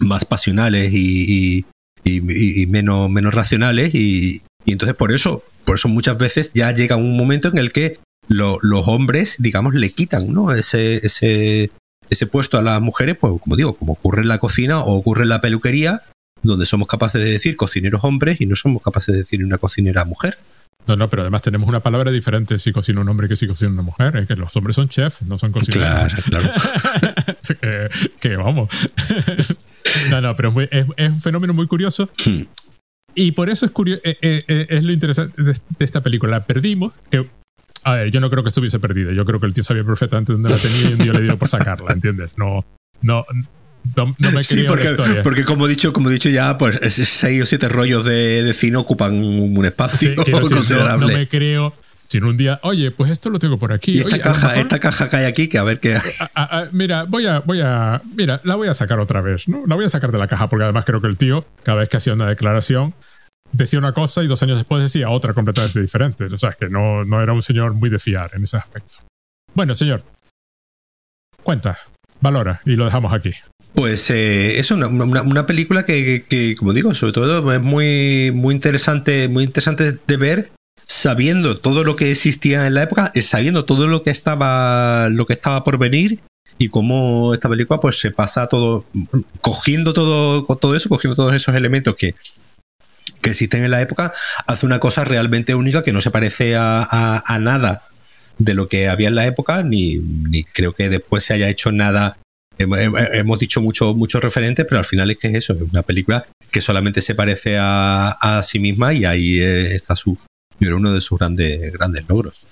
más pasionales y, y, menos, menos racionales y, entonces por eso, por eso muchas veces ya llega un momento en el que los hombres, digamos, le quitan ¿no? ese, ese, ese puesto a las mujeres, pues como digo, como ocurre en la cocina o ocurre en la peluquería, donde somos capaces de decir cocineros hombres y no somos capaces de decir una cocinera mujer. No, no, pero además tenemos una palabra diferente si cocina un hombre que si cocina una mujer. Es que los hombres son chefs, no son cocineros. Claro, claro. que, vamos. no, no, pero es, un fenómeno muy curioso. Hmm. Y por eso es, curioso, eh, eh, eh, es lo interesante de, esta película. La perdimos, que a ver, yo no creo que estuviese perdida. Yo creo que el tío sabía perfectamente dónde la tenía y un día le dio por sacarla, ¿entiendes? No, no, no, me sí, porque, historia. porque como he dicho, como he dicho ya, pues seis o siete rollos de, de cine ocupan un espacio considerable. no, me creo. en un día, oye, pues esto lo tengo por aquí. Y esta, caja, esta caja que hay aquí, que a ver qué. mira, voy a, voy a. Mira, la voy a sacar otra vez, ¿no? La voy a sacar de la caja, porque además creo que el tío, cada vez que hacía una declaración, decía una cosa y dos años después decía otra completamente diferente. O sea, que no, no era un señor muy de fiar en ese aspecto. Bueno, señor, cuenta, valora y lo dejamos aquí. Pues eh, es una, una, película que, como digo, sobre todo es muy, muy interesante, muy interesante de ver, sabiendo todo lo que existía en la época, eh, sabiendo todo lo que estaba, lo que estaba por venir y cómo esta película pues se pasa todo, cogiendo todo, todo eso, cogiendo todos esos elementos que, que existen en la época, hace una cosa realmente única que no se parece a, a, nada de lo que había en la época, ni, ni creo que después se haya hecho nada hemos dicho muchos mucho referentes, pero al final es que es eso, es una película que solamente se parece a, a sí misma y ahí eh, está su, yo uno de sus grandes, grandes logros.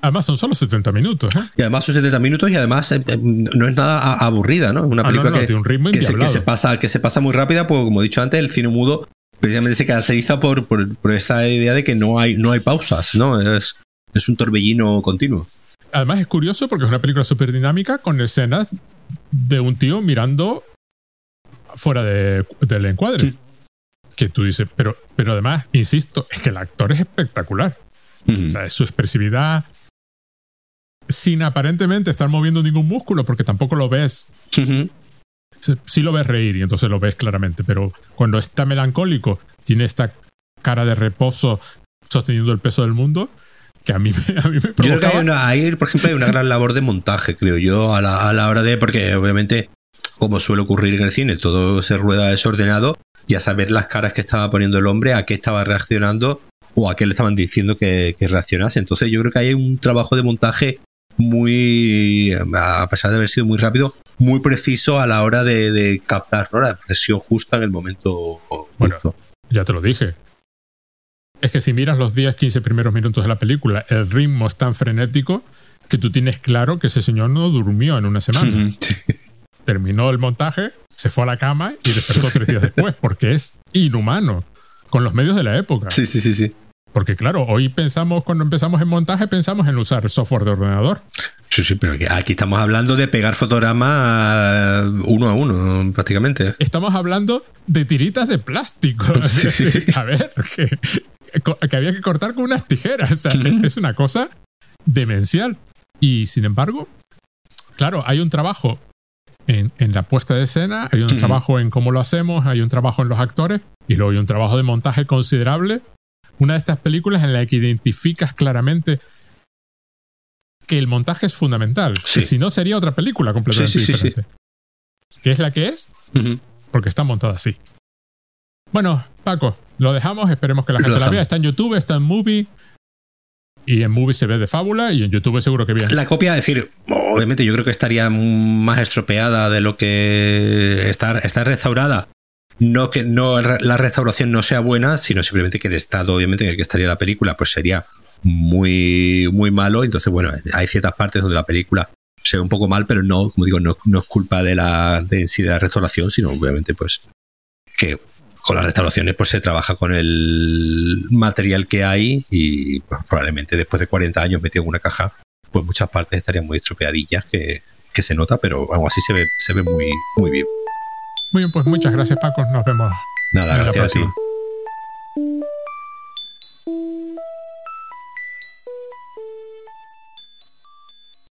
Además son solo 70 minutos. ¿eh? Y además son 70 minutos y además eh, no es nada aburrida, ¿no? Es una ah, película que, un ritmo que, se, pasa, que se pasa muy rápida, porque como he dicho antes, el cine mudo precisamente se caracteriza por, por, por, esta idea de que no hay, no hay pausas, ¿no? Es, es un torbellino continuo. Además es curioso porque es una película súper dinámica con escenas de un tío mirando fuera de, del encuadre. Que tú dices, pero, pero además, insisto, es que el actor es espectacular. O sea, su expresividad, sin aparentemente estar moviendo ningún músculo, porque tampoco lo ves. Sí lo ves reír y entonces lo ves claramente, pero cuando está melancólico, tiene esta cara de reposo sosteniendo el peso del mundo, que a mí, a mí me provocaba. Yo creo que hay una, ahí, por ejemplo, hay una gran labor de montaje, creo yo, a la, a la hora de, porque obviamente, como suele ocurrir en el cine, todo se rueda desordenado, ya saber las caras que estaba poniendo el hombre, a qué estaba reaccionando o a qué le estaban diciendo que, que reaccionase. Entonces yo creo que hay un trabajo de montaje muy, a pesar de haber sido muy rápido, muy preciso a la hora de, de captar la presión justa en el momento. Bueno, ya te lo dije. Es que si miras los 10, 15 primeros minutos de la película, el ritmo es tan frenético que tú tienes claro que ese señor no durmió en una semana. Terminó el montaje, se fue a la cama y despertó tres días después, porque es inhumano con los medios de la época. Sí, sí, sí, sí. Porque claro, hoy pensamos, cuando empezamos en montaje, pensamos en usar software de ordenador. Sí, sí, pero aquí estamos hablando de pegar fotogramas uno a uno, prácticamente. Estamos hablando de tiritas de plástico. a ver, que, había que cortar con unas tijeras. Es una cosa demencial. Y sin embargo, claro, hay un trabajo en, la puesta de escena, hay un trabajo en cómo lo hacemos, hay un trabajo en los actores y luego hay un trabajo de montaje considerable. Una de estas películas en la que identificas claramente que el montaje es fundamental. si no, sería otra película completamente diferente. ¿Qué es la que es? Porque está montada así. Bueno, Paco, lo dejamos. Esperemos que la gente la vea. Está en YouTube, está en Movie. Y en Movie se ve de fábula y en YouTube seguro que bien. La copia, es decir, obviamente yo creo que estaría más estropeada de lo que está, está restaurada. No que no la restauración no sea buena, sino simplemente que el estado, obviamente, en el que estaría la película, pues sería muy, muy malo. Entonces, bueno, hay ciertas partes donde la película se ve un poco mal, pero no, como digo, no, es culpa de la de, de la restauración, sino obviamente, pues, que con las restauraciones pues se trabaja con el material que hay y pues, probablemente después de 40 años metido en una caja, pues muchas partes estarían muy estropeadillas que, se nota, pero aún así se ve, se ve muy, muy bien. Muy bien, pues muchas gracias Paco, nos vemos. Nada, gracias a ti.